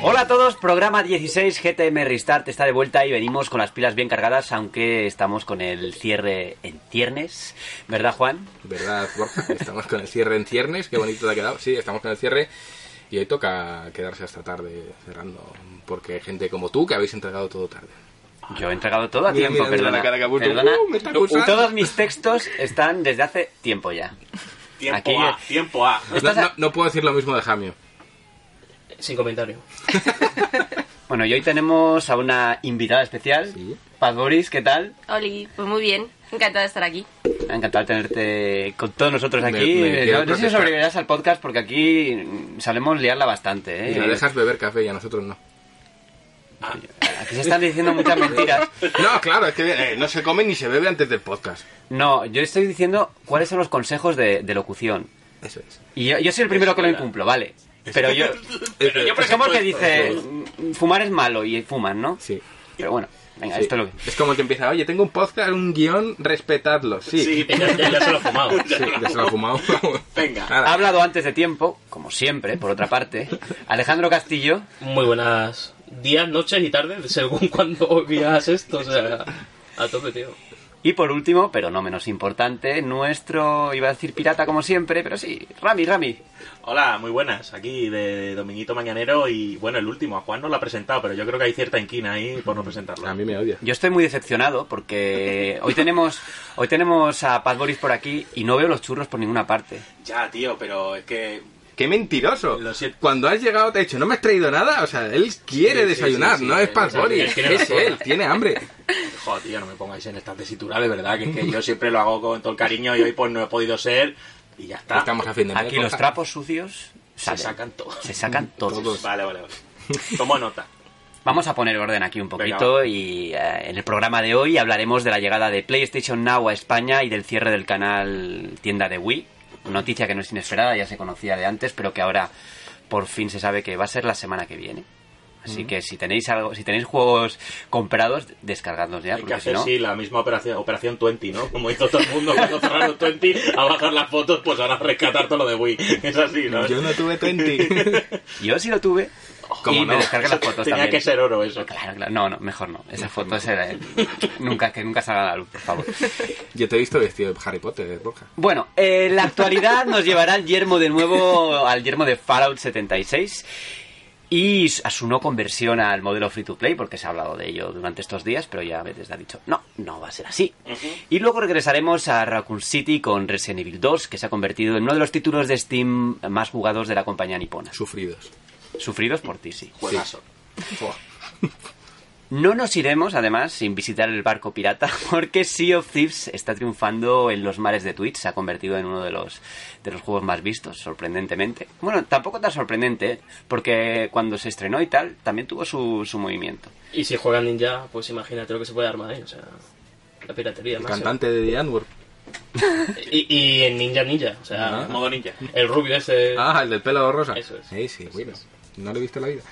Hola a todos, programa 16 GTM Restart está de vuelta y venimos con las pilas bien cargadas, aunque estamos con el cierre en ciernes, ¿verdad Juan? ¿Verdad, Borja? Estamos con el cierre en ciernes, qué bonito te ha quedado. Sí, estamos con el cierre y hoy toca quedarse hasta tarde cerrando, porque hay gente como tú que habéis entregado todo tarde. Yo he entregado todo a Mira, tiempo, mira, mira perdona. la cara que ha puesto. Perdona. Uh, me está acusando. Todos mis textos están desde hace tiempo ya. Tiempo Aquí- A, tiempo A. No puedo decir lo mismo de Jamio. Sin comentario. Bueno, y hoy tenemos a una invitada especial, Sí. Paz Boris, ¿qué tal? Oli, pues muy bien, encantada de estar aquí. Encantado tenerte con todos nosotros aquí. me no, no sé si sobrevivirás al podcast porque aquí solemos liarla bastante. ¿eh? Y dejas beber café y a nosotros no. Aquí se están diciendo muchas mentiras. No, claro, es que eh, no se come ni se bebe antes del podcast. No, yo estoy diciendo cuáles son los consejos de, de locución. Eso es. Y yo, yo soy el primero que lo incumplo, vale. Pero yo... Pero yo como el que dice, mm, fumar es malo y fuman, ¿no? Sí. Pero bueno, venga, sí. esto es lo que... Es como que empieza, oye, tengo un podcast, un guion, respetadlo. Sí, Sí, Ya, ya- ya se lo he fumado. Sí, ya se lo ha fumado. Venga. Ha hablado antes de tiempo, como siempre, por otra parte, Alejandro Castillo. Muy buenas días, noches y tardes, según cuando veas esto. O sea, a tope, tío. Y por último, pero no menos importante, nuestro, iba a decir pirata como siempre, pero sí, Rami, Rami. Hola, muy buenas. Aquí de Dominguito Mañanero y bueno, el último. A Juan no lo ha presentado, pero yo creo que hay cierta inquina ahí por no presentarlo. A mí me odia. Yo estoy muy decepcionado porque hoy tenemos, hoy tenemos a Paz Boris por aquí y no veo los churros por ninguna parte. Ya, tío, pero es que ¡Qué mentiroso! Lo siento. Cuando has llegado te he dicho, no me has traído nada. O sea, él quiere Sí, sí, desayunar, sí, sí, no es Boris, él tiene es él, tiene hambre. Joder, tío, no me pongáis en esta tesitura, de verdad, que es que yo siempre lo hago con todo el cariño y hoy pues no he podido ser y ya está. Estamos a fin de mes. Aquí los trapos sucios Se sacan todos. Se sacan todos. Todos. Vale, vale, vale. Tomo nota. Vamos a poner orden aquí un poquito y eh, en el programa de hoy hablaremos de la llegada de PlayStation Now a España y del cierre del canal tienda de Wii. Noticia que no es inesperada, ya se conocía de antes, pero que ahora por fin se sabe que va a ser la semana que viene. Así que si tenéis algo, si tenéis juegos comprados, descargadlos ya, Hay que si hacer, no, sí, la misma operación, operación 20, ¿no? Como hizo todo el mundo cuando cerraron 20, a bajar las fotos, pues ahora a rescatar todo lo de Wii. Es así, ¿no? Yo no tuve 20. yo sí lo tuve ¿Cómo y me no? descargué las fotos Tenía también. que ser oro eso. Claro, claro. No, no, mejor no. Esa foto es el- nunca que nunca salga a la luz, por favor. Yo te he visto vestido de Harry Potter, Borja. Bueno, eh, la actualidad nos llevará al yermo de nuevo, al yermo de Fallout 76 y a su no conversión al modelo free to play, porque se ha hablado de ello durante estos días, pero ya Bethesda ha dicho, no, no va a ser así. Y luego regresaremos a Raccoon City con Resident Evil 2, que se ha convertido en uno de los títulos de Steam más jugados de la compañía nipona. Sufridos. Sufridos por ti, sí. Juegazo. No nos iremos, además, sin visitar el barco pirata, porque Sea of Thieves está triunfando en los mares de Twitch, se ha convertido en uno de los, de los juegos más vistos, sorprendentemente. Bueno, tampoco tan sorprendente, ¿eh? porque cuando se estrenó y tal, también tuvo su, su movimiento. Y si juegan ninja, pues imagínate lo que se puede armar ahí. O sea, la piratería. El máxima. cantante de The Antwoord. Y, y en ninja ninja. O sea, Ah. Modo ninja. el rubio ese. Ah, el del pelo rosa. Eso es. Sí, sí, bueno. No lo he visto la vida.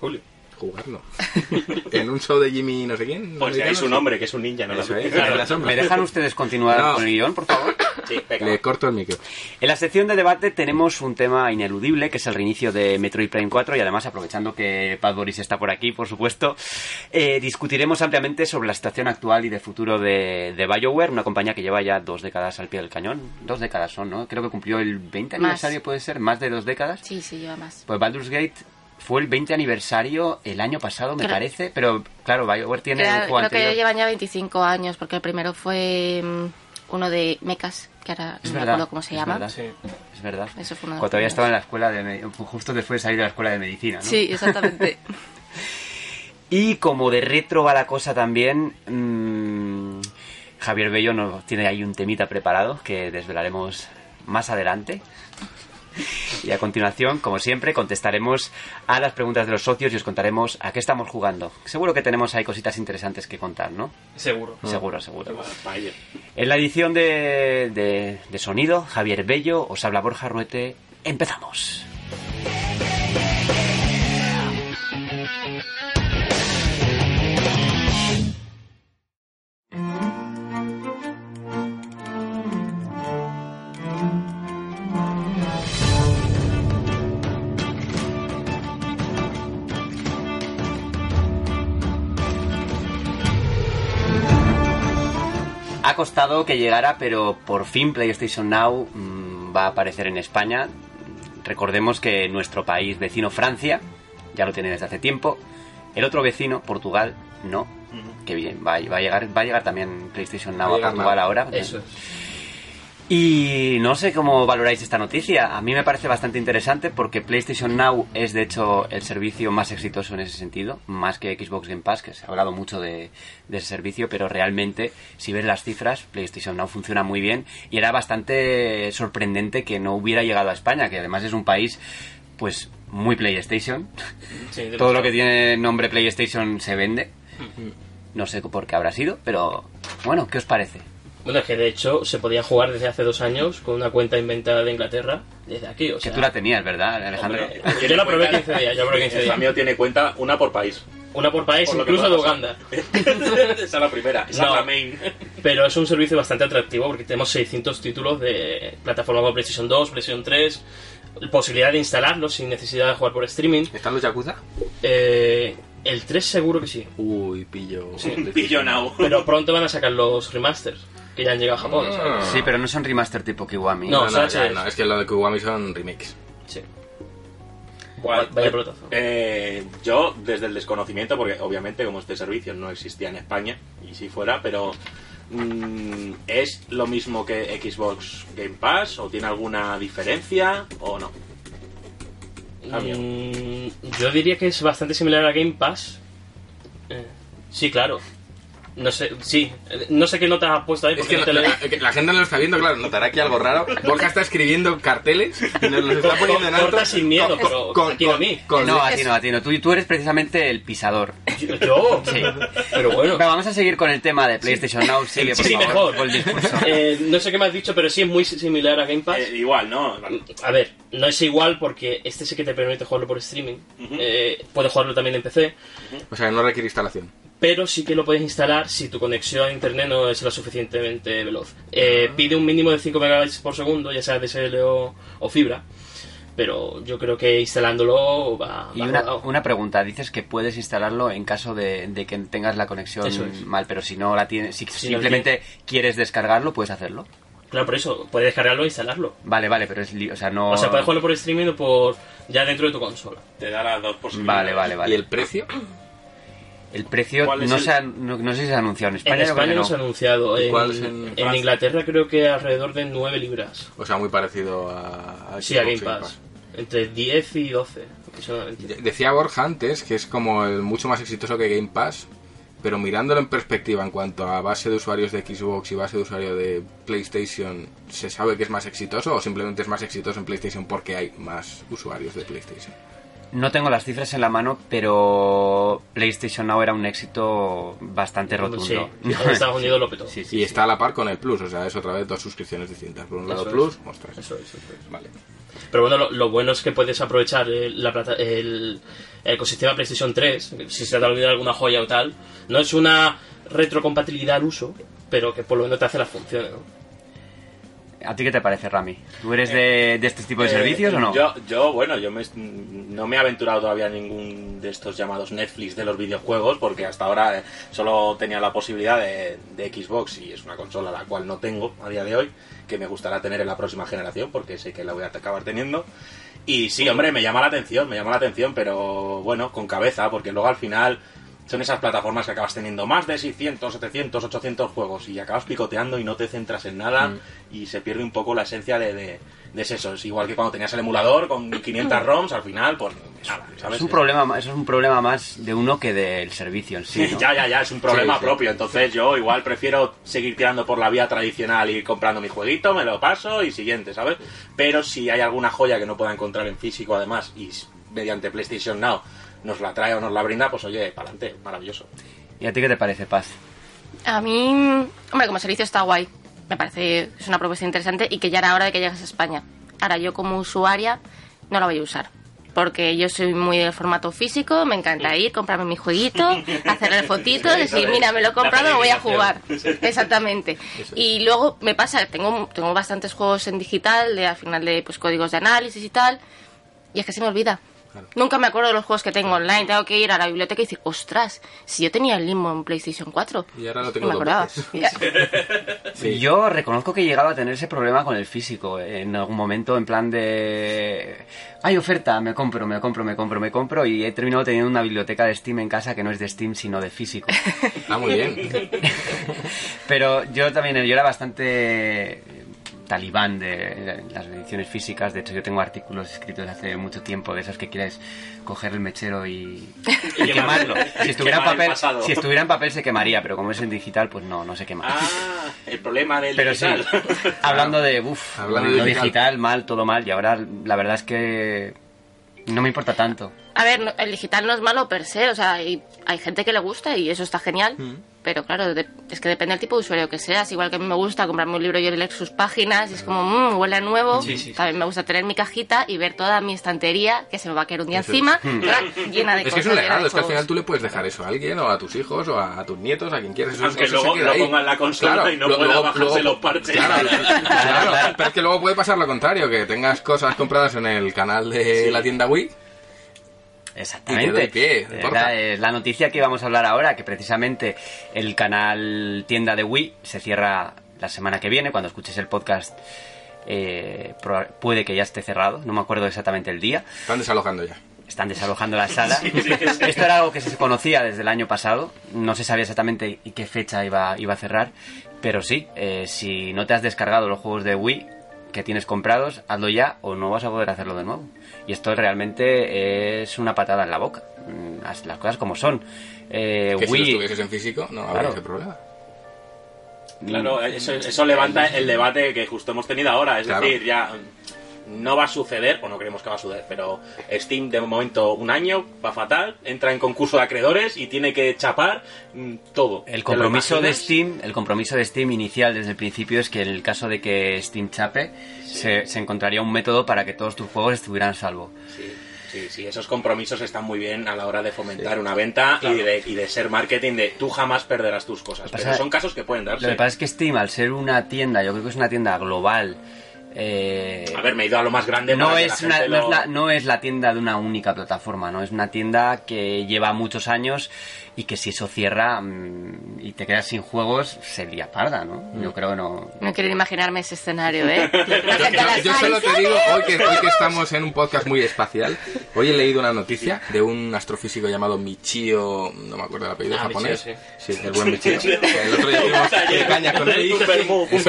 Julio. Jugarlo. en un show de Jimmy no sé quién. Pues ya americano, hay su nombre, que es un ninja, ¿no? Eso lo es, Claro. ¿Me dejan ustedes continuar No. con el guion, por favor? Sí, venga. Le corto el micro. En la sección de debate tenemos un tema ineludible, que es el reinicio de Metroid Prime 4, y además, aprovechando que Paz Boris está por aquí, por supuesto, eh, discutiremos ampliamente sobre la situación actual y de futuro de, de BioWare, una compañía que lleva ya dos décadas al pie del cañón. Dos décadas son, ¿no? Creo que cumplió el 20 Más. aniversario, puede ser, más de dos décadas. Sí, sí, lleva más. Pues Baldur's Gate fue el 20 aniversario el año pasado, me Creo- parece, pero claro, BioWare tiene Creo, un juego creo anterior. que llevan ya 25 años, porque el primero fue mm, uno de mechas, que ahora Es no me verdad, acuerdo cómo se es llama. verdad. Sí. Es verdad. Eso fue uno de Cuando primeros. estaba en la escuela de me- justo después de salir de la escuela de medicina, ¿no? Sí, exactamente. Y como de retro va la cosa también, mm, Javier Bello nos tiene ahí un temita preparado que desvelaremos más adelante. Y a continuación, como siempre, contestaremos a las preguntas de los socios y os contaremos a qué estamos jugando. Seguro que tenemos ahí cositas interesantes que contar, ¿no? Seguro. Seguro, seguro. Vaya. En la edición de, de- de sonido, Javier Bello, os habla Borja Ruete. ¡Empezamos! Costado que llegara, pero por fin PlayStation Now mm, va a aparecer en España. Recordemos que nuestro país vecino Francia ya lo tiene desde hace tiempo. El otro vecino, Portugal, no. Que bien, va, va a llegar, va a llegar también PlayStation Now Va a Portugal ahora. Eso es. Y no sé cómo valoráis esta noticia. A mí me parece bastante interesante porque PlayStation Now es de hecho el servicio más exitoso en ese sentido, más que Xbox Game Pass, que se ha hablado mucho de, de ese servicio, pero realmente si ves las cifras, PlayStation Now funciona muy bien y era bastante sorprendente que no hubiera llegado a España, que además es un país pues muy PlayStation. Sí, Todo lo que tiene nombre PlayStation se vende. No sé por qué habrá sido, pero bueno, ¿qué os parece? Bueno, es que de hecho se podía jugar desde hace dos años con una cuenta inventada de Inglaterra desde aquí. O Que sea, tú la tenías, ¿verdad, Alejandro? Hombre, Yo la probé tiene 15 días, yo probé 15 El días. mío tiene cuenta una por país. Una por país, Por que incluso de Uganda. esa es la primera, esa No. es la main. Pero es un servicio bastante atractivo porque tenemos 600 títulos de plataformas como PlayStation 2, PlayStation 3, posibilidad de instalarlos sin necesidad de jugar por streaming. ¿Están los Yakuza? Eh, el 3 seguro que sí, Uy, pillo. Pillo now. pero pronto van a sacar los remasters que ya han llegado a Japón. Ah. ¿sabes? Sí, pero no son remaster tipo Kiwami. No, No, no, ya, HS. no, es que lo de Kiwami son remakes. Sí. Guay. Vaya pelotazo. Eh, yo, desde el desconocimiento, porque obviamente como este servicio no existía en España, y si fuera, pero mm, ¿es lo mismo que Xbox Game Pass? ¿O tiene alguna diferencia? ¿O no? Mm, yo diría que es bastante similar a Game Pass. Eh, sí, claro. No sé, sí. No sé qué nota has puesto ahí Es que no te la, la- la gente no lo está viendo, claro, notará aquí algo raro. Borja está escribiendo carteles y nos los está Con- poniendo en alto. corta sin miedo, pero aquí no a mí. con- No, a ti no, a ti no. Tú, tú eres precisamente el pisador. Yo, Sí. pero bueno. Pero vamos a seguir con el tema de PlayStation Now. Sigue, por Sí, favor, mejor. con el discurso. Eh, no sé qué me has dicho, pero sí es muy similar a Game Pass. Eh, igual, ¿no? A ver, no es igual porque este sí que te permite jugarlo por streaming. Ujú. Eh, puedes jugarlo también en PC. O sea, no requiere instalación. Pero sí que lo puedes instalar si tu conexión a internet no es lo suficientemente veloz. Eh, pide un mínimo de 5 megabytes por segundo, ya sea DSL o, o fibra, pero yo creo que instalándolo va, Y va una, una pregunta, dices que puedes instalarlo en caso de, de que tengas la conexión es. mal, pero si no la tienes, si Si no simplemente quieres descargarlo, puedes hacerlo. Claro, por eso, puedes descargarlo e instalarlo. Vale, vale, pero es, li- o sea, no... O sea, puedes jugarlo por streaming o por ya dentro de tu consola. Te da las dos posibilidades. Vale, vale, vale. ¿Y el precio? El precio ¿Cuál es no, el- Se ha- no, no sé si se ha anunciado en España. en España no se ha anunciado. ¿Y En, cuál es en en Francia? Inglaterra creo que alrededor de 9 libras. O sea, muy parecido a, a Sí, a Game Pass. Entre 10 y 12 aproximadamente. De- Decía Borja antes que es como el mucho más exitoso que Game Pass, pero mirándolo en perspectiva en cuanto a base de usuarios de Xbox y base de usuarios de PlayStation, ¿se sabe que es más exitoso o simplemente es más exitoso en PlayStation porque hay más usuarios de PlayStation? No tengo las cifras en la mano, pero PlayStation Now era un éxito bastante rotundo. Sí, en Estados Unidos lo petó. Sí, sí, Y sí. está a la par con el Plus, o sea, es otra vez dos suscripciones distintas. Por un lado Eso es. Plus, ostras. Eso es, eso es. Vale. Pero bueno, lo, lo bueno es que puedes aprovechar el, la plata- el, el ecosistema PlayStation 3, si se te ha olvidado alguna joya o tal. No es una retrocompatibilidad al uso, pero que por lo menos te hace las funciones, ¿no? ¿A ti qué te parece, Rami? ¿Tú eres de, de este tipo de Eh, servicios o no? Yo, yo, bueno, yo me- no me he aventurado todavía a ningún de estos llamados Netflix de los videojuegos, porque hasta ahora eh, solo tenía la posibilidad de, de Xbox y es una consola la cual no tengo a día de hoy, que me gustará tener en la próxima generación, porque sé que la voy a acabar teniendo. Y sí, hombre, me llama la atención, me llama la atención, pero bueno, con cabeza, porque luego al final son esas plataformas que acabas teniendo más de 600, 700, 800 juegos y acabas picoteando y no te centras en nada Mm. y se pierde un poco la esencia de, de, de eso. Es igual que cuando tenías el emulador con 500 ROMs, al final, pues nada, ¿sabes? Es un problema, ma- eso es un problema más de uno que del servicio en sí. ¿no? ya, ya, ya, es un problema Sí, sí. propio. Entonces yo igual prefiero seguir tirando por la vía tradicional y ir comprando mi jueguito, me lo paso y siguiente, ¿sabes? Pero si hay alguna joya que no pueda encontrar en físico además y mediante PlayStation Now nos la trae o nos la brinda, pues oye, para adelante, maravilloso. ¿Y a ti qué te parece, Paz? A mí, hombre, como servicio está guay. Me parece es una propuesta interesante y que ya era hora de que llegas a España. Ahora, yo como usuaria no la voy a usar. Porque yo soy muy del formato físico, me encanta ir, comprarme mi jueguito, hacerle fotitos, decir, mira, me lo he comprado, voy a jugar. Exactamente. Y luego me pasa, tengo, tengo bastantes juegos en digital, de, al final de pues, códigos de análisis y tal, y es que se me olvida. Nunca me acuerdo de los juegos que tengo online. Tengo que ir a la biblioteca y decir, ostras, si yo tenía el Limbo en PlayStation 4. Y ahora lo tengo no me acordaba. Sí. Yo reconozco que he llegado a tener ese problema con el físico en algún momento, en plan de... Hay oferta, me compro, me compro, me compro, me compro y he terminado teniendo una biblioteca de Steam en casa que no es de Steam sino de físico. Ah, muy bien. Pero yo también, yo era bastante talibán de las ediciones físicas. De hecho, yo tengo artículos escritos hace mucho tiempo de esos que quieres coger el mechero y, y quemarlo. Si estuviera, en papel, pasado. si estuviera en papel se quemaría, pero como es en digital, pues no, no se quema. Ah, el problema del Pero sí, digital. hablando de, uff, Hablando de lo digital. digital, mal, todo mal, y ahora la verdad es que no me importa tanto. A ver, el digital no es malo per se, o sea, hay, hay gente que le gusta y eso está genial, pero claro, de- es que depende del tipo de usuario que seas. Igual que a mí me gusta comprarme un libro y leer sus páginas y es como, mmm, huele a nuevo. Sí, sí, sí. También me gusta tener mi cajita y ver toda mi estantería, que se me va a caer un día Eso encima, llena de Es que es cosas. un legado, es que al final tú le puedes dejar eso a alguien, o a tus hijos, o a, a tus nietos, a quien quieras. Eso, Aunque eso luego se queda lo ahí. ponga en la consola y no pueda bajarse los parches. Claro, claro, pero es que luego puede pasar lo contrario, que tengas cosas compradas en el canal de la tienda Wii. Exactamente. Pie, no Eh, la, eh, la noticia que vamos a hablar ahora, que precisamente el canal tienda de Wii se cierra la semana que viene, cuando escuches el podcast eh, puede que ya esté cerrado, no me acuerdo exactamente el día. Están desalojando ya. Están desalojando la sala. Esto era algo que se conocía desde el año pasado. No se sabía exactamente y qué fecha iba, iba a cerrar. Pero sí, eh, si no te has descargado los juegos de Wii que tienes comprados, hazlo ya o no vas a poder hacerlo de nuevo. Y esto realmente es una patada en la boca. Mm, Las, las cosas como son. Eh, Que si lo en físico, no habría Claro. ese problema. Claro, eso, eso levanta el debate que justo hemos tenido ahora. Es Claro. decir, ya no va a suceder, o no creemos que va a suceder, pero Steam de momento un año va fatal, entra en concurso de acreedores y tiene que chapar mm, todo. ¿Te El compromiso de? Steam, el compromiso de Steam inicial desde el principio es que en el caso de que Steam chape, se, se encontraría un método para que todos tus juegos estuvieran a salvo. Sí, sí, sí, esos compromisos están muy bien a la hora de fomentar una venta y, de, y de ser marketing de tú jamás perderás tus cosas. Pero son casos que pueden darse. Lo que pasa es que Steam, al ser una tienda, yo creo que es una tienda global, eh, A ver, me he ido a lo más grande. no, es la una- no, es la, no es la tienda de una única plataforma, no es una tienda que lleva muchos años y que si eso cierra mm, y te quedas sin juegos, se lía parda, ¿no? Yo creo que no... No quiero imaginarme ese escenario, ¿eh? Las Yo solo te "Ay, digo, hoy que, hoy que estamos en un podcast muy espacial, hoy he leído una noticia de un astrofísico llamado Michio, no me acuerdo el apellido Ah, japonés. Michio, Sí, el buen Michio. El otro día tuvimos caña con él. Es.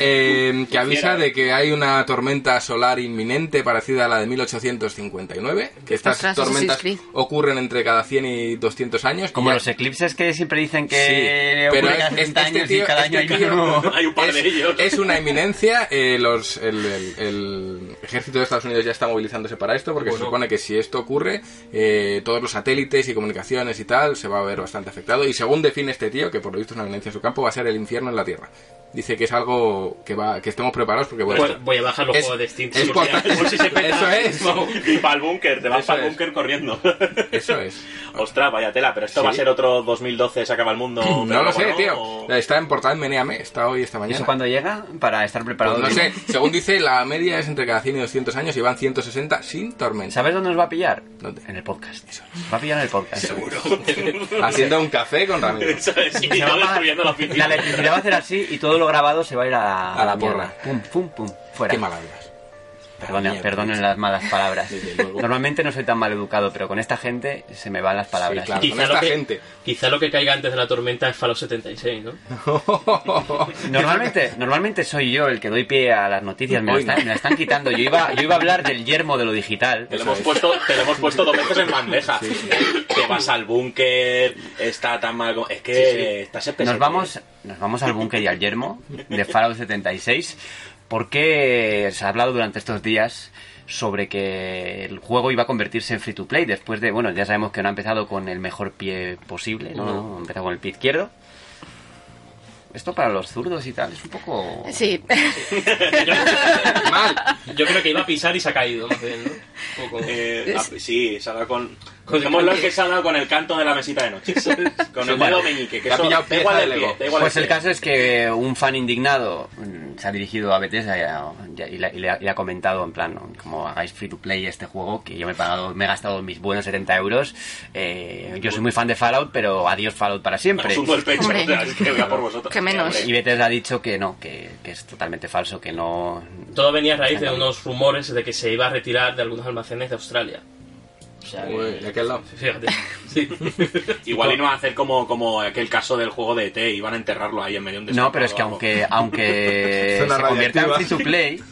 Eh, que avisa de que hay una tormenta solar inminente parecida a la de 1859, que estas tormentas ocurren entre cada 100 y 200 años. Como y ya- los eclipses que siempre dicen que Sí, pero es- cada 60 es- este años tío- y cada este año hay uno. Hay un par de es, ellos. es una eminencia. eh, los, el, el- el ejército de Estados Unidos ya está movilizándose para esto porque se supone que si esto ocurre, eh, todos los satélites y comunicaciones y tal se va a ver bastante afectado. Y según define este tío, que por lo visto es una eminencia en su campo, va a ser el infierno en la Tierra. Dice que es algo que va que estemos preparados porque bueno, Voy, voy a bajar los es- juegos de Steam. es por, si, por- por si se peta. Eso es. Vamos. Y para el búnker, te vas Eso para el búnker corriendo. eso es. Ostras, vaya tela, pero esto Sí. va a ser otro 2012, se acaba el mundo. No lo sé, tío. o- Está en portal Meneame, está hoy esta ¿Y mañana. eso cuando llega? Para estar preparado. Pues no sé, según dice, la media es entre cada 100 y 200 años y van 160 sin tormenta. ¿Sabes dónde nos va a pillar? ¿Dónde? En el podcast. Va a pillar en el podcast. Seguro. Haciendo un café con Ramiro. Eso es, y Se va a la electricidad va a hacer así y todo lo grabado se va a ir a, A la mierda. porra. Pum, pum, pum. Fuera. Qué malavias. Perdone- Mierda. perdonen las malas palabras. Normalmente no soy tan mal educado, pero con esta gente se me van las palabras. claro. Quizá esta lo, que, gente. quizá lo que caiga antes de la tormenta es Fallout 76, ¿no? Normalmente, normalmente soy yo el que doy pie a las noticias, me la están, me la están quitando. Yo iba, yo iba a hablar del yermo de lo digital. Te lo, hemos es. puesto, te lo hemos puesto dos veces en bandeja. Te vas al búnker, está tan mal. Es que Sí, sí. estás espesado. Nos vamos, nos vamos al búnker y al yermo de Fallout 76 porque se ha hablado durante estos días sobre que el juego iba a convertirse en free to play después de, bueno, ya sabemos que no ha empezado con el mejor pie posible, ¿no? Ha empezado con el pie izquierdo. Esto para los zurdos y tal es un poco... Sí. Mal. Yo creo que iba a pisar y se ha caído, más bien, ¿no? Un poco. Eh, ah, sí, se ha dado con. Con el Como lo canto. que se ha dado con el canto de la mesita de noche. Con el dedo meñique. Que eso, pillado da pieza igual el pie, da igual Pues el pie. caso es que un fan indignado mm, se ha dirigido a Bethesda y, a- y le, y le ha, y le ha comentado en plan, ¿no? como hagáis free to play este juego, que yo me he pagado, me he gastado mis buenos 70 euros, eh, yo soy muy fan de Fallout, pero adiós Fallout para siempre. Asumo el pecho, Hombre. o sea, es que voy a por vosotros. Que menos. Y Bethesda ha dicho que no, que, que es totalmente falso, que no... Todo venía a raíz de unos rumores de que se iba a retirar de algunos almacenes de Australia. O sea, Uy, que- de aquel lado. Fíjate. Sí. Igual y no va a hacer como, como aquel caso del juego de ET, iban a enterrarlo ahí en medio de un No, pero es que aunque, aunque se convierta en free to play,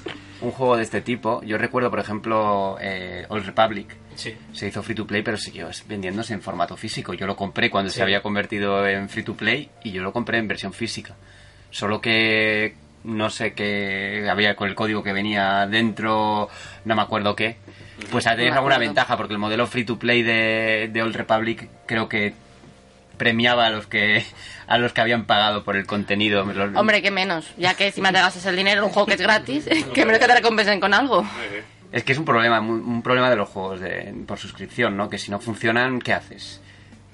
un juego de este tipo, yo recuerdo, por ejemplo, eh, Old Republic, sí. se hizo free to play, pero siguió vendiéndose en formato físico. Yo lo compré cuando Sí. se había convertido en free to play y yo lo compré en versión física. Solo que no sé qué había con el código que venía dentro, no me acuerdo qué. Pues No tenéis me alguna ventaja porque el modelo free to play de, de Old Republic creo que premiaba a los que a los que habían pagado por el contenido. Hombre, que menos. Ya que encima te gastas el dinero en un juego que es gratis, que menos que te recompensen con algo. Es que es un problema, un, un problema de los juegos de, por suscripción, ¿no? Que si no funcionan, ¿qué haces?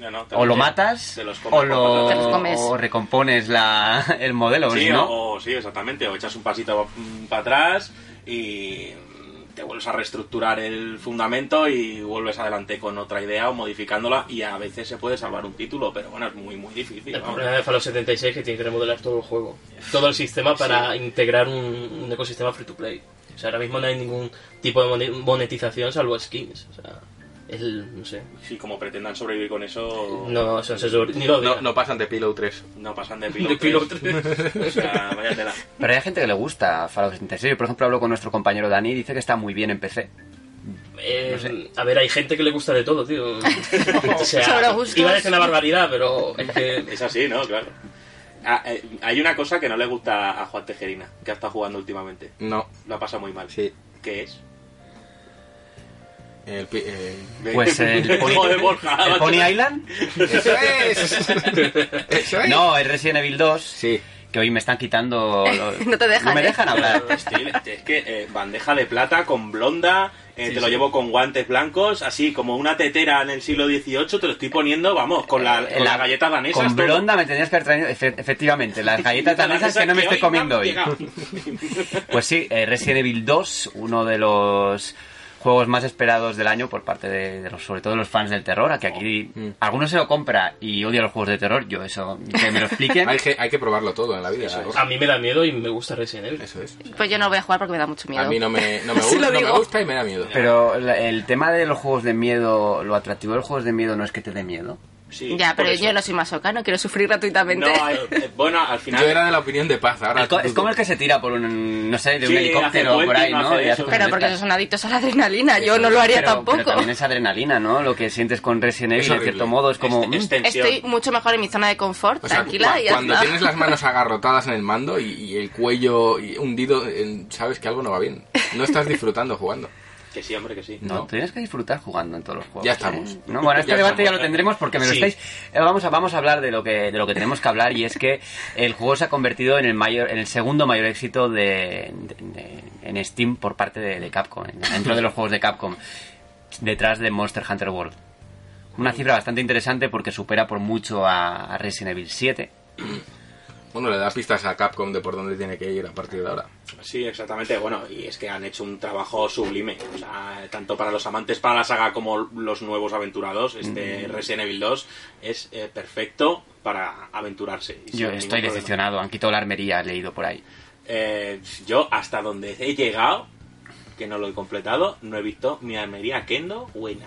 No, no, te o lo matas te los comes o, lo, Te los comes. o recompones la, el modelo, Sí, no, o, sí, exactamente. O echas un pasito para atrás y mm, te vuelves a reestructurar el fundamento y vuelves adelante con otra idea o modificándola y a veces se puede salvar un título, pero bueno, es muy, muy difícil. El vamos. problema de Fallout 76 es que tiene que remodelar todo el juego. Todo el sistema para integrar un, un ecosistema free to play. O sea, ahora mismo no hay ningún tipo de mone- monetización salvo skins. O sea, el, no sé. Sí, como pretendan sobrevivir con eso, No, o sea, se sobre- ni lo No, pasan de Pillow 3. no pasan de De piloto. piloto. O sea, vaya tela. Pero hay gente que le gusta Fallout 76. Yo, por ejemplo, hablo con nuestro compañero Dani y dice que está muy bien en PC. Eh, No sé. A ver, hay gente que le gusta de todo, tío. O sea, iba a decir una barbaridad, pero es que... Es así, ¿no? Claro. Ah, eh, hay una cosa que no le gusta a Juan Tejerina, que ha estado jugando últimamente. No, Lo ha pasado muy mal. sí. ¿Qué es? El, eh, Pues el Pony, Joder, Borja, ¿el macho. Pony Island. ¡Eso es! ¡Eso es! No, el Resident Evil 2. Sí. Que hoy me están quitando. los- No te dejan, No me ¿eh? dejan hablar. Es que eh, bandeja de plata con blonda, eh, te lo llevo con guantes blancos, así como una tetera en el siglo XVIII, te lo estoy poniendo, vamos, con la, con la galleta danesa. Con blonda me tendrías que haber traído. efe- efectivamente, las galletas danesas que no me estoy comiendo hoy. Pues sí, eh, Resident Evil 2, uno de los juegos más esperados del año por parte de, de los, sobre todo de los fans del terror, a que aquí Mm. algunos se lo compra y odia los juegos de terror, yo eso, que me lo expliquen. Hay que, hay que probarlo todo en la vida. Es. A mí me da miedo y me gusta Resident Evil. Eso es. Pues yo no lo voy a jugar porque me da mucho miedo. A mí no me, no me, no gusta y me da miedo. Pero la- el tema de los juegos de miedo, lo atractivo de los juegos de miedo no es que te dé miedo. Sí, Ya, pero yo no soy masoca, no quiero sufrir gratuitamente. No, eh, eh, bueno, al final... Yo era de la opinión de paz, ahora El co- es como el que se tira por un, no sé, de un Sí, helicóptero por ahí, ¿no? eso. Pero porque estas. esos son adictos a la adrenalina, yo no lo haría Pero- tampoco. Pero también es adrenalina, ¿no? Lo que sientes con Resident Evil, en cierto modo, es como... Este- mm. Estoy mucho mejor en mi zona de confort, O sea, tranquila cu- y cuando tienes las manos agarrotadas en el mando y, y el cuello hundido, sabes que algo no va bien. No estás disfrutando jugando. Que sí, hombre, que sí. No, No. tienes que disfrutar jugando en todos los juegos. Ya ¿eh? estamos. No, bueno, este Ya debate ya lo tendremos porque me lo Sí. estáis. eh, Vamos a vamos a hablar de lo que de lo que tenemos que hablar y es que el juego se ha convertido en el mayor en el segundo mayor éxito de, de- de- en Steam por parte de, de Capcom en- dentro de los juegos de Capcom detrás de Monster Hunter World. Una cifra bastante interesante porque supera por mucho a, a Resident Evil 7. Bueno, le da pistas a Capcom de por dónde tiene que ir a partir de ahora. Sí, exactamente. Bueno, y es que han hecho un trabajo sublime. O sea, tanto para los amantes para la saga como los nuevos aventurados, este Mm. Resident Evil 2 es eh, perfecto para aventurarse. Yo estoy decepcionado, han quitado la armería, he leído por ahí. Eh, yo hasta donde he llegado, que no lo he completado, no he visto mi armería Kendo buena.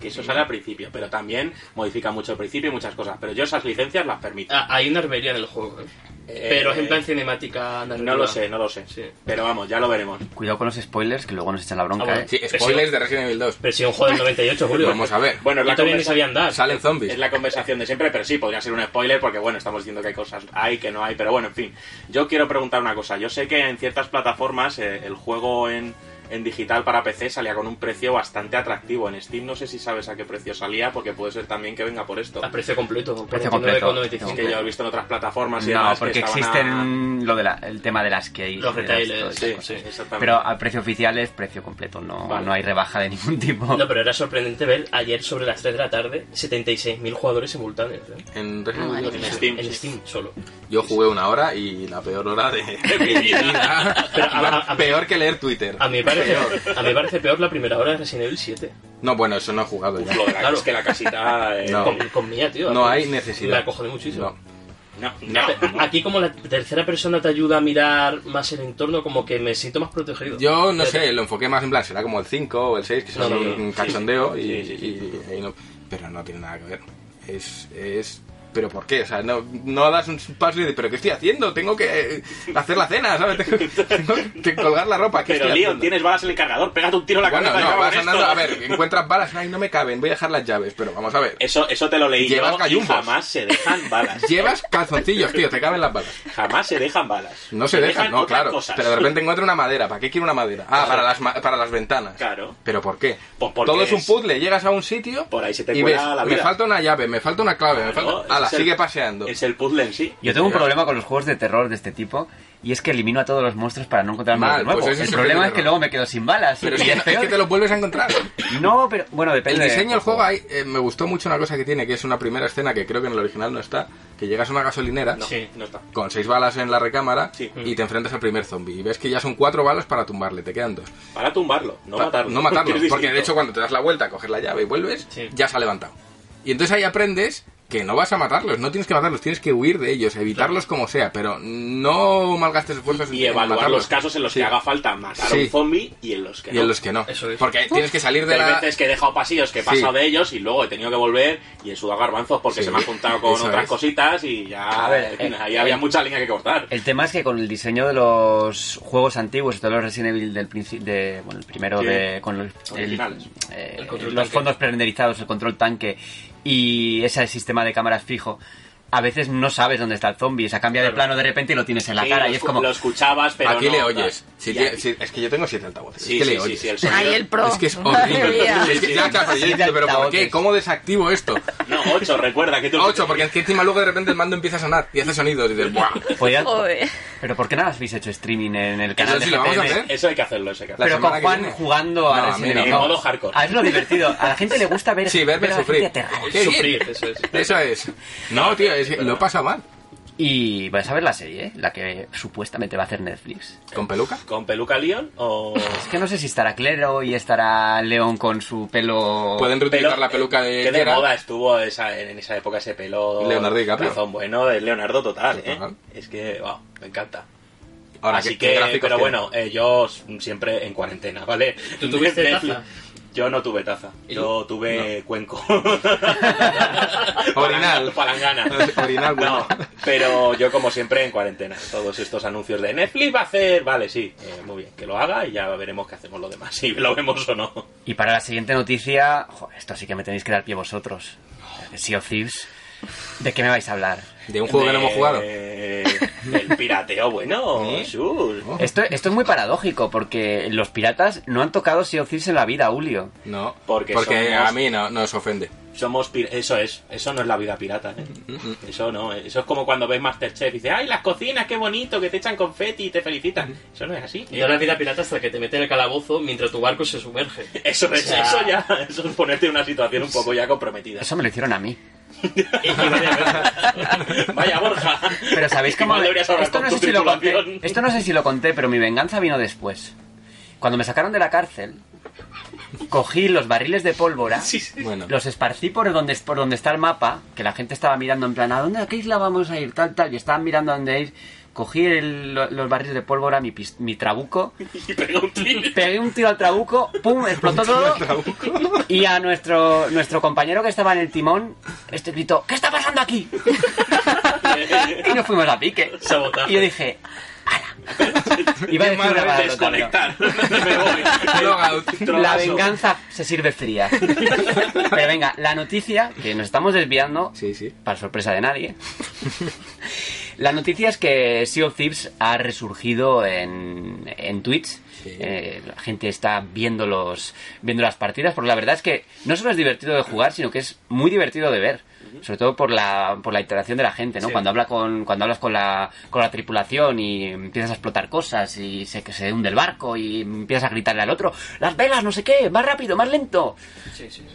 Que eso sale al principio, pero también modifica mucho el principio y muchas cosas. Pero yo esas licencias las permito. Ah, hay una armería en el juego, ¿eh? Eh, Pero es en plan cinemática No lo sé, no lo sé. Sí. Pero vamos, ya lo veremos. Cuidado con los spoilers que luego nos echan la bronca, Ah, bueno. ¿eh? Sí, spoilers de Resident Evil 2. Pero si un juego del 98, Julio. Vamos a ver. Bueno, la, conversa- sabía andar. Salen zombies. es la conversación de siempre, pero sí, podría ser un spoiler porque, bueno, estamos diciendo que hay cosas hay, que no hay, pero bueno, en fin. Yo quiero preguntar una cosa. Yo sé que en ciertas plataformas eh, el juego en, en digital para PC salía con un precio bastante atractivo. En Steam no sé si sabes a qué precio salía, porque puede ser también que venga por esto. A precio completo. por Precio completo. 49,95. Es que yo he visto en otras plataformas y No, porque que existen lo de la- el tema de las keys. Los retailers, Sí, sí, exactamente. Pero a precio oficial es precio completo, no, Vale. no hay rebaja de ningún tipo. No, pero era sorprendente ver ayer sobre las 3 de la tarde 76.000 jugadores simultáneos. ¿eh? En Resident Evil 2. En Steam. En Steam solo. Yo jugué una hora y la peor hora de, de mi vida. Pero a- a- a- peor que leer Twitter. A mí, me parece, a mí me parece peor la primera hora de Resident Evil 7. No, bueno, eso no he jugado ya. Lo de la- Claro. Es que la casita... eh, No. Con, con Mía, tío. No hay necesidad. Me acojoné muchísimo. No. No, no. Aquí como la tercera persona te ayuda a mirar más el entorno, como que me siento más protegido. Yo no sé, lo enfoqué más en plan, será como el 5 o el 6, que son No, no, no. un cachondeo sí. y, Sí, sí, y- y ahí no- pero no tiene nada que ver. Es, es pero ¿por qué? O sea, no, no das un paso y dices, ¿pero qué estoy haciendo? Tengo que eh, hacer la cena, ¿sabes? Tengo, tengo que colgar la ropa. ¿qué Pero Leon, tienes balas en el cargador, pégate un tiro en la Bueno, cabeza. no, vas andando, a ver, encuentras balas, ay, no me caben, voy a dejar las llaves, pero vamos a ver. Eso, eso te lo leí Llevas yo y jamás se dejan balas. Llevas calzoncillos, tío, te caben las balas. Jamás se dejan balas. No se dejan, no, claro. cosas. Pero de repente encuentro una madera. ¿Para qué quiero una madera? Ah, Claro. para las, para las ventanas. Claro. ¿Pero por qué? Pues porque Todo es un puzzle. Llegas a un sitio Por ahí se te y cuela ves, la me falta una llave, me falta una clave, me falta... Ala, es el- sigue paseando. Es el puzzle en sí. Yo tengo un problema con los juegos de terror de este tipo y es que elimino a todos los monstruos para no de nuevo. pues el el problema es que luego me quedo sin balas. Pero es y que, es no- es peor. que te los vuelves a encontrar. No, pero bueno, El depende. diseño del juego hay, eh, me gustó mucho una cosa que tiene, que es una primera escena que creo que en el original no está, que llegas a una gasolinera No, Sí. no está. con seis balas en la recámara Sí. y te enfrentas al primer zombie y ves que ya son cuatro balas para tumbarle, te quedan dos. Para tumbarlo, no Pa- matarlo. No matarlo, porque de hecho cuando te das la vuelta, coges la llave y vuelves, Sí. ya se ha levantado. Y entonces ahí aprendes que no vas a matarlos, no tienes que matarlos, tienes que huir de ellos, evitarlos como sea, pero no malgastes esfuerzos en- Y en evaluar matarlos. los casos en los Sí. que haga falta matar a Sí. un zombie y en los que y no. en los que no. Eso es. Porque tienes que salir de Hay la... veces que he dejado pasillos que he pasado Sí. de ellos y luego he tenido que volver y he sudado garbanzos porque Sí, se me ha juntado con eso otras es. cositas y ya A ver, eh, ahí eh, había mucha línea que cortar. El tema es que con el diseño de los juegos antiguos, todos los Resident Evil del principio, de, bueno, el primero de, con el- eh, El control los fondos prerenderizados, el control tanque y ese sistema de cámaras fijo, a veces no sabes dónde está el zombie, o sea, cambia de Claro. plano de repente y lo tienes en la Sí, cara y es como... Lo escuchabas, pero Aquí no, le oyes. Si si- es que yo tengo siete altavoces. Sí, es que sí, le oyes. sí, el sonido. Ay, el pro. Es que es horrible. Es que, ya, claro, pero yo pero ¿por qué? ¿Cómo desactivo esto? No, 8, recuerda que tú... 8, porque es que encima luego de repente el mando empieza a sonar y hace sonidos y dices, ¡buah! Joder. Pero ¿por qué no habéis hecho streaming en el canal Eso sí de lo vamos a hacer. Eso hay que hacerlo, eso hay que La hacerlo. Pero con Juan viene. jugando a. En modo hardcore. Ah, es lo divertido. A la gente le gusta ver, Sí, verme sufrir. Sufrir, eso es. Eso es. No, tío, es que lo pasa mal. Y vais a ver la serie, ¿eh? la que supuestamente va a hacer Netflix. ¿Con peluca? ¿Con peluca Leon o...? Es que no sé si estará Clero y estará León con su pelo... Pueden reutilizar Pelo- la peluca de Que de moda estuvo esa, en esa época ese pelo... Leonardo DiCaprio. Razón bueno de Leonardo total, ¿eh? Total. Es que, wow, me encanta. Ahora, Así ¿qué- qué que, pero tiene? bueno, eh, yo siempre en cuarentena, ¿vale? ¿Tú tuviste Netflix- taza? Yo no tuve taza, ¿Y yo tuve cuenco. Orinal. Palangana. Orinal, bueno. No, pero yo como siempre en cuarentena. Todos estos anuncios de Netflix va a hacer, vale, sí, eh, muy bien, que lo haga y ya veremos qué hacemos lo demás, si lo vemos o no. Y para la siguiente noticia, joder, esto sí que me tenéis que dar pie vosotros. De Sea of Thieves. ¿De qué me vais a hablar? ¿De un juego que no hemos jugado? Eh, El pirateo, bueno, ¿Eh? sus. Esto, esto es muy paradójico, porque los piratas no han tocado Sea of Thieves en la vida, Julio. No, Porque porque, somos- a mí no nos ofende. Somos pir- eso es, eso no es la vida pirata, ¿eh? Eso no, eso es como cuando ves Masterchef y dices, ¡ay, las cocinas, qué bonito, que te echan confeti y te felicitan! Eso no es así. Y ahora la vida pirata hasta que te mete en el calabozo mientras tu barco se sumerge. Eso es, O sea, eso ya, eso es ponerte en una situación un poco ya comprometida. Eso me lo hicieron a mí. Vaya, Borja. Pero ¿sabéis cómo? Igual deberías hablar esto, con no tu sé si lo conté, esto no sé si lo conté, pero mi venganza vino después. Cuando me sacaron de la cárcel, cogí los barriles de pólvora, Sí, sí. Bueno, los esparcí por donde, por donde está el mapa, que la gente estaba mirando en plan, ¿a dónde, a qué isla vamos a ir? Tal, tal, y estaban mirando a dónde ir. Cogí el- lo- los barriles de pólvora, mi, mi trabuco, Y pega un tiro. pegué un tiro al trabuco, pum, explotó todo. Y a nuestro, nuestro compañero que estaba en el timón, este gritó, ¿qué está pasando aquí? y nos fuimos a pique. Sabotaje. Y yo dije, ¡ala! Iba a decir una palabra, Desconectar. Me voy. La venganza se sirve fría. Pero venga, la noticia, que nos estamos desviando, Sí, sí. para sorpresa de nadie. La noticia es que Sea of Thieves ha resurgido en, en Twitch. Sí. Eh, la gente está viendo, los, viendo las partidas, porque la verdad es que no solo es divertido de jugar, sino que es muy divertido de ver. Sobre todo por la, por la interacción de la gente, ¿no? Sí. Cuando habla con, cuando hablas con la, con la tripulación y empiezas a explotar cosas y se, que se hunde el barco y empiezas a gritarle al otro, las velas, no sé qué, más rápido, más lento. Sí, sí, sí.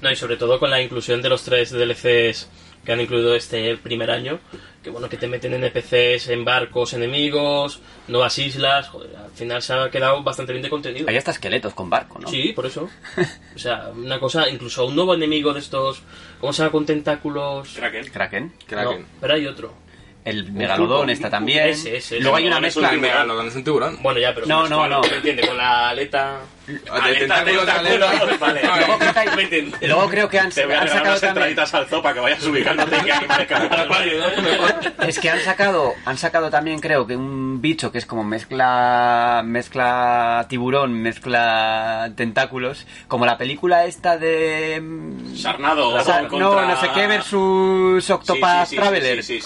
No, y sobre todo con la inclusión de los tres DLCs que han incluido este primer año, que bueno, que te meten NPCs en barcos enemigos, nuevas islas, joder, al final se ha quedado bastante bien de contenido. Hay hasta esqueletos con barco, ¿no? Sí, por eso. O sea, una cosa, incluso un nuevo enemigo de estos, ¿cómo se llama? Con tentáculos... Kraken. Kraken. Kraken. No, pero hay otro. El megalodón está también. Ese, ese, Luego hay una mezcla. El megalodón es un tiburón. Bueno, ya, pero... No, no, no. ¿me entiende? Con la aleta... De tentáculos de aleta. vale. Luego creo que hay- Me entiendes. luego creo que han, han sacado unas también. al zoo para que vayas ubicándote animales cada Es que han sacado, han sacado también creo que un bicho que es como mezcla mezcla tiburón, mezcla tentáculos, como la película esta de mm, Sarnado. No, no sé qué versus Sí, Octopath sí, sí, Traveler. sí,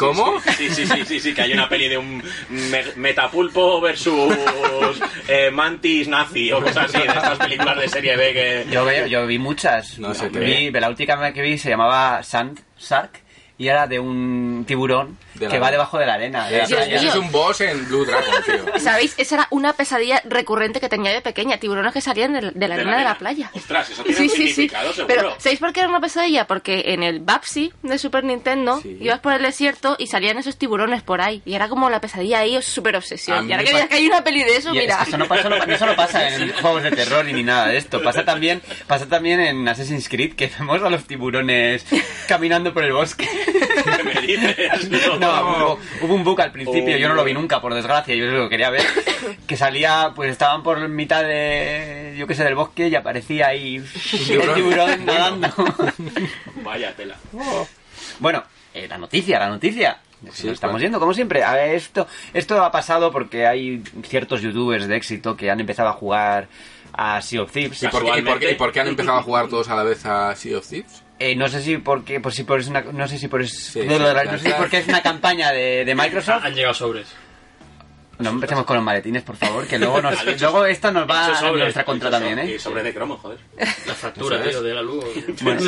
sí, sí. Sí, sí, sí, sí, que hay una peli de un me- metapulpo versus eh, mantis nazi o cosas así, de estas películas de serie B que... Yo, veo- yo vi muchas. No sé, vi, la última que vi se llamaba Sand Shark y era de un tiburón De que va debajo de la arena. de la Dios playa. es un boss en Blue Dragon, tío. ¿Sabéis? Esa era una pesadilla recurrente que tenía de pequeña. Tiburones que salían de, de la arena de la playa. Ostras, eso tiene Sí, un sí, sí. seguro. Pero, ¿sabéis por qué era una pesadilla? Porque en el Babsy de Super Nintendo Sí. ibas por el desierto y salían esos tiburones por ahí. Y era como la pesadilla ahí, súper A obsesión. Y ahora que que hay una peli de eso, Y es mira. que eso no pasa, no, eso no pasa en juegos de terror ni nada de esto. Pasa también, pasa también en Assassin's Creed que vemos a los tiburones caminando por el bosque. ¿Qué me dices? No, hubo, hubo un bug al principio, yo no lo vi nunca, por desgracia, yo lo quería ver, que salía, pues estaban por mitad de, yo qué sé, del bosque y aparecía ahí el tiburón. nadando. Vaya tela. Bueno, eh, la noticia, la noticia. Sí, Nos estamos yendo, como siempre. A ver, esto, esto ha pasado porque hay ciertos youtubers de éxito que han empezado a jugar a Sea of Thieves. ¿Y por, qué, y, por qué, y por qué han empezado a jugar todos a la vez a Sea of Thieves? Eh, no sé si porque, por si por es una, no sé si por es, Sí, sí, no sé claro. si porque es una campaña de, de Microsoft. Han llegado sobres. No empecemos con los maletines, por favor, que luego nos, luego esto nos va a sobre, nuestra contra también, Y ¿eh? sobre de cromo, joder. La es. tío, de la luz. Bueno,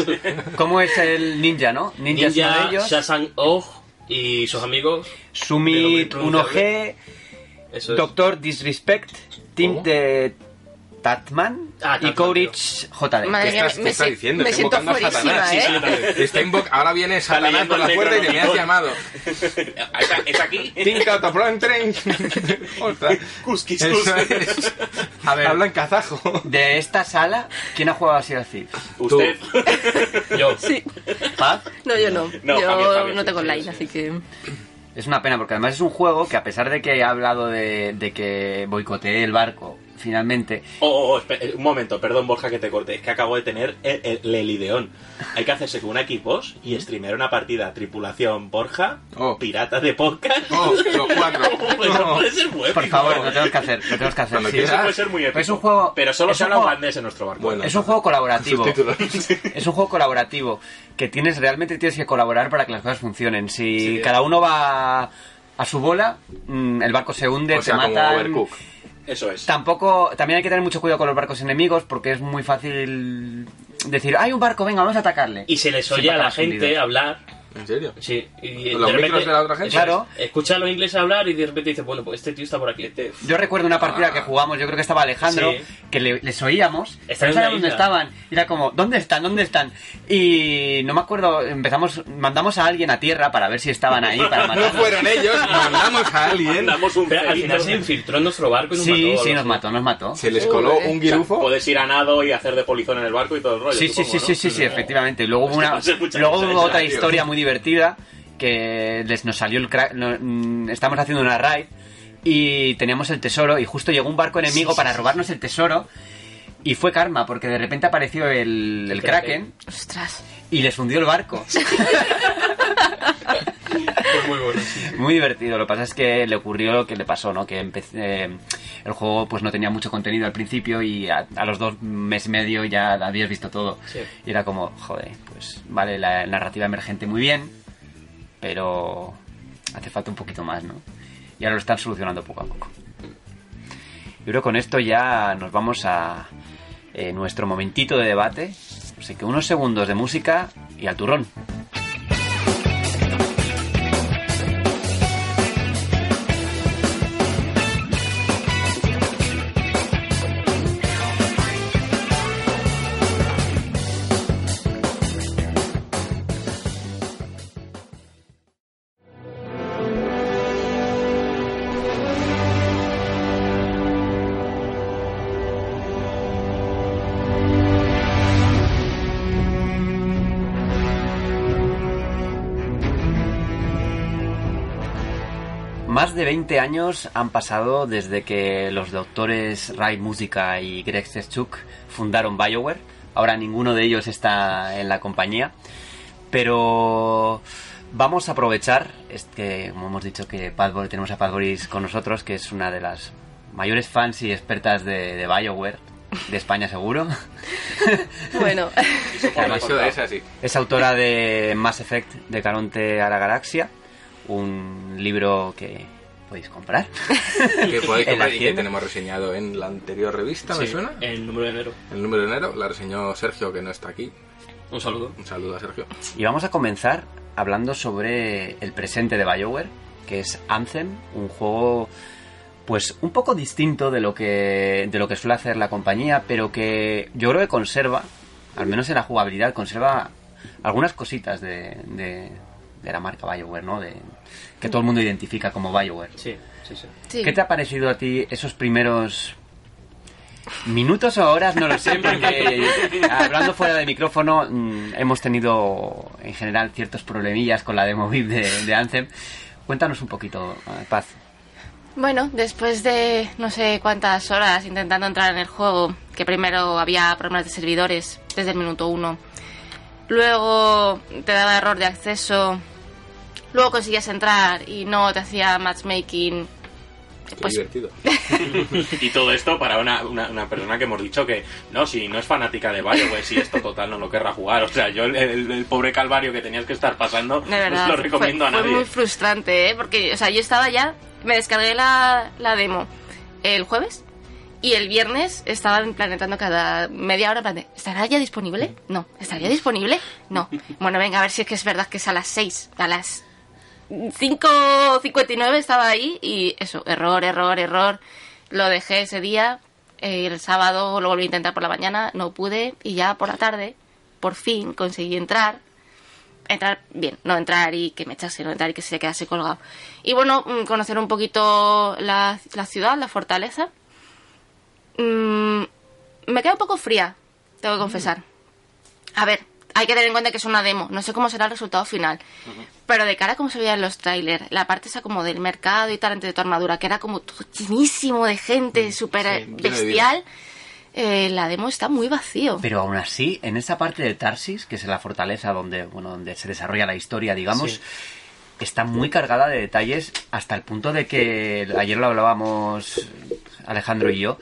¿cómo es el ninja, no? Ninja, es uno de Ninja, ellos. Shazam Og y sus amigos. Sumit de lo que 1G, Eso es. Doctor Disrespect, Team ¿Cómo? de Tatman Ah, y Courage JD. Madre ¿Qué mía, estás- me, qué estás si- diciendo? me Está siento invocando a fuerísima, Satanás. ¿eh? Sí. Está Ahora viene Satanás por la puerta y te me has llamado. ¿Es- ¿Es aquí? Ostras. Cusquis, Eso cusquis. es. A ver. Habla en kazajo. De esta sala, ¿quién ha jugado a Sea of Thieves? Usted. Yo. Sí. Paz. No, yo no. No, yo no tengo sí, online, sí. así que... Es una pena porque además es un juego que a pesar de que he hablado de, de que boicoteé el barco finalmente, Oh, oh, oh, espera, un momento, perdón Borja que te corte, es que acabo de tener el, el- el ideón. Hay que hacerse con un equipos y streamear una partida tripulación Borja, Oh. pirata de podcast. Oh, los cuatro. No. puede ser muy por épico. favor, lo tenemos que hacer, lo tenemos que hacer. Cuando sí. quieras. Eso puede ser muy épico. Pero es un juego- Pero solo habla juego- holandés en nuestro barco. Bueno. Es un juego colaborativo. Es un juego colaborativo que tienes realmente tienes que colaborar para que las cosas funcionen. Si Sí. cada uno va a su bola, mm, el barco se hunde, O sea, te como matan. Overcook. Eso es. Tampoco, también hay que tener mucho cuidado con los barcos enemigos porque es muy fácil decir, hay un barco, venga, vamos a atacarle. Y se les oye a la gente hablar. ¿En serio? Sí. Y ¿Los micros de la otra gente? Claro. Escucha a los ingleses hablar y de repente dice, bueno, pues este tío está por aquí. Este- Yo recuerdo una partida Ah. que jugamos, yo creo que estaba Alejandro, Sí. que le- les oíamos, no sabíamos dónde estaban, y era como, ¿dónde están? ¿Dónde están? Y no me acuerdo, empezamos, mandamos a alguien a tierra para ver si estaban ahí, para No fueron ellos, mandamos a alguien. Mandamos un Pero al final se infiltró en nuestro barco y nos Sí, mató. sí, algo nos mató, nos mató. Se les coló un O sea, guirufo. puedes ir a nado y hacer de polizón en el barco y todo el rollo. Sí, sí, supongo, sí, ¿no? sí, sí, sí, efectivamente. Luego hubo, una, luego otra historia muy divertida que les nos salió el crack, no, mm, estamos haciendo una raid y teníamos el tesoro y justo llegó un barco enemigo para robarnos el tesoro y fue karma porque de repente apareció el, el kraken Ostras. y les hundió el barco. Muy bueno, sí. Muy divertido. Lo que pasa es que le ocurrió lo que le pasó, ¿no? Que empecé, eh, el juego pues no tenía mucho contenido al principio y a, a los dos meses y medio ya habías visto todo. Sí. Y era como, joder, pues vale, la narrativa emergente muy bien, pero hace falta un poquito más, ¿no? Y ahora lo están solucionando poco a poco. Yo creo que con esto ya nos vamos a eh, nuestro momentito de debate. Así que unos segundos de música y al turrón. 20 años han pasado desde que los doctores Ray Música y Greg Sestchuk fundaron BioWare. Ahora ninguno de ellos está en la compañía. Pero vamos a aprovechar, este, como hemos dicho que Pat Boris- tenemos a Pat Boris con nosotros, que es una de las mayores fans y expertas de, de BioWare, de España seguro. Bueno, Eso es así. Es autora de Mass Effect de Caronte a la Galaxia, un libro que podéis comprar. Que podéis comprar y que tenemos reseñado en la anterior revista, ¿me Sí, suena? El número de enero. El número de enero la reseñó Sergio, que no está aquí. Un saludo. Un saludo a Sergio. Y vamos a comenzar hablando sobre el presente de BioWare, que es Anthem, un juego pues un poco distinto de lo que de lo que suele hacer la compañía, pero que yo creo que conserva, al menos en la jugabilidad, conserva algunas cositas de, de, de la marca BioWare, ¿no? De, que todo el mundo identifica como BioWare. Sí, sí, sí. sí. ¿Qué te ha parecido a ti esos primeros minutos o horas? No lo sé, porque hablando fuera de micrófono mm, hemos tenido en general ciertos problemillas con la demo VIP de, de Anthem. Cuéntanos un poquito, eh, Paz. Bueno, después de no sé cuántas horas intentando entrar en el juego, que primero había problemas de servidores desde el minuto uno, luego te daba error de acceso, luego conseguías entrar y no te hacía matchmaking, Qué pues divertido. Y todo esto para una, una, una persona que hemos dicho que no, si no es fanática de Bioware, si esto total no lo querrá jugar. O sea, yo el, el- el pobre calvario que tenías que estar pasando, no verdad, lo fue- recomiendo fue, a nadie. muy frustrante, ¿eh? porque o sea, yo estaba ya, me descargué la, la demo el jueves y el viernes estaba en plan entrando cada media hora en plan de, ¿estará ya disponible? No. ¿Estaría disponible? No. Bueno, venga, a ver si es que es verdad que es a las 6, a las 5.59 estaba ahí y eso, error, error, error. Lo dejé ese día, eh, el sábado lo volví a intentar por la mañana, no pude y ya por la tarde, por fin conseguí entrar entrar bien, no entrar y que me echase, no entrar y que se quedase colgado. Y bueno, mm, conocer un poquito la, la ciudad, la fortaleza. Mm, me queda un poco fría, tengo que confesar. A ver, hay que tener en cuenta que es una demo, no sé cómo será el resultado final. Pero de cara a cómo se veía en los trailers, la parte esa como del mercado y tal, antes de tu armadura, que era como todo llenísimo de gente, súper eh, bestial, eh, la demo está muy vacío. Pero aún así, en esa parte de Tarsis, que es la fortaleza donde, bueno, donde se desarrolla la historia, digamos, Sí. está muy cargada de detalles hasta el punto de que ayer lo hablábamos Alejandro y yo,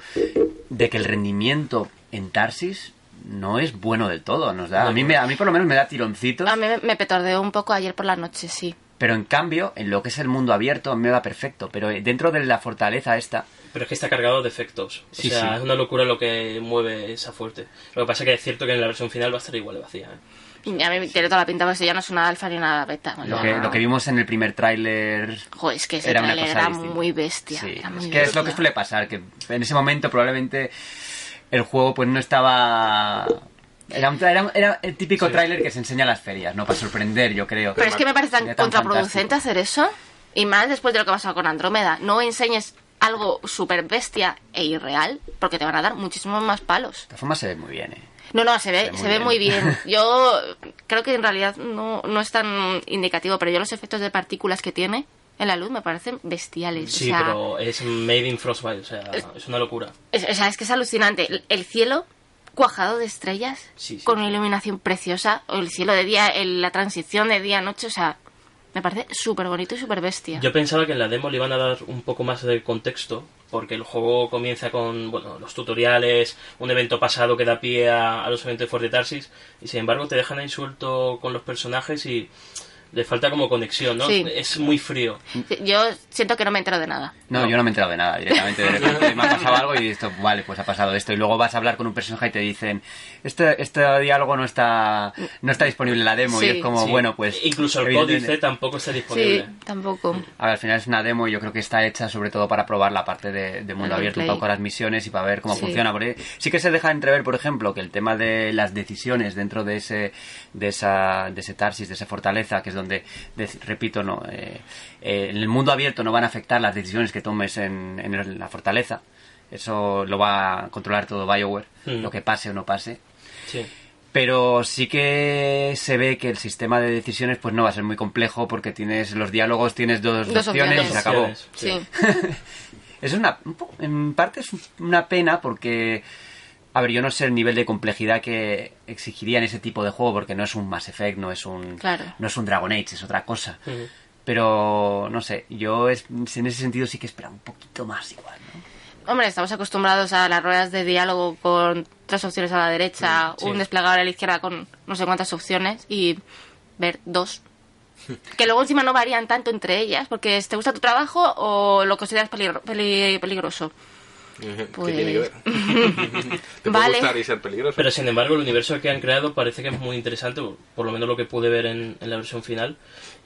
de que el rendimiento en Tarsis no es bueno del todo. Nos da, a, mí me, a mí por lo menos me da tironcitos, A mí me, petordeó un poco ayer por la noche, sí. pero en cambio, en lo que es el mundo abierto, a mí me va perfecto. Pero dentro de la fortaleza esta, Pero es que está cargado de efectos. O Sí, sea, sí. es una locura lo que mueve esa fuerte. Lo que pasa es que es cierto que en la versión final va a estar igual de vacía. ¿eh? Y a mí tiene toda la pinta, porque eso ya no es una alfa ni una beta. lo que, no, lo que vimos en el primer tráiler Joder, es que ese era una trailer cosa era muy bestia. Sí, era muy es que es lo que bestia. suele pasar, que en ese momento probablemente el juego pues no estaba... Era, un era, era el típico tráiler que se enseña en las ferias, ¿no? Para sorprender, yo creo. Pero es que me parece tan contraproducente fantástico. hacer eso. Y más después de lo que ha pasado con Andrómeda. No enseñes algo súper bestia e irreal, porque te van a dar muchísimos más palos. De todas formas se ve muy bien, ¿eh? No, no, se ve, Se ve se muy ve bien. muy bien. Yo creo que en realidad no, no es tan indicativo, pero yo los efectos de partículas que tiene en la luz me parecen bestiales. Sí, o sea, pero es made in Frostbite, o sea, es una locura. es, o sea, es que es alucinante. El, el cielo cuajado de estrellas, Sí, sí. con una iluminación preciosa, o el cielo de día, el- la transición de día a noche, o sea, me parece súper bonito y súper bestia. Yo pensaba que en la demo le iban a dar un poco más de contexto, porque el juego comienza con bueno, los tutoriales, un evento pasado que da pie a, a los eventos de Fort de Tarsis, y sin embargo te dejan ahí suelto con los personajes y le falta como conexión, ¿no? Sí. Es muy frío. Sí, Yo siento que no me entero de nada. No, No. yo no me he enterado de nada. Directamente de repente me ha pasado algo y esto, vale, pues ha pasado esto. Y luego vas a hablar con un personaje y te dicen, este, este diálogo no está, no está disponible en la demo. Sí. y es como, Sí. bueno, pues... Incluso el códice tampoco está disponible. Sí, tampoco. A ver, al final es una demo y yo creo que está hecha sobre todo para probar la parte de, de mundo El abierto, poco las misiones y para ver cómo Sí. funciona. Porque sí que se deja entrever, por ejemplo, que el tema de las decisiones dentro de ese, de esa, de ese Tarsis, de esa fortaleza, que es donde, de- repito, no, eh, eh, en el mundo abierto no van a afectar las decisiones que tomes en, en la fortaleza. Eso lo va a controlar todo BioWare, Mm. lo que pase o no pase. Sí. Pero sí que se ve que el sistema de decisiones pues no va a ser muy complejo porque tienes los diálogos, tienes dos, Dos opciones y se acabó. Sí. Es una, en parte es una pena porque, a ver, yo no sé el nivel de complejidad que exigiría en ese tipo de juego porque no es un Mass Effect, no es un, Claro. no es un Dragon Age, es otra cosa. Pero, no sé, yo es- en ese sentido sí que esperaba un poquito más igual, ¿no? Hombre, estamos acostumbrados a las ruedas de diálogo con tres opciones a la derecha, Sí. un desplegable a la izquierda con no sé cuántas opciones y ver dos. Que luego encima no varían tanto entre ellas, porque ¿te gusta tu trabajo o lo consideras peligro- peli- peligroso? ¿Qué Pues- tiene que ver? Te puede Vale. gustar y ser peligroso. Pero sin embargo, el universo que han creado parece que es muy interesante, por lo menos lo que pude ver en, en la versión final.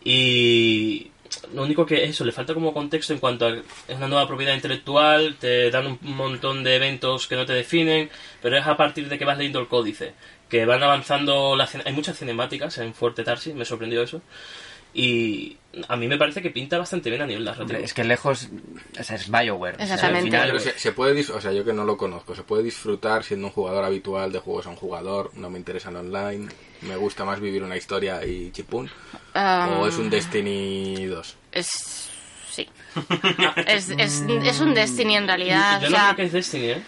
Y lo único que eso, le falta como contexto en cuanto a es una nueva propiedad intelectual, te dan un montón de eventos que no te definen, pero es a partir de que vas leyendo el códice, que van avanzando, las hay muchas cinemáticas en Fuerte Tarsis, me sorprendió eso. Y a mí me parece que pinta bastante bien a nivel narrativo. Hombre, es que lejos, o sea, es BioWare. O sea, al Exactamente. final- se, se puede dis- o sea, yo que no lo conozco, se puede disfrutar siendo un jugador habitual de juegos a un jugador, no me interesa el online, me gusta más vivir una historia y chipún, Ah, o es un Destiny 2. Es... Sí. es, es, es un Destiny en realidad. Yo o no sea, creo que es Destiny, ¿eh?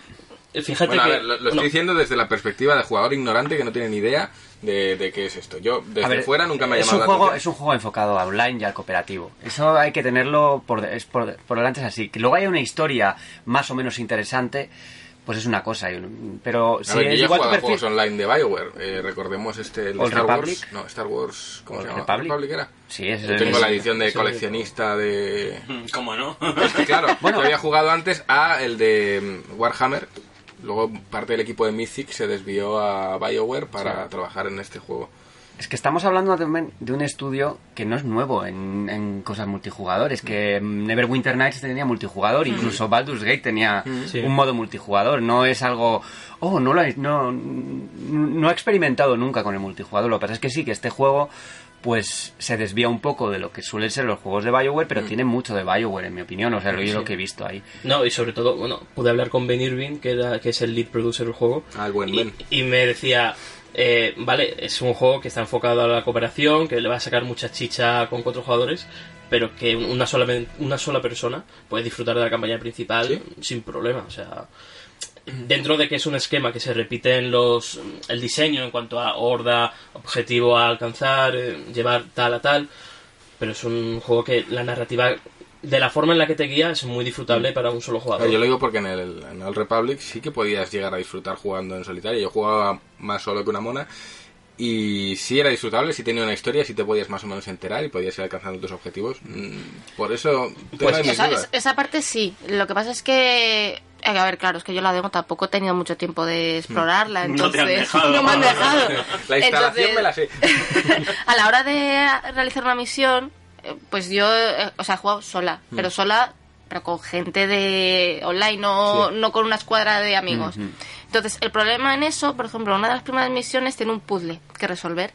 Fíjate Bueno, a que... ver, lo, lo estoy diciendo desde la perspectiva de jugador ignorante que no tiene ni idea de, de qué es esto. Yo desde A ver, fuera nunca me ha es llamado un la juego atención. Es un juego enfocado a online y al cooperativo. Eso hay que tenerlo por, de- es por, por delante, es así. Que luego haya una historia más o menos interesante, pues es una cosa. y un- Pero A si ver, yo es igual a perfil... juegos online de Bioware. Eh, recordemos este, el de ¿Old Star Republic? Wars. No, Star Wars. ¿Cómo ¿Old se llama? Republic? era? Sí, es Yo tengo es- la edición de sí. coleccionista de. ¿Cómo no? Es que claro, Bueno. yo había jugado antes a el de mm, Warhammer. Luego parte del equipo de Mythic se desvió a BioWare para trabajar en este juego. Es que estamos hablando también de un estudio que no es nuevo en, en cosas multijugadores, que Neverwinter Nights tenía multijugador, incluso Baldur's Gate tenía Sí. un modo multijugador, no es algo, oh, no lo he, no, no he experimentado nunca con el multijugador, lo que pasa es que sí, que este juego pues se desvía un poco de lo que suelen ser los juegos de BioWare, pero tiene mucho de BioWare en mi opinión, o sea, lo, que he visto ahí. No, y sobre todo, bueno, pude hablar con Ben Irving, que, era, que es el lead producer del juego. Ah, el buen y, Ben. y me decía, eh, vale, es un juego que está enfocado a la cooperación, que le va a sacar mucha chicha con cuatro jugadores, pero que una sola, una sola persona puede disfrutar de la campaña principal ¿Sí? sin problema. O sea, dentro de que es un esquema que se repite en los el diseño en cuanto a horda, objetivo a alcanzar, eh, llevar tal a tal, pero es un juego que la narrativa de la forma en la que te guía es muy disfrutable para un solo jugador. yo lo digo porque en el, en el Republic sí que podías llegar a disfrutar jugando en solitario. Yo jugaba más solo que una mona y sí era disfrutable, sí tenía una historia, sí te podías más o menos enterar y podías ir alcanzando tus objetivos. Mm, Por eso Pues esa, esa parte sí. Lo que pasa es que. Eh, A ver, claro, es que yo la demo tampoco he tenido mucho tiempo de explorarla, No entonces te han dejado. no me han dejado. La instalación Entonces, me la sé. a la hora de realizar una misión, eh, pues yo, eh, o sea, he jugado sola, Mm. pero sola, pero con gente de online, no, Sí. no con una escuadra de amigos. Entonces, el problema en eso, por ejemplo, una de las primeras misiones tiene un puzzle que resolver.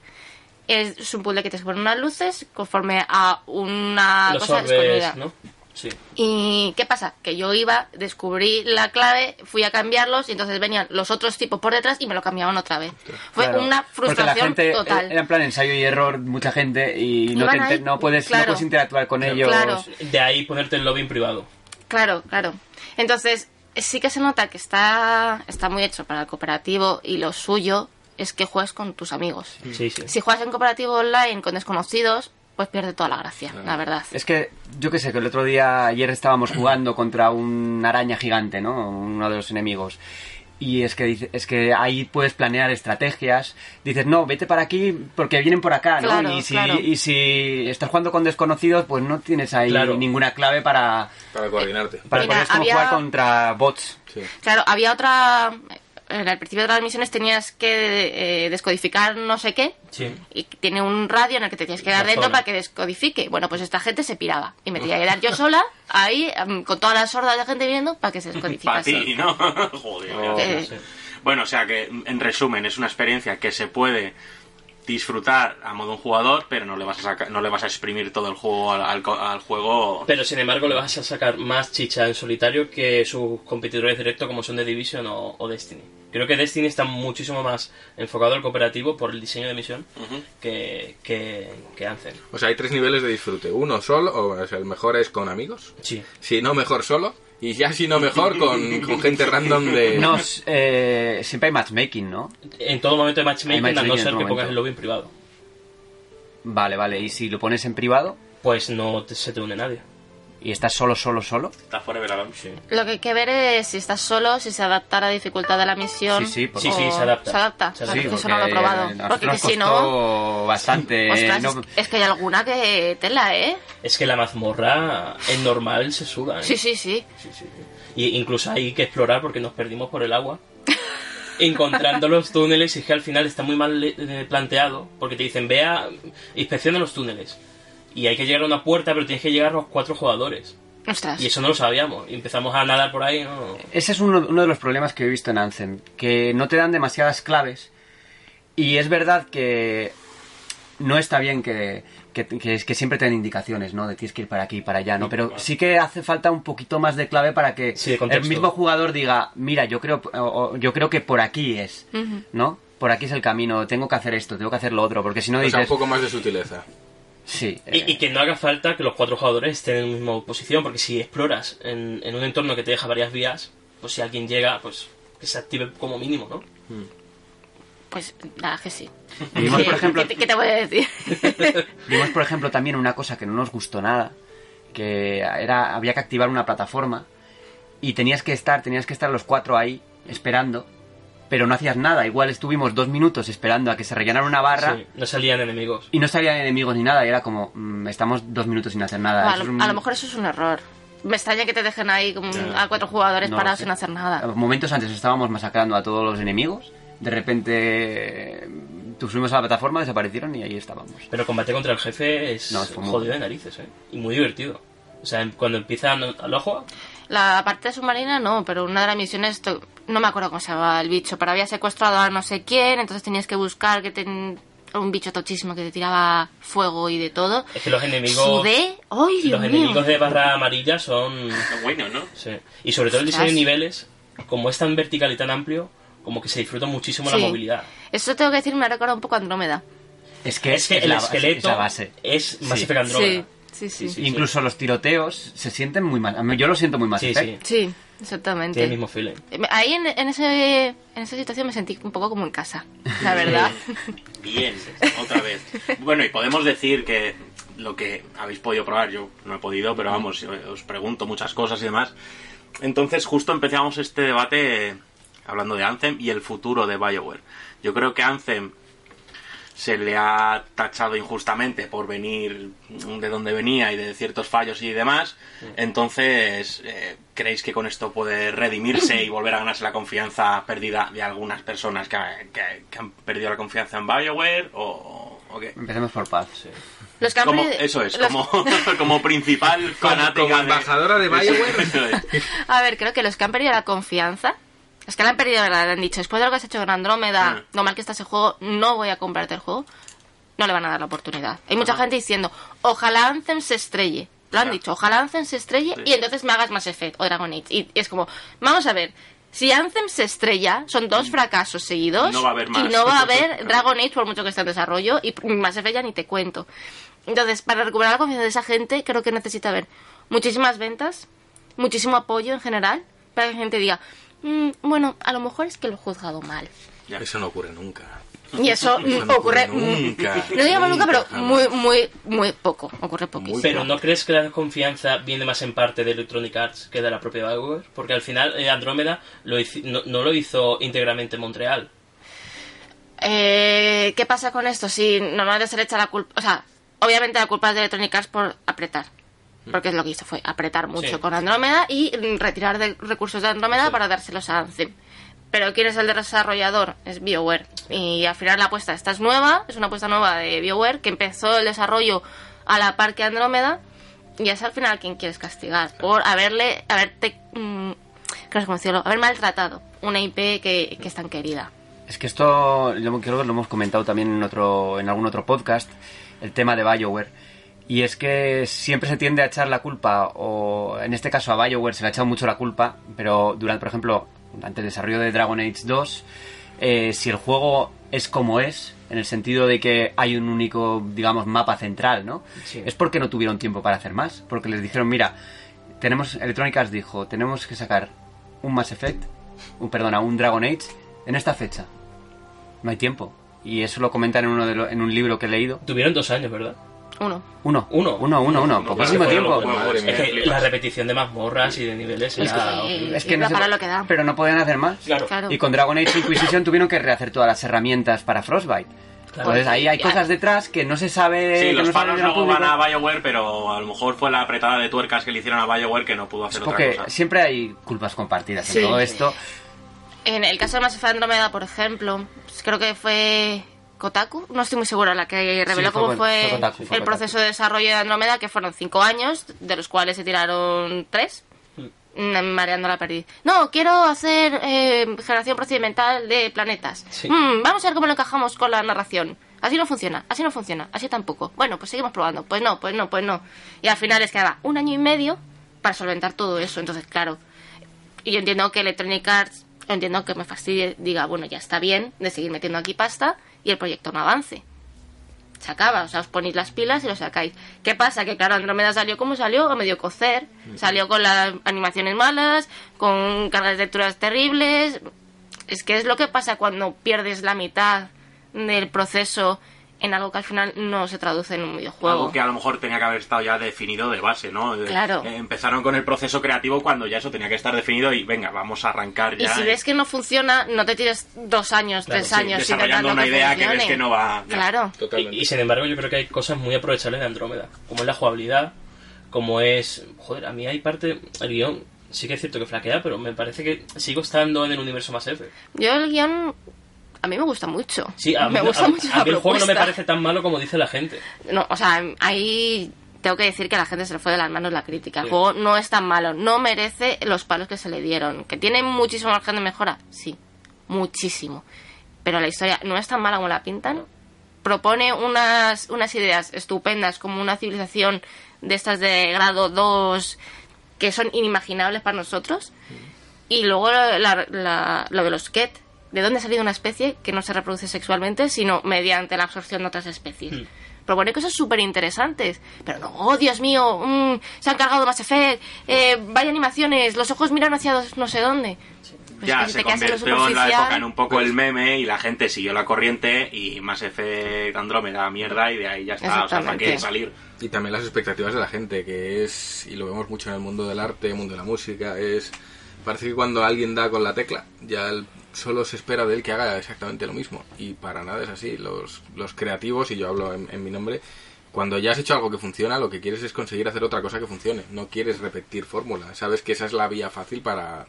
Es un puzzle que te poner unas luces conforme a una Los cosa orbes, escondida. ¿no? Sí. ¿Y qué pasa? Que yo iba, descubrí la clave, fui a cambiarlos y entonces venían los otros tipos por detrás y me lo cambiaban otra vez. Fue Claro, una porque la frustración gente, total. Era en plan ensayo y error, mucha gente, y no, Iban te enter- ahí, no, puedes, no puedes interactuar con ellos. Claro. De ahí ponerte el lobby en privado. Claro, claro. Entonces, sí que se nota que está, está muy hecho para el cooperativo y lo suyo es que juegues con tus amigos. Sí, sí. Si juegas en cooperativo online con desconocidos, pues pierde toda la gracia, la verdad. Es que yo que sé, que el otro día, ayer estábamos jugando contra una araña gigante, ¿no? Uno de los enemigos. Y es que, dice- es que ahí puedes planear estrategias. Dices, no, vete para aquí porque vienen por acá, ¿no? Claro, y, si, claro. y si estás jugando con desconocidos, pues no tienes ahí Claro. ninguna clave para, Para coordinarte. para Mira, poder es como había- jugar contra bots. Sí. Claro, había otra... En el principio de las misiones tenías que eh, descodificar no sé qué Sí. y tiene un radio en el que te tienes que dar dentro para que descodifique. Bueno, pues esta gente se piraba y me tenía que dar yo sola ahí em, con todas las hordas de gente viendo para que se Para descodificase. ti, ¿no? Joder. Oh. Bueno, o sea que, en resumen, es una experiencia que se puede disfrutar a modo un jugador, pero no le vas a sacar, no le vas a exprimir todo el juego al, al co- al juego. Pero sin embargo le vas a sacar más chicha en solitario que sus competidores directos como son The Division o, o Destiny. Creo que Destiny está muchísimo más enfocado al cooperativo por el diseño de misión que, que, que Anthem. O sea, hay tres niveles de disfrute. Uno solo, o sea, el mejor es con amigos. Sí. Si no, mejor solo. Y ya si no, mejor con, con gente random de... No, eh, siempre hay matchmaking, ¿no? En todo momento de matchmaking, Hay a no matchmaking ser que pongas el lobby en privado. Vale, vale. Y si lo pones en privado Pues no te- se te une nadie. Y estás solo, solo, solo. Está forever alone. Sí. Lo que hay que ver es si estás solo, si se adapta a la dificultad de la misión. Sí, sí, por Sí, se adapta. Se adapta. Se adapta. eso no lo he probado. Porque que si no. bastante. Ostras, no- es, que hay alguna que tela, ¿eh? Es que la mazmorra en normal se suda. ¿eh? Sí, sí, sí. Sí, sí, sí. Y incluso hay que explorar porque nos perdimos por el agua. Encontrando los túneles y es que al final está muy mal eh, planteado porque te dicen vea, inspecciona los túneles. Y hay que llegar a una puerta pero tienes que llegar a los cuatro jugadores. Ostras. Y eso no lo sabíamos. Y empezamos a nadar por ahí, ¿no? Ese es uno, uno de los problemas que he visto en Anthem, que no te dan demasiadas claves y es verdad que no está bien que, que, que- que siempre te den indicaciones, ¿no? De tienes que ir para aquí, para allá, ¿no? Pero sí que hace falta un poquito más de clave para que Sí, el mismo jugador diga, mira, yo creo, o- o yo creo que por aquí es, ¿no? Por aquí es el camino, tengo que hacer esto, tengo que hacer lo otro, porque si no O sea, un dices... poco más de sutileza. Sí, Y, eh, y que no haga falta que los cuatro jugadores estén en la misma posición, porque si exploras en, en un entorno que te deja varias vías, pues si alguien llega, pues que se active como mínimo, ¿no? Pues nada, que sí. Vimos, por ¿Qué- ejemplo- ¿Qué, te- qué te voy a decir? Vimos, por ejemplo, también una cosa que no nos gustó nada, que era había que activar una plataforma y tenías que estar, tenías que estar los cuatro ahí esperando, pero no hacías nada. Igual estuvimos dos minutos esperando a que se rellenara una barra Sí, no salían enemigos. y no salían enemigos ni nada. Y era como, mm, estamos dos minutos sin hacer nada. a, Eso lo, es un- a lo mejor eso es un error. Me extraña que te dejen ahí como a cuatro jugadores No, parados sí. sin hacer nada. Momentos antes estábamos masacrando a todos los enemigos. De repente, tú subimos a la plataforma, desaparecieron y ahí estábamos. Pero combate contra el jefe es No, muy jodido de narices, ¿eh? Y muy divertido. O sea, cuando empiezan al ojo, La parte submarina no, pero una de las misiones, to- no me acuerdo cómo se llamaba el bicho, pero había secuestrado a no sé quién, entonces tenías que buscar que ten... un bicho tochísimo que te tiraba fuego y de todo. es que los enemigos... Sudé, ¡ay, Dios Los mío! enemigos de barra amarilla son... Está bueno, ¿no? sí. Y sobre todo el diseño de niveles, como es tan vertical y tan amplio, como que se disfruta muchísimo Sí. la movilidad. Eso tengo que decir, me ha recordado un poco a Andrómeda. Es que, Es que el la esqueleto es la base. es Mass Sí. Effect Andromeda. Sí, sí, sí. Incluso los tiroteos se sienten muy mal. Yo lo siento muy mal. Sí, sí. Sí, exactamente. Tiene el mismo feeling. Ahí en, en, ese, en esa situación me sentí un poco como en casa, la verdad. Bien, otra vez. Bueno, y podemos decir que lo que habéis podido probar, yo no he podido, pero vamos, os pregunto muchas cosas y demás. Entonces, justo empezamos este debate eh, hablando de Anthem y el futuro de BioWare. Yo creo que Anthem se le ha tachado injustamente por venir de donde venía y de ciertos fallos y demás. Entonces, eh, ¿creéis que con esto puede redimirse y volver a ganarse la confianza perdida de algunas personas que, que- que han perdido la confianza en BioWare? ¿O, o qué? Empecemos por paz. Los que han Como, perdido- eso es, los- como, como principal fanática como de- embajadora de BioWare. Eso es. A ver, creo que los que han perdido la confianza, los que la han perdido, verdad, le han dicho, después de lo que has hecho con Andrómeda, Ah. lo mal que está ese juego, no voy a comprarte el juego, no le van a dar la oportunidad. Hay mucha gente diciendo, ojalá Anthem se estrelle. Lo han dicho, ojalá Anthem se estrelle Sí. y entonces me hagas Mass Effect o Dragon Age. Y es como, vamos a ver, si Anthem se estrella, son dos fracasos seguidos. No va a haber más. Y no va a haber. Dragon Age por mucho que esté en desarrollo y Mass Effect ya ni te cuento. Entonces, para recuperar la confianza de esa gente, creo que necesita haber muchísimas ventas, muchísimo apoyo en general, para que la gente diga, "Mm, bueno, a lo mejor es que lo he juzgado mal. Ya. Eso no ocurre nunca. Y eso, Eso no ocurre, ocurre nunca, no digamos nunca, pero muy, muy, muy poco, ocurre poquísimo. Pero ¿no crees que la confianza viene más en parte de Electronic Arts que de la propia BioWare? Porque al final eh, Andrómeda lo hici- no, no lo hizo íntegramente Montreal. Eh, ¿Qué pasa con esto? Si normalmente se le echa la culpa, o sea, obviamente la culpa es de Electronic Arts por apretar. Porque es lo que hizo, fue apretar mucho Sí. con Andrómeda y retirar de recursos de Andrómeda para dárselos a Anthem. Pero ¿quién es el desarrollador? Es BioWare. Y al final la apuesta esta es nueva, es una apuesta nueva de BioWare que empezó el desarrollo a la par que Andrómeda y es al final quien quieres castigar por haberle, haberte, mm, cómo decirlo, haber maltratado una IP que, que es tan querida. Es que esto, yo creo que lo hemos comentado también en otro, en algún otro podcast, el tema de Bioware. Y es que siempre se tiende a echar la culpa, o en este caso a Bioware se le ha echado mucho la culpa, pero durante, por ejemplo, durante el desarrollo de Dragon Age 2, eh, si el juego es como es, en el sentido de que hay un único, digamos, mapa central, ¿no? Sí. Es porque no tuvieron tiempo para hacer más, porque les dijeron, mira, tenemos, Electronic Arts dijo, tenemos que sacar un Mass Effect, un, perdona, un Dragon Age en esta fecha. No hay tiempo. Y eso lo comentan en, uno de lo- en un libro que he leído. Tuvieron dos años, ¿verdad? Uno. Uno. Uno. Uno, uno, uno. Poquísimo claro, tiempo. Es que la repetición de mazmorras y de niveles Es era... que- Es que Iba no se para lo que da. Pero no podían hacer más. Claro. Claro. Y con Dragon Age Inquisition tuvieron que rehacer todas las herramientas para Frostbite. Claro. Entonces ahí hay cosas detrás que no se sabe. Sí, que los no palos luego van a BioWare, pero a lo mejor fue la apretada de tuercas que le hicieron a BioWare que no pudo hacer otra Porque cosa. siempre hay culpas compartidas Sí. en todo esto. En el caso de Mass Effect Andromeda, por ejemplo, pues creo que fue Kotaku, no estoy muy segura, la que reveló Sí, fue cómo Ko- fue, fue Kotaku, fue el Kotaku. proceso de desarrollo de Andromeda, que fueron cinco años, de los cuales se tiraron tres. Mm, Mareando la perdiz. No, quiero hacer eh, generación procedimental de planetas. Sí. Mm, vamos a ver cómo lo encajamos con la narración. Así no funciona, así no funciona, así tampoco. Bueno, pues seguimos probando. Pues no, pues no, pues no. Y al final es que va un año y medio para solventar todo eso. Entonces, claro, y yo entiendo que Electronic Arts, entiendo que me fastidie, diga, bueno, ya está bien de seguir metiendo aquí pasta y el proyecto no avance. Se acaba, o sea, os ponéis las pilas y lo sacáis. ¿Qué pasa? Que claro, Andrómeda salió como salió, a medio cocer. Salió con las animaciones malas, con cargas de lecturas terribles. Es que es lo que pasa cuando pierdes la mitad del proceso en algo que al final no se traduce en un videojuego. Algo que a lo mejor tenía que haber estado ya definido de base, ¿no? De- Claro. eh, empezaron con el proceso creativo cuando ya eso tenía que estar definido y venga, vamos a arrancar Y ya. si eh, ves que no funciona, no te tires dos años, Claro, tres sí, años desarrollando una que idea que ves que no va- ya. Claro. Totalmente. Y, y sin embargo, yo creo que hay cosas muy aprovechables de Andrómeda, como es la jugabilidad, como es. Joder, a mí hay parte. El guion sí que es cierto que flaquea, pero me parece que sigo estando en el universo más F. Yo el guion a mí me gusta mucho. Sí, a mí, me gusta a- mucho a la mí el juego no me parece tan malo como dice la gente. No, o sea, ahí tengo que decir que a la gente se le fue de las manos la crítica. El Sí. juego no es tan malo, no merece los palos que se le dieron. Que tiene muchísimo margen de mejora, sí, muchísimo. Pero la historia no es tan mala como la pintan. Propone unas, unas ideas estupendas como una civilización de estas de grado 2 que son inimaginables para nosotros. Y luego la- la- lo de los Ket, de dónde ha salido una especie que no se reproduce sexualmente, sino mediante la absorción de otras especies. Hmm. Propone cosas súper interesantes. Pero no, oh Dios mío, mm, se han cargado más Effect, eh, vaya animaciones, los ojos miran hacia no sé dónde. Pues ya que se convirtió en la época en un poco el meme y la gente siguió la corriente y más Effect Andrómeda mierda y de ahí ya está, o sea, ¿para Exactamente. qué salir? Y también las expectativas de la gente, que es, y lo vemos mucho en el mundo del arte, el mundo de la música, es, parece que cuando alguien da con la tecla, ya el- solo se espera de él que haga exactamente lo mismo. Y para nada es así. Los, los creativos, y yo hablo en, mi nombre, cuando ya has hecho algo que funciona, lo que quieres es conseguir hacer otra cosa que funcione. No quieres repetir fórmula. Sabes que esa es la vía fácil para...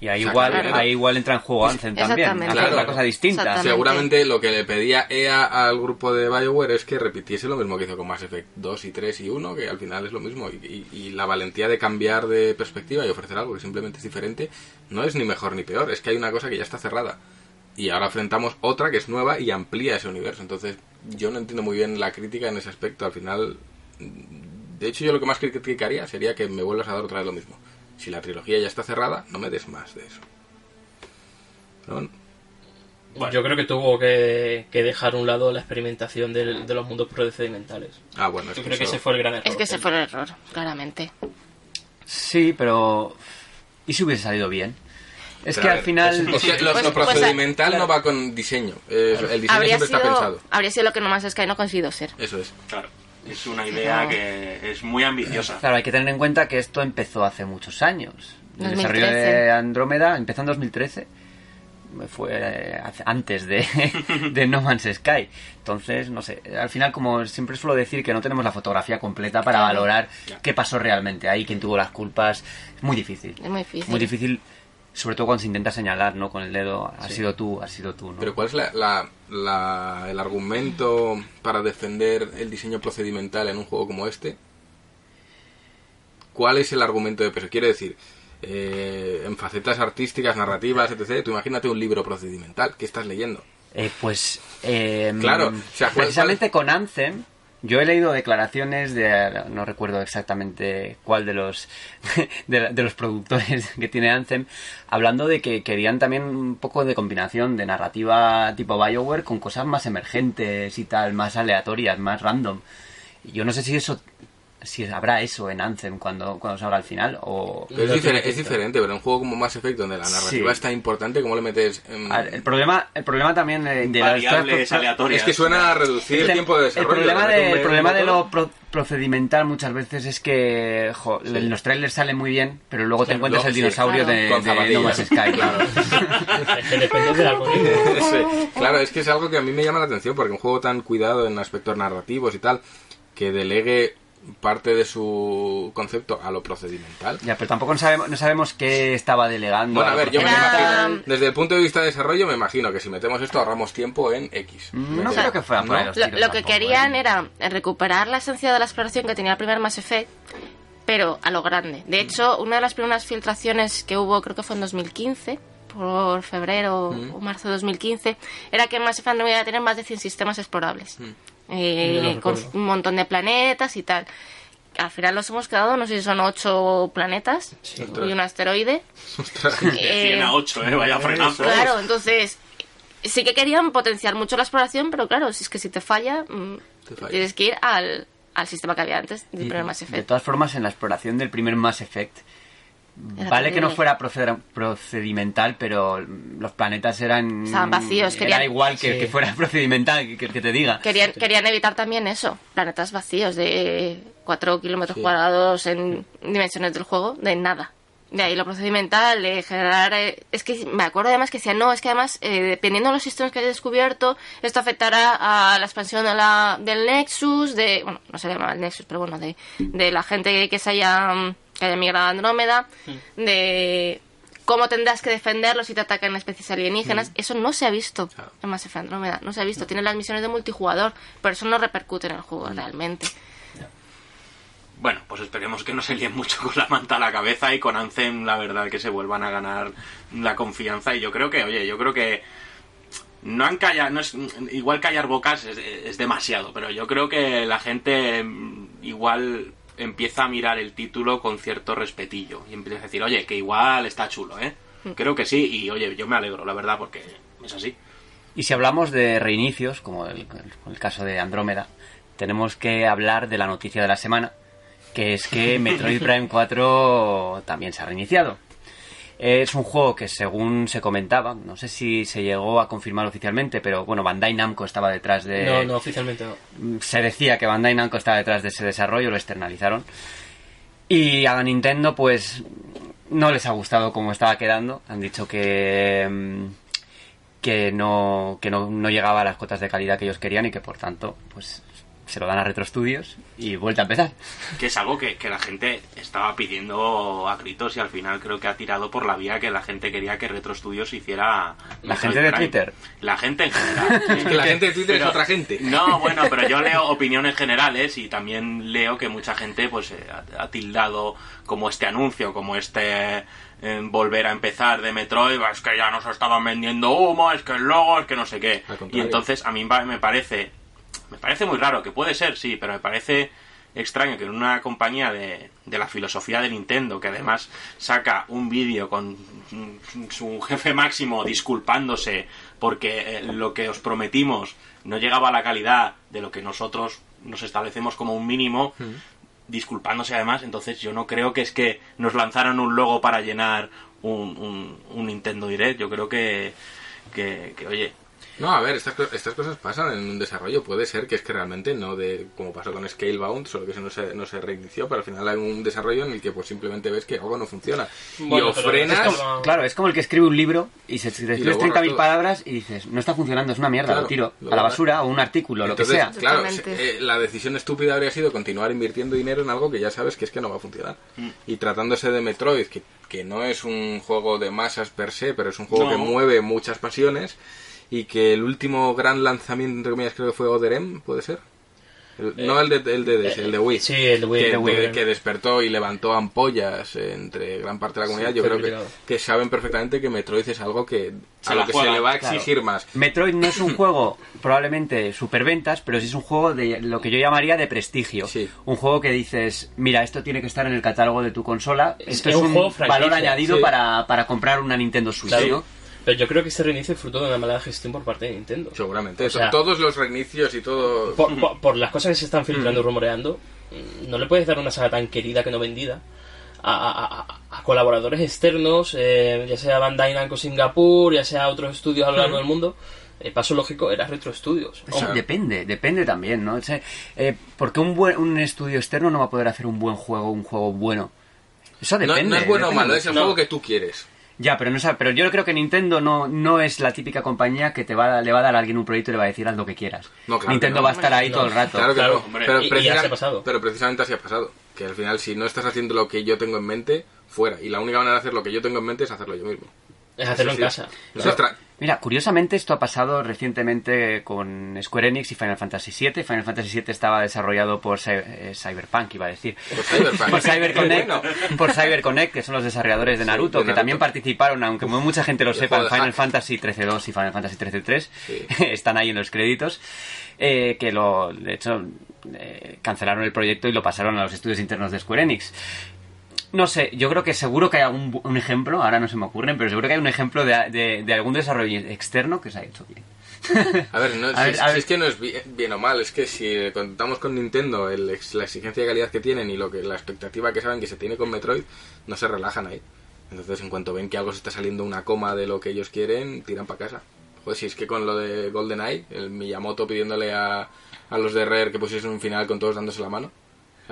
Y ahí igual, ahí igual entra en juego Anthem también. Hacer Claro. otra cosa distinta. Seguramente lo que le pedía EA al grupo de BioWare es que repitiese lo mismo que hizo con Mass Effect 2 y 3 y 1, que al final es lo mismo. Y, y- y la valentía de cambiar de perspectiva y ofrecer algo que simplemente es diferente no es ni mejor ni peor, es que hay una cosa que ya está cerrada. Y ahora enfrentamos otra que es nueva y amplía ese universo. Entonces, yo no entiendo muy bien la crítica en ese aspecto. Al final, De hecho, yo lo que más criticaría sería que me vuelvas a dar otra vez lo mismo. Si la trilogía ya está cerrada, no me des más de eso. ¿No? Bueno, Yo creo que tuvo que, que dejar a un lado la experimentación del- de los mundos procedimentales. Ah, bueno, es Yo que creo que eso- ese fue el gran error. Es que ese fue el error, claramente. Sí, pero... ¿Y si hubiese salido bien? Es Pero que a al ver, final... Es que lo, Pues- lo pues, procedimental claro. no va con diseño. Es- el diseño Habría siempre está sido, pensado. habría sido lo que No Man's Sky no ha conseguido ser. Eso es. Claro, es una idea que es muy ambiciosa. Claro, hay que tener en cuenta que esto empezó hace muchos años. El 2013. desarrollo de Andrómeda empezó en 2013. Fue eh, antes de, de No Man's Sky. Entonces, no sé. Al final, como siempre suelo decir, que no tenemos la fotografía completa para Claro. valorar qué pasó realmente ahí, quién tuvo las culpas. Es muy difícil. Es muy difícil. Muy difícil, sobre todo cuando se intenta señalar, ¿no? Con el dedo, has sido tú, has sido tú, ¿no? Pero ¿cuál es la, la- la- el argumento para defender el diseño procedimental en un juego como este? ¿Cuál es el argumento de peso? Quiere decir, eh, en facetas artísticas, narrativas, etc., tú imagínate un libro procedimental. ¿Qué estás leyendo? Eh, pues eh, Claro, o sea, ¿cuál- precisamente con Anthem yo he leído declaraciones de no recuerdo exactamente cuál de los de, de los productores que tiene Anthem hablando de que querían también un poco de combinación de narrativa tipo BioWare con cosas más emergentes y tal, más aleatorias, más random. Yo no sé si eso si habrá eso en Anthem cuando cuando salga al final o Pero es, No difere- tiene es diferente, pero en un juego como Mass Effect, donde la narrativa Sí. es tan importante, ¿cómo le metes...? en- A ver, el problema el problema también eh, de las Variables cosas- aleatorias. Es que suena a reducir el, El- tiempo de desarrollo. El problema, de, el problema de lo pro- procedimental muchas veces es que jo, en los trailers salen muy bien, pero luego te Sí, encuentras luego el sí, dinosaurio claro. de, de. No Man's Sky. Claro. Es que depende del algoritmo. Sí, Claro, es que es algo que a mí me llama la atención porque un juego tan cuidado en aspectos narrativos y tal, que delegue parte de su concepto a lo procedimental. Ya, pero tampoco no sabemos, no sabemos qué estaba delegando. Bueno, a ver, yo me imagino, desde el punto de vista de desarrollo, me imagino que si metemos esto ahorramos tiempo en X. Mm, No creo que fuera Lo, que tampoco, querían ¿eh? era recuperar la esencia de la exploración que tenía el primer Mass Effect, pero a lo grande. De hecho, una de las primeras filtraciones que hubo, creo que fue en 2015, por febrero o marzo de 2015, era que Mass Effect no iba a tener más de 100 sistemas explorables. Eh, lo con un montón de planetas y tal. Al final los hemos quedado, no sé si son 8 planetas y un asteroide. De 100 a 8, ¿eh? Vaya frenazo. Claro, entonces sí que querían potenciar mucho la exploración, pero claro, si es que si te falla, mm, Te falla. tienes que ir al, al sistema que había antes del primer Mass De Effect. todas formas, en la exploración del primer Mass Effect, Era vale que no fuera proceder- procedimental, pero los planetas eran. Estaban vacíos, Era querían- igual que, Sí. que fuera procedimental, que, que te diga. Querían, querían evitar también eso, planetas vacíos de 4 kilómetros Sí. cuadrados en dimensiones del juego, de nada. De ahí lo procedimental, de generar... eh, es que me acuerdo además que decían, no, es que además, eh, dependiendo de los sistemas que hayas descubierto, esto afectará a la expansión de la, del Nexus, de... Bueno, no se llama el Nexus, pero bueno, de, de la gente que se haya, mm, que haya migrado a Andrómeda, de cómo tendrás que defenderlo si te atacan especies alienígenas. Eso no se ha visto Claro. en Mass Effect Andrómeda, no se ha visto. Tiene las misiones de multijugador, pero eso no repercute en el juego realmente. Bueno, pues esperemos que no se líen mucho con la manta a la cabeza y con Anthem, la verdad, que se vuelvan a ganar la confianza. Y yo creo que, oye, yo creo que no han callado, no es, igual callar bocas es, es demasiado, pero yo creo que la gente mm, igual empieza a mirar el título con cierto respetillo y empieza a decir, oye, que igual está chulo, ¿eh? Creo que sí, y oye, yo me alegro, la verdad, porque es así. Y si hablamos de reinicios, como el, el- el caso de Andrómeda, tenemos que hablar de la noticia de la semana, que es que Metroid Prime 4 también se ha reiniciado. Es un juego que según se comentaba, no sé si se llegó a confirmar oficialmente, pero bueno, Bandai Namco estaba detrás de... No, no, oficialmente no. se decía que Bandai Namco estaba detrás de ese desarrollo, lo externalizaron. Y a Nintendo, pues, no les ha gustado cómo estaba quedando. Han dicho que, mm, que, no, que no, no llegaba a las cotas de calidad que ellos querían y que, por tanto, pues, se lo dan a Retro Studios y vuelta a empezar. que es algo que, que la gente estaba pidiendo a gritos y al final creo que ha tirado por la vía que la gente quería que Retro Studios hiciera La gente de Prime. Twitter. la gente en general Es que la gente de Twitter Pero- es otra gente. no bueno pero yo leo opiniones generales y también leo que mucha gente pues eh, ha, ha tildado como este anuncio como este eh, volver a empezar de Metroid es que ya nos estaban vendiendo humo es que el logo es que no sé qué y entonces a mí me parece me parece muy raro, que puede ser, sí, pero me parece extraño que en una compañía de, de la filosofía de Nintendo, que además saca un vídeo con mm, su jefe máximo disculpándose porque eh, lo que os prometimos no llegaba a la calidad de lo que nosotros nos establecemos como un mínimo, disculpándose además, entonces yo no creo que es que nos lanzaron un logo para llenar un, un, un Nintendo Direct, yo creo que, que, que, oye, No, a ver, estas, estas cosas pasan en un desarrollo. Puede ser que es que realmente no de como pasó con Scalebound, solo que eso no se, no se reinició, pero al final hay un desarrollo en el que pues simplemente ves que algo no funciona. Bueno, y o frenas... es como- Claro, es como el que escribe un libro y se te escribes borras 30.000 todo. palabras y dices, no está funcionando, es una mierda, Claro, lo tiro lo a la basura o un artículo, lo que sea. Claro, eh, la decisión estúpida habría sido continuar invirtiendo dinero en algo que ya sabes que es que no va a funcionar. Mm. Y tratándose de Metroid, que, que no es un juego de masas per se, pero es un juego No. que mueve muchas pasiones, y que el último gran lanzamiento, entre comillas, creo que fue Oderem, ¿puede ser? El- no el de, el de DS, el de Wii. Eh, sí, el de Wii, Que, de Wii. de- que despertó y levantó ampollas entre gran parte de la comunidad. Yo creo que, que saben perfectamente que Metroid es algo que Se a lo que juega, se le va a claro. exigir más. Metroid no es un juego probablemente superventas, pero sí es un juego de lo que yo llamaría de prestigio. Sí. Un juego que dices, mira, esto tiene que estar en el catálogo de tu consola. Es- Esto es es, un un, juego franquicia. valor añadido Sí. para, para comprar una Nintendo Switch, Claro. ¿no? Pero yo creo que este reinicio es fruto de una mala gestión por parte de Nintendo. Seguramente. O sea- Todos los reinicios y todo... Por, por- por las cosas que se están filtrando y rumoreando, mm, no le puedes dar una saga tan querida que no vendida a, a- a- a colaboradores externos, eh, ya sea Bandai Namco Singapur, ya sea otros estudios a lo largo del mundo. El paso lógico era Retro Studios. Eso depende, depende también, ¿no? O sea, eh, porque un, buen, un estudio externo no va a poder hacer un buen juego, un juego bueno. Eso depende. no es bueno o malo, es el No. juego que tú quieres. Ya, pero no pero yo creo que Nintendo no, no es la típica compañía que te va, a- le va a dar a alguien un proyecto y le va a decir haz lo que quieras. No, claro Nintendo no. va a estar ahí No. todo el rato. Claro Claro, hombre. Pero, Y- y precisa- así ha pasado. pero precisamente así ha pasado. Que al final, si no estás haciendo lo que yo tengo en mente, fuera. Y la única manera de hacer lo que yo tengo en mente es hacerlo yo mismo. Es hacerlo Eso en sí. casa. Eso es tra- Mira, curiosamente esto ha pasado recientemente con Square Enix y Final Fantasy VII. Final Fantasy VII estaba desarrollado por Cy- eh, Cyberpunk, iba a decir. Por Cyberpunk. Por CyberConnect, por CyberConnect, que son los desarrolladores de Sí, Naruto, que también participaron, aunque mucha gente lo sepa, en Final hack. Fantasy 13.2 y Final Fantasy 13.3. Sí. Están ahí en los créditos. eh, que lo, de hecho, eh, cancelaron el proyecto y lo pasaron a los estudios internos de Square Enix. No sé, yo creo que seguro que hay algún un ejemplo, ahora no se me ocurren, pero seguro que hay un ejemplo de, de- de algún desarrollo externo que se ha hecho bien. A ver, no, A si, ver, si a ver. es que no es bien, bien o mal, es que si contamos con Nintendo el la exigencia de calidad que tienen y lo que la expectativa que saben que se tiene con Metroid, no se relajan ahí. Entonces, en cuanto ven que algo se está saliendo una coma de lo que ellos quieren, tiran para casa. Joder, si es que con lo de GoldenEye, el Miyamoto pidiéndole a, a los de Rare que pusiesen un final con todos dándose la mano.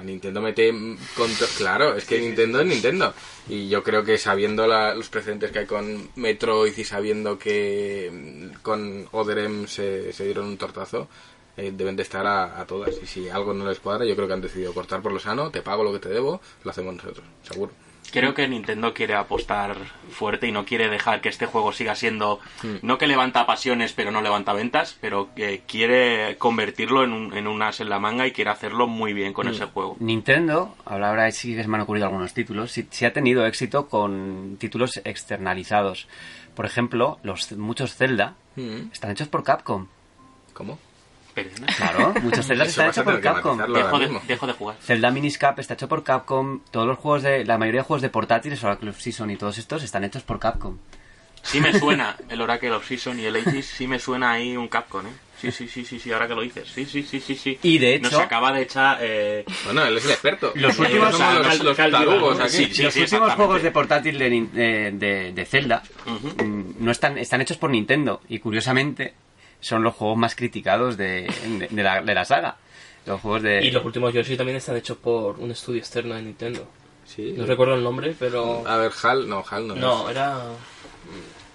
Nintendo mete contra- Claro, es que Nintendo es Nintendo. Y yo creo que sabiendo la- los precedentes que hay con Metroid y sabiendo que con Oderem se, se dieron un tortazo, eh, deben de estar a, a todas. Y si algo no les cuadra, yo creo que han decidido cortar por lo sano, te pago lo que te debo, lo hacemos nosotros, seguro. Creo que Nintendo quiere apostar fuerte y no quiere dejar que este juego siga siendo, no que levanta pasiones pero no levanta ventas, pero que quiere convertirlo en un, en un as en la manga y quiere hacerlo muy bien con ese juego. Nintendo, ahora ahora sí que se me han ocurrido algunos títulos, sí, sí ha tenido éxito con títulos externalizados. Por ejemplo, los muchos Zelda Mm. están hechos por Capcom. ¿Cómo? Perdona. Claro, muchos Zelda están hechos por Capcom. Dejo de, mismo. dejo de jugar. Zelda Minis Cap está hecho por Capcom. Todos los juegos de. La mayoría de juegos de portátiles, Oracle of Season y todos estos están hechos por Capcom. Sí me suena el Oracle of Season y el Aegis, sí me suena ahí un Capcom, ¿eh? Sí, sí, sí, sí, sí, ahora que lo dices. Sí, sí, sí, sí, sí. Y de hecho- Nos acaba de echar... Eh, Bueno, él es el experto. Los últimos- somos los, Cal- los Caldiva, tarugos ¿no? aquí. Sí, los sí, últimos juegos de portátil de, Nin- de, de- de Zelda mm, no están, están hechos por Nintendo. Y curiosamente son los juegos más criticados de, de- de la, de la saga. Los juegos de. Y los últimos Yoshi también están hechos por un estudio externo de Nintendo. Sí. No recuerdo el nombre, pero... A ver, Hal, no, Hal no. No, es. era...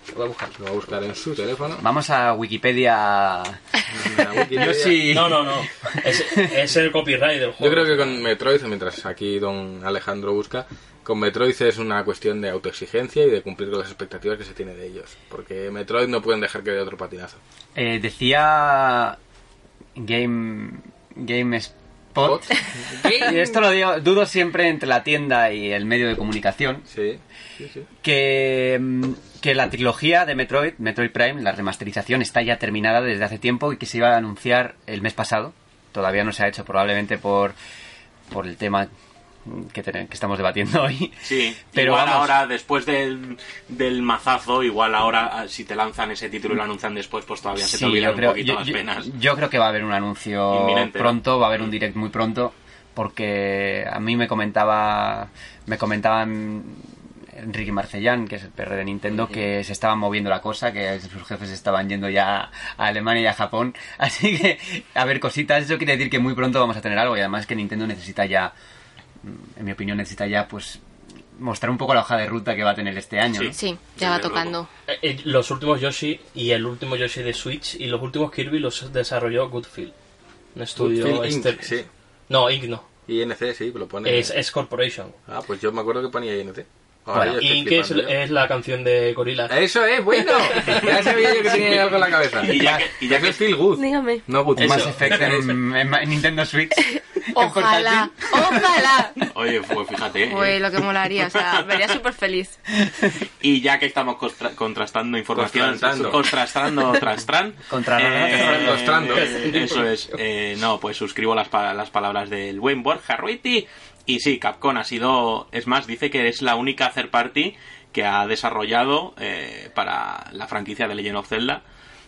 Lo voy a buscar. Lo va a buscar en su teléfono. Vamos a Wikipedia. En la Wikipedia. Yo sí. No, no, no. Es, es el copyright del juego. Yo creo que con Metroid, mientras aquí don Alejandro busca, con Metroid es una cuestión de autoexigencia y de cumplir con las expectativas que se tiene de ellos. Porque Metroid no pueden dejar que dé otro patinazo. Eh, decía. Game. Game Y esto lo digo, dudo siempre entre la tienda y el medio de comunicación. Sí, sí, sí. que, mm, que la trilogía de Metroid, Metroid Prime, la remasterización está ya terminada desde hace tiempo y que se iba a anunciar el mes pasado. Todavía no se ha hecho, probablemente por por el tema que, ten- que estamos debatiendo hoy. Sí, pero igual vamos, ahora, después del, del mazazo, igual ahora ah, si te lanzan ese título y lo anuncian después, pues todavía se te olvidan creo, un poquito yo- las penas. yo creo que va a haber un anuncio pronto, va a haber un direct muy pronto, porque a mí me comentaba, me comentaban Enrique Marcellán, que es el PR de Nintendo, que se estaba moviendo la cosa, que sus jefes estaban yendo ya a Alemania y a Japón, así que a ver cositas, eso quiere decir que muy pronto vamos a tener algo y además que Nintendo necesita ya, en mi opinión necesita ya pues mostrar un poco la hoja de ruta que va a tener este año. Sí. ¿no? Sí, ya va tocando. Eh, eh, los últimos Yoshi y el último Yoshi de Switch y los últimos Kirby los desarrolló Goodfield. Un estudio Goodfield Inc, externo. sí. No, Inc no. INC, sí, lo pone. Es, es Corporation. Ah, pues yo me acuerdo que ponía INC. Ahora Bueno, Inc es, es la canción de Gorillaz. Eso es, bueno. Ya sabía yo que tenía algo en la cabeza. Y ya que- y ya que- es Feel Good. Dígame. No Good. Mass. Effect en, en- en Nintendo Switch. Ojalá, ojalá. Oye, pues fíjate. ¿eh? Pues lo que molaría, o sea, vería súper feliz. Y ya que estamos constra- contrastando información, Contrastando. contrastando, trastran, Contrastando. Contrastando. eso es, eh, no, pues suscribo las, pa- las palabras del buen Borja Ruiti. Y sí, Capcom ha sido, es más, dice que es la única third party que ha desarrollado eh, para la franquicia de Legend of Zelda.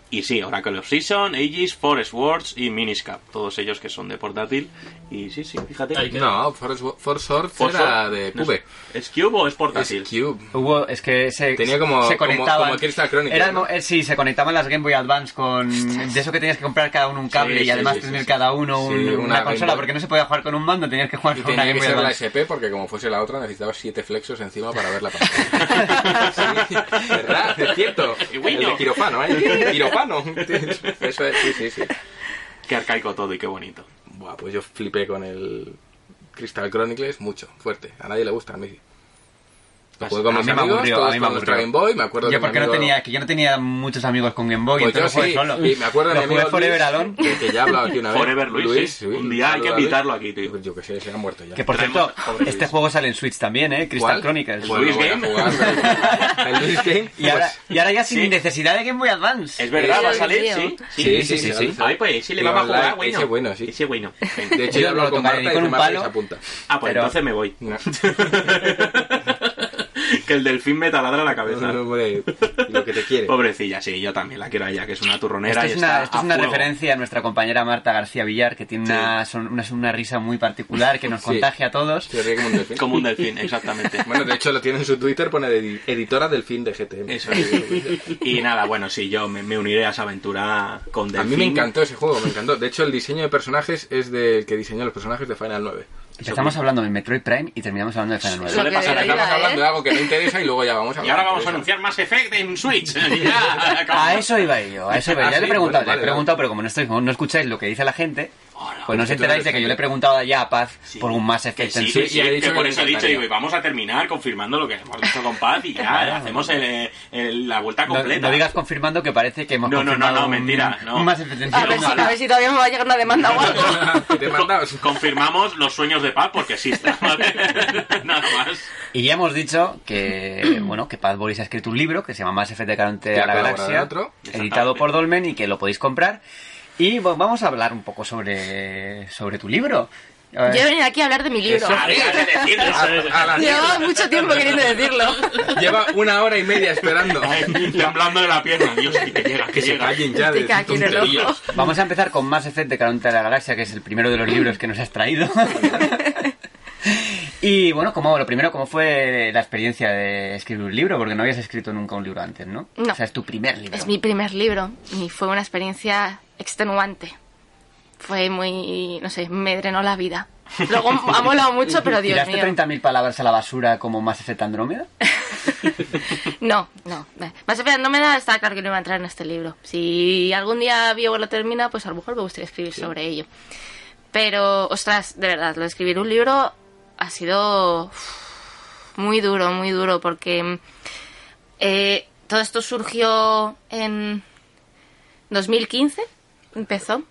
Y sí, Oracle of Season, Aegis, Forest Wars y Miniscap, todos ellos que son de portátil. Y sí, sí, fíjate. Ahí queda. No, Force, Force Swords Force era de no Cube. ¿Es, ¿Es Cube o es Es portátil? Cube. Hubo, es que se, Tenía como- se como- conectaban. como Crystal Chronicles, Era ¿no? eh, sí, se conectaban las Game Boy Advance con. De eso que tenías que comprar cada uno un cable Sí, y sí, además sí, sí, tener sí. cada uno un- Sí, una, una Game consola, porque no se podía jugar con un mando, tenías que jugar Y con una tenía Game que Boy ser la Advance. SP porque como fuese la otra necesitabas siete flexos encima para ver la pantalla. sí, ¿verdad? Es cierto. Y El de quirófano, ¿eh? Quirófano. Eso es, sí, sí, sí. Qué arcaico todo y qué bonito. Buah, pues yo flipé con el Crystal Chronicles mucho, fuerte. A nadie le gusta, a mí. Jugué con A mis mí me aburrió, a todos mí me con nuestra aburrió. Game Boy, me acuerdo Yo que porque no tenía, que yo no tenía muchos amigos con Game Boy, Pues yo entonces jugué sí, solo. y me acuerdo de mi amigo Forever Luis, Alone. que ya he hablado aquí una vez. Forever Luis. Un día hay que invitarlo aquí, tío. Pues yo qué sé, se ha muerto ya. Que por cierto, este Luis. juego sale en Switch también, ¿eh? Crystal. Chronicles. Pues Luis Game. el Luis Game. Y ahora, pues, y ahora ya sin necesidad de Game Boy Advance. Es verdad, va a salir, sí. Sí, sí, sí, sí. Ay, pues sí le vamos a jugar, bueno. ese bueno, sí. Ese bueno. De hecho, Yo yo hablo con Marta y un palo. Ah, pues entonces me voy. Que el delfín me taladra la cabeza. No, hombre, lo que te quiere. Pobrecilla, sí, yo también la quiero a ella, que es una turronera Esto y es está una, esto a es una referencia a nuestra compañera Marta García Villar, que tiene una, son- una, una risa muy particular que nos Sí. contagia a todos. Se ríe como un delfín. Como un delfín, exactamente. Bueno, de hecho lo tiene en su Twitter, pone de editora delfín de GTM. Eso es. Y nada, bueno, sí, yo me, me uniré a esa aventura con A delfín. mí me encantó ese juego, me encantó. De hecho, el diseño de personajes es del que diseñó los personajes de Final 9. Empezamos hablando de Metroid Prime y terminamos hablando de Final 9. Suele pasar, Estamos vida, hablando de ¿eh? algo que no interesa y luego ya vamos a Y ahora vamos a eso. anunciar Mass Effect en Switch. Ya. A eso iba yo, a eso iba yo. Ah, Ya le sí, he preguntado, bueno, vale, le he preguntado, pero como no, estoy, como no escucháis lo que dice la gente, pues no os enteráis de que yo le he preguntado ya a Paz Sí. por un Mass Que Effect sí, en sí, y que dicho que por eso he dicho, digo, y vamos a terminar confirmando lo que hemos dicho con Paz y ya Claro. hacemos el- el- la vuelta completa. no digas confirmando que parece que hemos No, no, no, no, un- mentira, no. Un Mass Effect en A ver, si, a ver si todavía me va a llegar una demanda o algo. He. Confirmamos los sueños de Paz porque existen, ¿vale? Nada más. Y ya hemos dicho que, bueno, que Paz Boris ha escrito un libro que se llama Mass Effect de Carante a la Galaxia, otro. editado por Dolmen y que lo podéis comprar. Y bueno, vamos a hablar un poco sobre, sobre tu libro. A Yo he venido aquí a hablar de mi libro. Eso. A la Llevaba mucho tiempo queriendo decirlo. Lleva una hora y media esperando. Temblando de la pierna. Dios, que llega, que Que se llega. callen ya de. Vamos a empezar con Mass Effect de Carante a la Galaxia, que es el primero de los libros que nos has traído. y bueno, como lo primero, ¿cómo fue la experiencia de escribir un libro? Porque no habías escrito nunca un libro antes, ¿no? No. O sea, es tu primer libro. Es mi primer libro y fue una experiencia extenuante. Fue muy, no sé, me drenó la vida. Luego ha molado mucho, pero Dios ¿Tiraste mío. 30.000 palabras a la basura como Mass Effect Andrómeda? No, no. Más Effect Andrómeda está claro que no iba a entrar en este libro. Si algún día Bioware lo termina, pues a lo mejor me gustaría escribir sobre ello. Pero, ostras, de verdad, lo de escribir un libro ha sido muy duro, muy duro, porque eh, todo esto surgió en 2015, empezó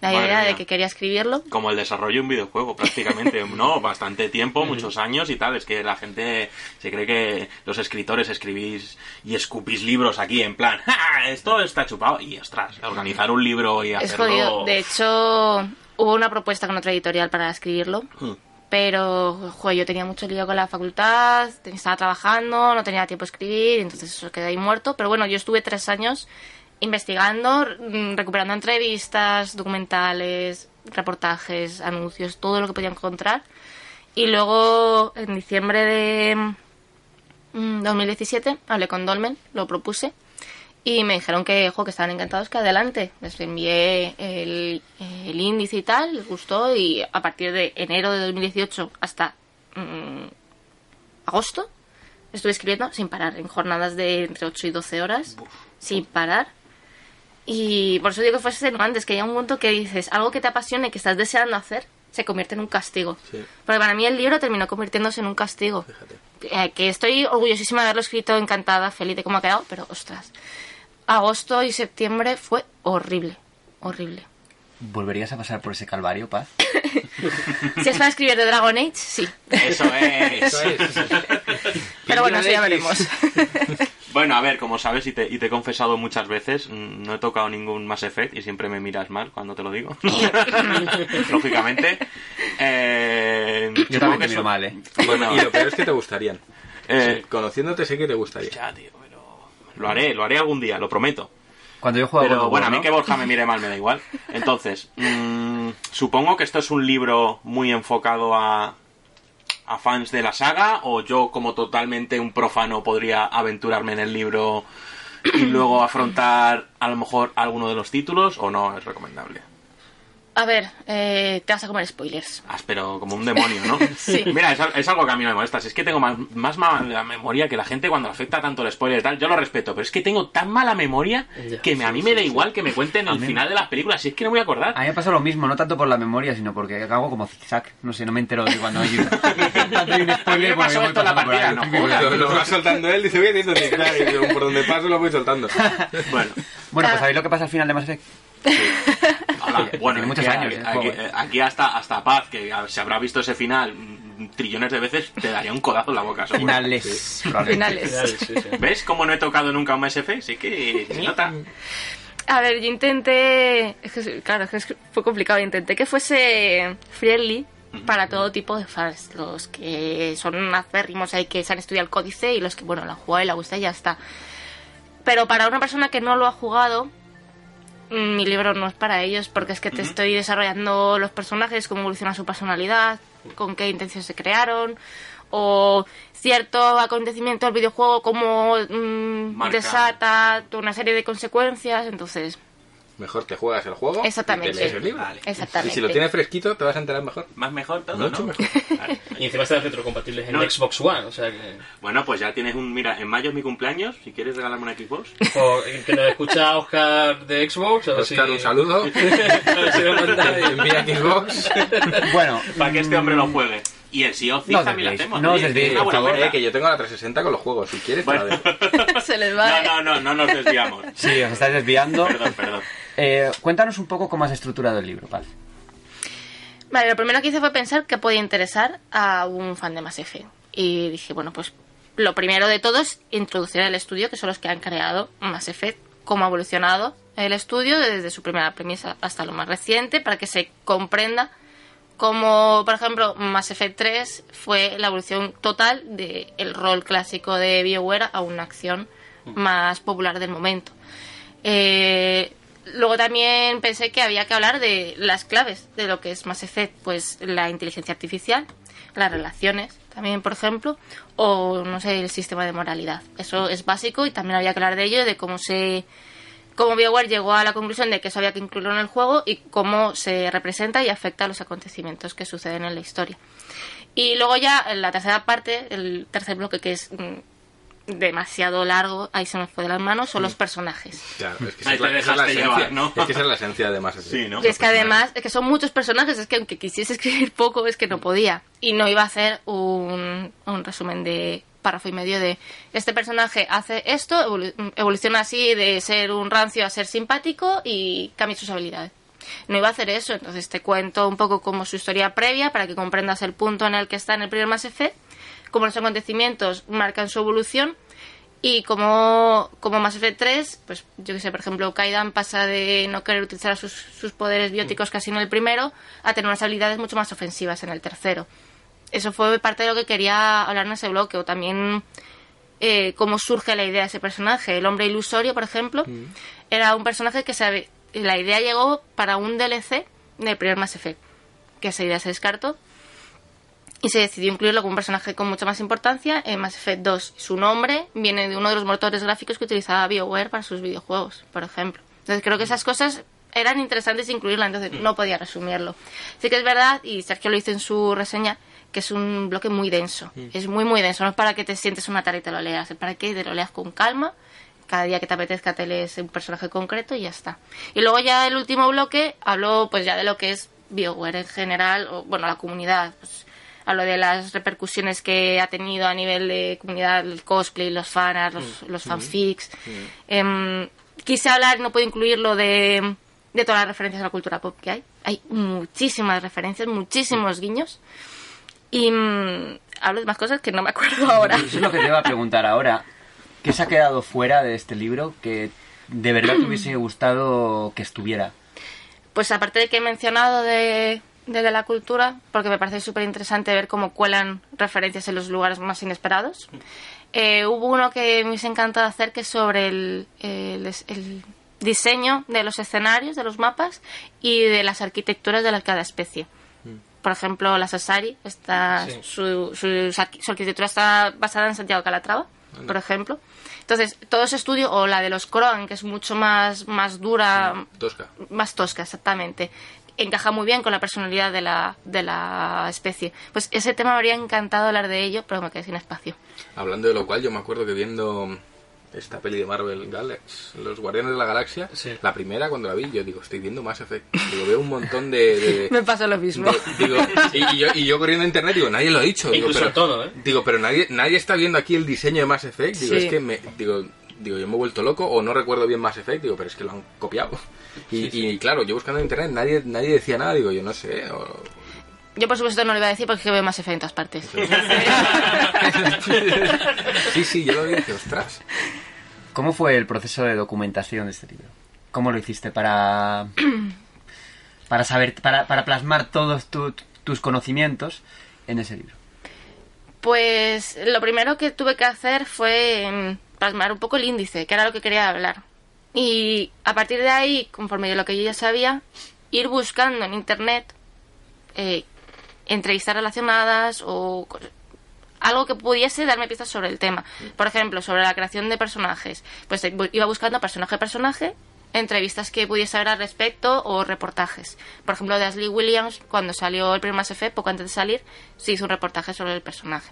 la Madre idea de que quería escribirlo. Como el desarrollo de un videojuego, prácticamente, ¿no? Bastante tiempo, muchos años y tal. Es que la gente se cree que los escritores escribís y escupís libros aquí en plan, ¡Ja! Esto está chupado. Y ostras, organizar un libro y Es hacerlo. jodido. De hecho, hubo una propuesta con otra editorial para escribirlo. Mm. Pero, joder, yo tenía mucho lío con la facultad, estaba trabajando, no tenía tiempo de escribir, entonces eso quedé ahí muerto. Pero bueno, yo estuve tres años investigando, mm, recuperando entrevistas, documentales, reportajes, anuncios, todo lo que podía encontrar. Y luego, en diciembre de mm, 2017, hablé con Dolmen, lo propuse. Y me dijeron que, jo, que estaban encantados, que adelante. Les envié el, el índice y tal, les gustó. Y a partir de enero de 2018 hasta mm, agosto estuve escribiendo sin parar, en jornadas de entre 8 y 12 horas, sin parar. Y por eso digo que fue extenuante, es que hay un punto que dices, algo que te apasione, que estás deseando hacer, se convierte en un castigo. Sí. Porque para mí el libro terminó convirtiéndose en un castigo. Fíjate. Eh, que estoy orgullosísima de haberlo escrito, encantada, feliz de cómo ha quedado, pero ostras. Agosto y septiembre fue horrible, horrible. ¿Volverías a pasar por ese calvario, Paz? Si es para escribir de Dragon Age, sí. Eso es. Eso es. Pero bueno, eso ya veremos. Bueno, a ver, como sabes y te, y te he confesado muchas veces, mm, no he tocado ningún Mass Effect y siempre me miras mal cuando te lo digo. Lógicamente. Eh, Yo también te miro mal, ¿eh? Bueno, Y lo peor es que te gustarían. Eh, Sí, conociéndote sé que te gustaría. ya, tío, pero lo haré, lo haré algún día, lo prometo. Cuando yo juego Pero bueno, a mí ¿no? que Borja me mire mal me da igual. Entonces, mm, supongo que esto es un libro muy enfocado a, a fans de la saga, o yo como totalmente un profano podría aventurarme en el libro y luego afrontar a lo mejor alguno de los títulos, o no es recomendable. A ver, eh, te vas a comer spoilers. Áspero, como un demonio, ¿no? Sí. Mira, es, al- es algo que a mí me molesta. Si es que tengo más, más mala memoria que la gente cuando afecta tanto el spoiler y tal. Yo lo respeto, pero es que tengo tan mala memoria que me- a mí me da igual que me cuenten el final de las películas. Si es que no me voy a acordar. A mí me pasa lo mismo, no tanto por la memoria, sino porque hago como zigzag. No sé, no me entero de cuando hay, cuando hay un spoiler. me bueno, yo voy la partida, no. Lo, va soltando él, dice, voy haciendo zigzag, y por donde paso lo voy soltando. Bueno, Bueno, Ah. pues ¿sabéis lo que pasa al final de Mass Effect? Hola, Tiene bueno, muchos que años, Aquí, aquí- aquí hasta, hasta Paz, que se habrá visto ese final trillones de veces, te daría un codazo en la boca. seguro. Finales. Finales. Sí, sí. ¿Ves cómo no he tocado nunca un SF? Sí que se nota. A ver, yo intenté. es que, claro, es que fue complicado. Intenté que fuese friendly para todo tipo de fans. Los que son acérrimos ahí que se han estudiado el códice y los que, bueno, la han jugado y la gusta y ya está. Pero para una persona que no lo ha jugado, mi libro no es para ellos porque es que te estoy desarrollando los personajes, cómo evoluciona su personalidad, con qué intenciones se crearon, o cierto acontecimiento del videojuego, cómo mm, Marca. desata una serie de consecuencias. Entonces, Mejor te juegas el juego Exactamente. y te lees el libro. Vale. exactamente. Y si lo tienes fresquito, te vas a enterar mejor. Más mejor todo, Mucho ¿no? mejor. Vale. Y encima están retrocompatibles en No. Xbox One, o sea que... Bueno, pues ya tienes un... Mira, en mayo es mi cumpleaños. Si quieres regalarme una Xbox. O que nos escucha Oscar de Xbox, a ver si... Oscar, un saludo. A ver si me manda- Envía Xbox. Bueno, Para que este hombre lo juegue. Y el Sea of Thieves No también lo hacemos. no os desviéis, por favor. Eh, que yo tengo la 360 con los juegos. Si quieres, Bueno. Se les va. No, no, no, no nos desviamos. sí, os estáis desviando. Perdón, perdón. Eh, cuéntanos un poco cómo has estructurado el libro, Paz. Vale, lo primero que hice fue pensar que podía interesar a un fan de Mass Effect. Y dije, bueno, pues lo primero de todo es introducir el estudio, que son los que han creado Mass Effect, cómo ha evolucionado el estudio desde su primera premisa hasta lo más reciente, para que se comprenda cómo, por ejemplo, Mass Effect 3 fue la evolución total del rol clásico de BioWare a una acción más popular del momento. Eh, luego también pensé que había que hablar de las claves de lo que es Mass Effect, pues la inteligencia artificial, las relaciones también, por ejemplo, o no sé, el sistema de moralidad. Eso es básico y también había que hablar de ello, de cómo se cómo BioWare llegó a la conclusión de que eso había que incluirlo en el juego y cómo se representa y afecta a los acontecimientos que suceden en la historia. Y luego ya en la tercera parte, el tercer bloque que es mm, demasiado largo, ahí se me fue de las manos, son los personajes. Claro, es que Ahí es la, es esencia. llevar, ¿no? Es que esa es la esencia de Mass Effect. Sí, ¿no? Y es que además, es que son muchos personajes, es que aunque quisiese escribir poco, es que no podía. Y no iba a hacer un, un resumen de párrafo y medio de este personaje hace esto, evolu- evoluciona así de ser un rancio a ser simpático y cambia sus habilidades. No iba a hacer eso, entonces te cuento un poco como su historia previa para que comprendas el punto en el que está en el primer Mass Effect, cómo los acontecimientos marcan su evolución y como, como Mass Effect 3, pues yo que sé, por ejemplo, Kaidan pasa de no querer utilizar sus, sus poderes bióticos casi en el primero a tener unas habilidades mucho más ofensivas en el tercero. Eso fue parte de lo que quería hablar en ese bloque, o también eh, cómo surge la idea de ese personaje. El hombre ilusorio, por ejemplo, era un personaje que sabe, la idea llegó para un DLC del primer Mass Effect, que esa idea se descartó y se decidió incluirlo como un personaje con mucha más importancia en Mass Effect 2. Su nombre viene de uno de los motores gráficos que utilizaba BioWare para sus videojuegos, por ejemplo. Entonces creo que esas cosas eran interesantes incluirla, entonces no podía resumirlo. Sí que es verdad, y Sergio lo hizo en su reseña, que es un bloque muy denso. Es muy, muy denso. No es para que te sientes una tarea y te lo leas, es para que te lo leas con calma. Cada día que te apetezca te lees un personaje concreto y ya está. Y luego ya el último bloque hablo pues ya de lo que es BioWare en general, o bueno, la comunidad. Pues, hablo de las repercusiones que ha tenido a nivel de comunidad, el cosplay, los fanarts, los, los fanfics. Em, quise hablar, no puedo incluirlo de, de todas las referencias a la cultura pop que hay. Hay muchísimas referencias, muchísimos guiños. Y mm, hablo de más cosas que no me acuerdo ahora. Eso es lo que te iba a preguntar ahora. ¿Qué se ha quedado fuera de este libro que de verdad te hubiese gustado que estuviera? Pues aparte de que he mencionado de, de, de la cultura, porque me parece súper interesante ver cómo cuelan referencias en los lugares más inesperados. Eh, hubo uno que me hubiese encantado hacer que es sobre el, el, el diseño de los escenarios, de los mapas y de las arquitecturas de la- cada especie. Por ejemplo, la Sassari, está, Sí. su, su, su arquitectura está basada en Santiago Calatrava, por ejemplo. Entonces, todo ese estudio, o la de los Croan, que es mucho más, más dura, Tosca. más tosca, exactamente. Encaja muy bien con la personalidad de la, de la especie. Pues ese tema me habría encantado hablar de ello, pero me quedé sin espacio. Hablando de lo cual, yo me acuerdo que viendo esta peli de Marvel Galaxy, Los Guardianes de la Galaxia, Sí. la primera cuando la vi, yo digo, estoy viendo Mass Effect. Digo, veo un montón de... de- Me pasa lo mismo. de- digo, y, y yo, y yo corriendo a internet digo, nadie lo ha dicho. Digo, Incluso pero, el tono, ¿eh? Digo, pero nadie, nadie está viendo aquí el diseño de Mass Effect. Digo, Sí. es que me... Digo, digo, yo me he vuelto loco o no recuerdo bien Mass Effect. Digo, pero es que lo han copiado. Y, y claro, yo buscando en internet, nadie, nadie decía nada. Digo, yo no sé. o- Yo, por supuesto, no lo iba a decir porque veo más F en todas partes. Sí, sí, yo lo vi y dije, ostras. ¿Cómo fue el proceso de documentación de este libro? ¿Cómo lo hiciste para para saber para, para plasmar todos tu- tus conocimientos en ese libro? Pues lo primero que tuve que hacer fue mm, plasmar un poco el índice, que era lo que quería hablar. Y a partir de ahí, conforme a lo que yo ya sabía, ir buscando en internet eh, entrevistas relacionadas o algo que pudiese darme pistas sobre el tema. Por ejemplo, sobre la creación de personajes. Pues eh, iba buscando personaje a personaje, entrevistas que pudiese haber al respecto o reportajes. Por ejemplo, de Ashley Williams, cuando salió el primer Mass Effect, poco antes de salir, se hizo un reportaje sobre el personaje.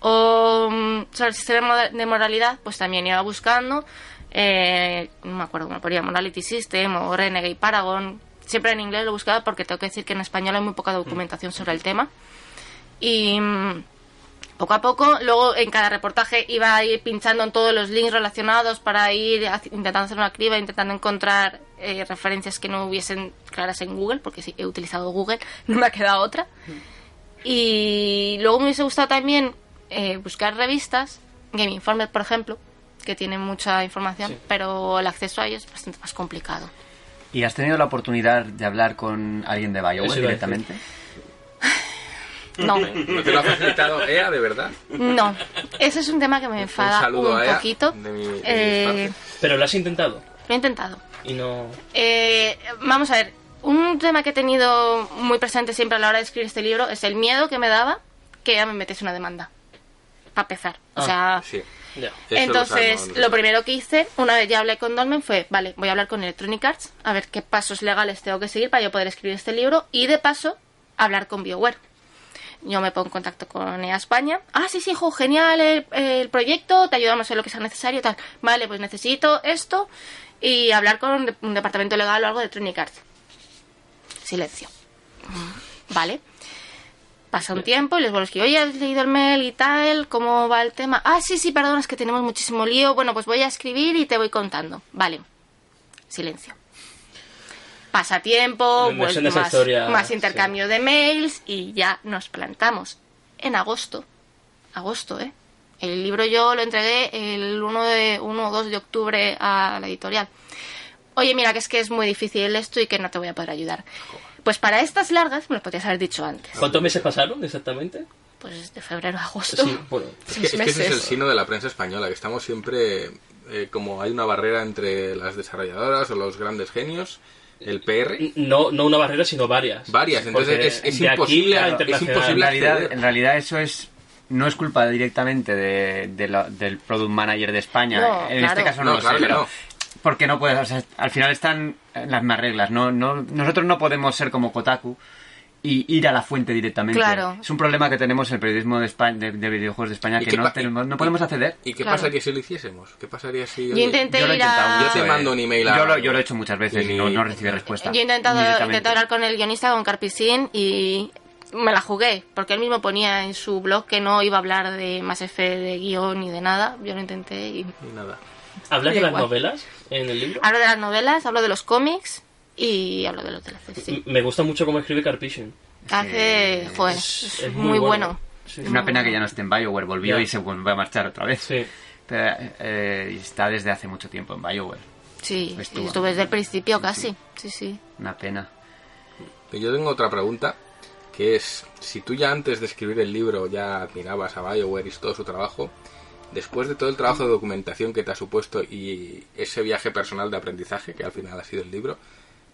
O mm, sobre el sistema de moralidad, pues también iba buscando, eh, no me acuerdo cómo lo ponía, Morality System o Renegade Paragon. Siempre en inglés lo buscaba porque tengo que decir que en español hay muy poca documentación sobre el tema. Y mm, poco a poco, luego en cada reportaje iba a ir pinchando en todos los links relacionados para ir intentando hacer una criba, intentando encontrar eh, referencias que no hubiesen claras en Google, porque sí, he utilizado Google, no me ha quedado otra. Y luego me hubiese gustado también eh, buscar revistas, Game Informer, por ejemplo, que tienen mucha información, pero el acceso a ellos es bastante más complicado. ¿Y has tenido la oportunidad de hablar con alguien de BioWare directamente? No, ¿No te lo ha facilitado EA, de verdad? no. Ese es un tema que me Un enfada un, saludo a EA poquito. de mi- de Eh. Pero lo has intentado lo he intentado. y no... Eh, vamos a ver, un tema que he tenido muy presente siempre a la hora de escribir este libro es el miedo que me daba que ya me metiese una demanda. Para empezar. O Ah, sea, Sí. Lo entonces lo primero que hice, una vez ya hablé con Dolmen, fue, vale, voy a hablar con Electronic Arts, a ver qué pasos legales tengo que seguir para yo poder escribir este libro y de paso hablar con BioWare. Yo me pongo en contacto con EA España. Ah, sí, sí, hijo, genial el, el proyecto, te ayudamos en lo que sea necesario, tal. Vale, pues necesito esto y hablar con un departamento legal o algo de Electronic Arts. Silencio. Vale. Pasa un tiempo y les vuelvo a escribir, oye, ¿has leído el mail y tal? ¿Cómo va el tema? Ah, sí, sí, perdón, es que tenemos muchísimo lío. Bueno, pues voy a escribir y te voy contando. Vale. Silencio. Pasa tiempo, pues más, historia, más sí. intercambio de mails y ya nos plantamos. En agosto. Agosto, ¿eh? El libro yo lo entregué el 1, de, 1 o 2 de octubre a la editorial. Oye, mira, que es que es muy difícil esto y que no te voy a poder ayudar. Pues para estas largas me lo podrías haber dicho antes. ¿Cuántos meses pasaron exactamente? pues de febrero a agosto. Sí, bueno. Es que, es que ese es el sino de la prensa española, que estamos siempre, eh, como hay una barrera entre las desarrolladoras o los grandes genios, el PR, No, no una barrera, sino varias. varias, entonces Porque es, es de aquí imposible, a es imposible en realidad, acceder. en realidad eso es no es culpa directamente de, de la- del product manager de España. No, en claro. este caso no, No, lo claro sé, que pero no. Porque no puedes, o sea, al final están las mismas reglas. No, no, nosotros no podemos ser como Kotaku y ir a la fuente directamente. Claro. Es un problema que tenemos en el periodismo de, España, de, de videojuegos de España ¿Y que no, tenemos, no podemos acceder. ¿Y qué Claro. pasaría si lo hiciésemos? ¿Qué pasaría si... Yo oye, intenté Yo lo he ir intentado a... Yo te mando un email a- Yo lo, yo lo he hecho muchas veces y, Y- no, no recibí respuesta. Yo he intentado, intenté hablar con el guionista, con Carpicín, y me la jugué, porque él mismo ponía en su blog que no iba a hablar de más F de guion ni de nada. Yo lo intenté y... Y nada. ¿Hablas de las igual. novelas en el libro? Hablo de las novelas, hablo de los cómics y hablo de los DLCs, sí. Me gusta mucho cómo escribe Carpician. Hace... Joder, Es- es, es muy, muy bueno. bueno. Sí. Es una pena que ya no esté en Bioware, volvió Ya. y se vuelve a marchar otra vez. Sí. Pero, eh, está desde hace mucho tiempo en Bioware. Sí, Estuvo. estuve desde el principio Sí, casi. sí. Sí, sí. Una pena. Yo tengo otra pregunta, que es, si tú ya antes de escribir el libro ya admirabas a BioWare y todo su trabajo, después de todo el trabajo de documentación que te ha supuesto y ese viaje personal de aprendizaje, que al final ha sido el libro,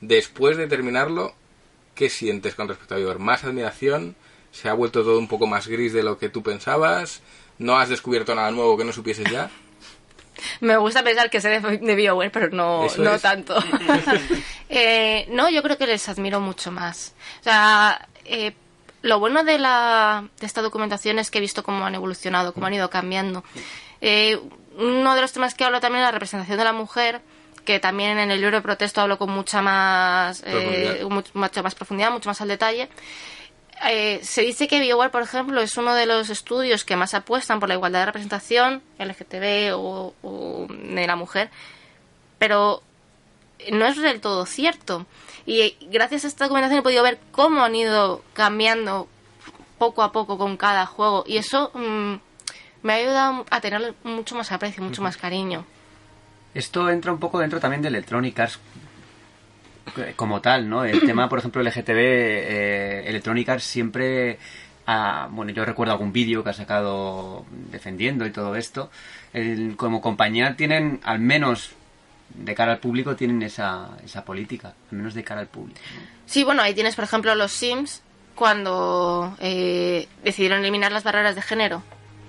después de terminarlo, ¿qué sientes con respecto a BioWare? ¿Más admiración? ¿Se ha vuelto todo un poco más gris de lo que tú pensabas? ¿No has descubierto nada nuevo que no supieses ya? Me gusta pensar que sé de, de BioWare, pero no, no es. tanto. Eh, no, yo creo que les admiro mucho más. O sea, eh, lo bueno de, la, de esta documentación es que he visto cómo han evolucionado, cómo han ido cambiando. Eh, uno de los temas que hablo también es la representación de la mujer, que también en el libro de protesto hablo con mucha más, eh, Profundidad. much- mucha más profundidad, mucho más al detalle. Eh, se dice que BioWare, por ejemplo, es uno de los estudios que más apuestan por la igualdad de representación LGTB o, o de la mujer, pero no es del todo cierto. Y gracias a esta documentación he podido ver cómo han ido cambiando poco a poco con cada juego y eso mm, me ha ayudado a tener mucho más aprecio, mucho más cariño. Esto entra un poco dentro también de Electronic Arts eh, como tal, ¿no? El tema, por ejemplo, LGTB, eh, Electronic Arts siempre... ha- bueno, yo recuerdo algún vídeo que ha sacado defendiendo y todo esto. El- como compañía tienen, al menos de cara al público, tienen esa, esa política. Al menos de cara al público. ¿no? Sí, bueno, ahí tienes, por ejemplo, los Sims cuando eh, decidieron eliminar las barreras de género.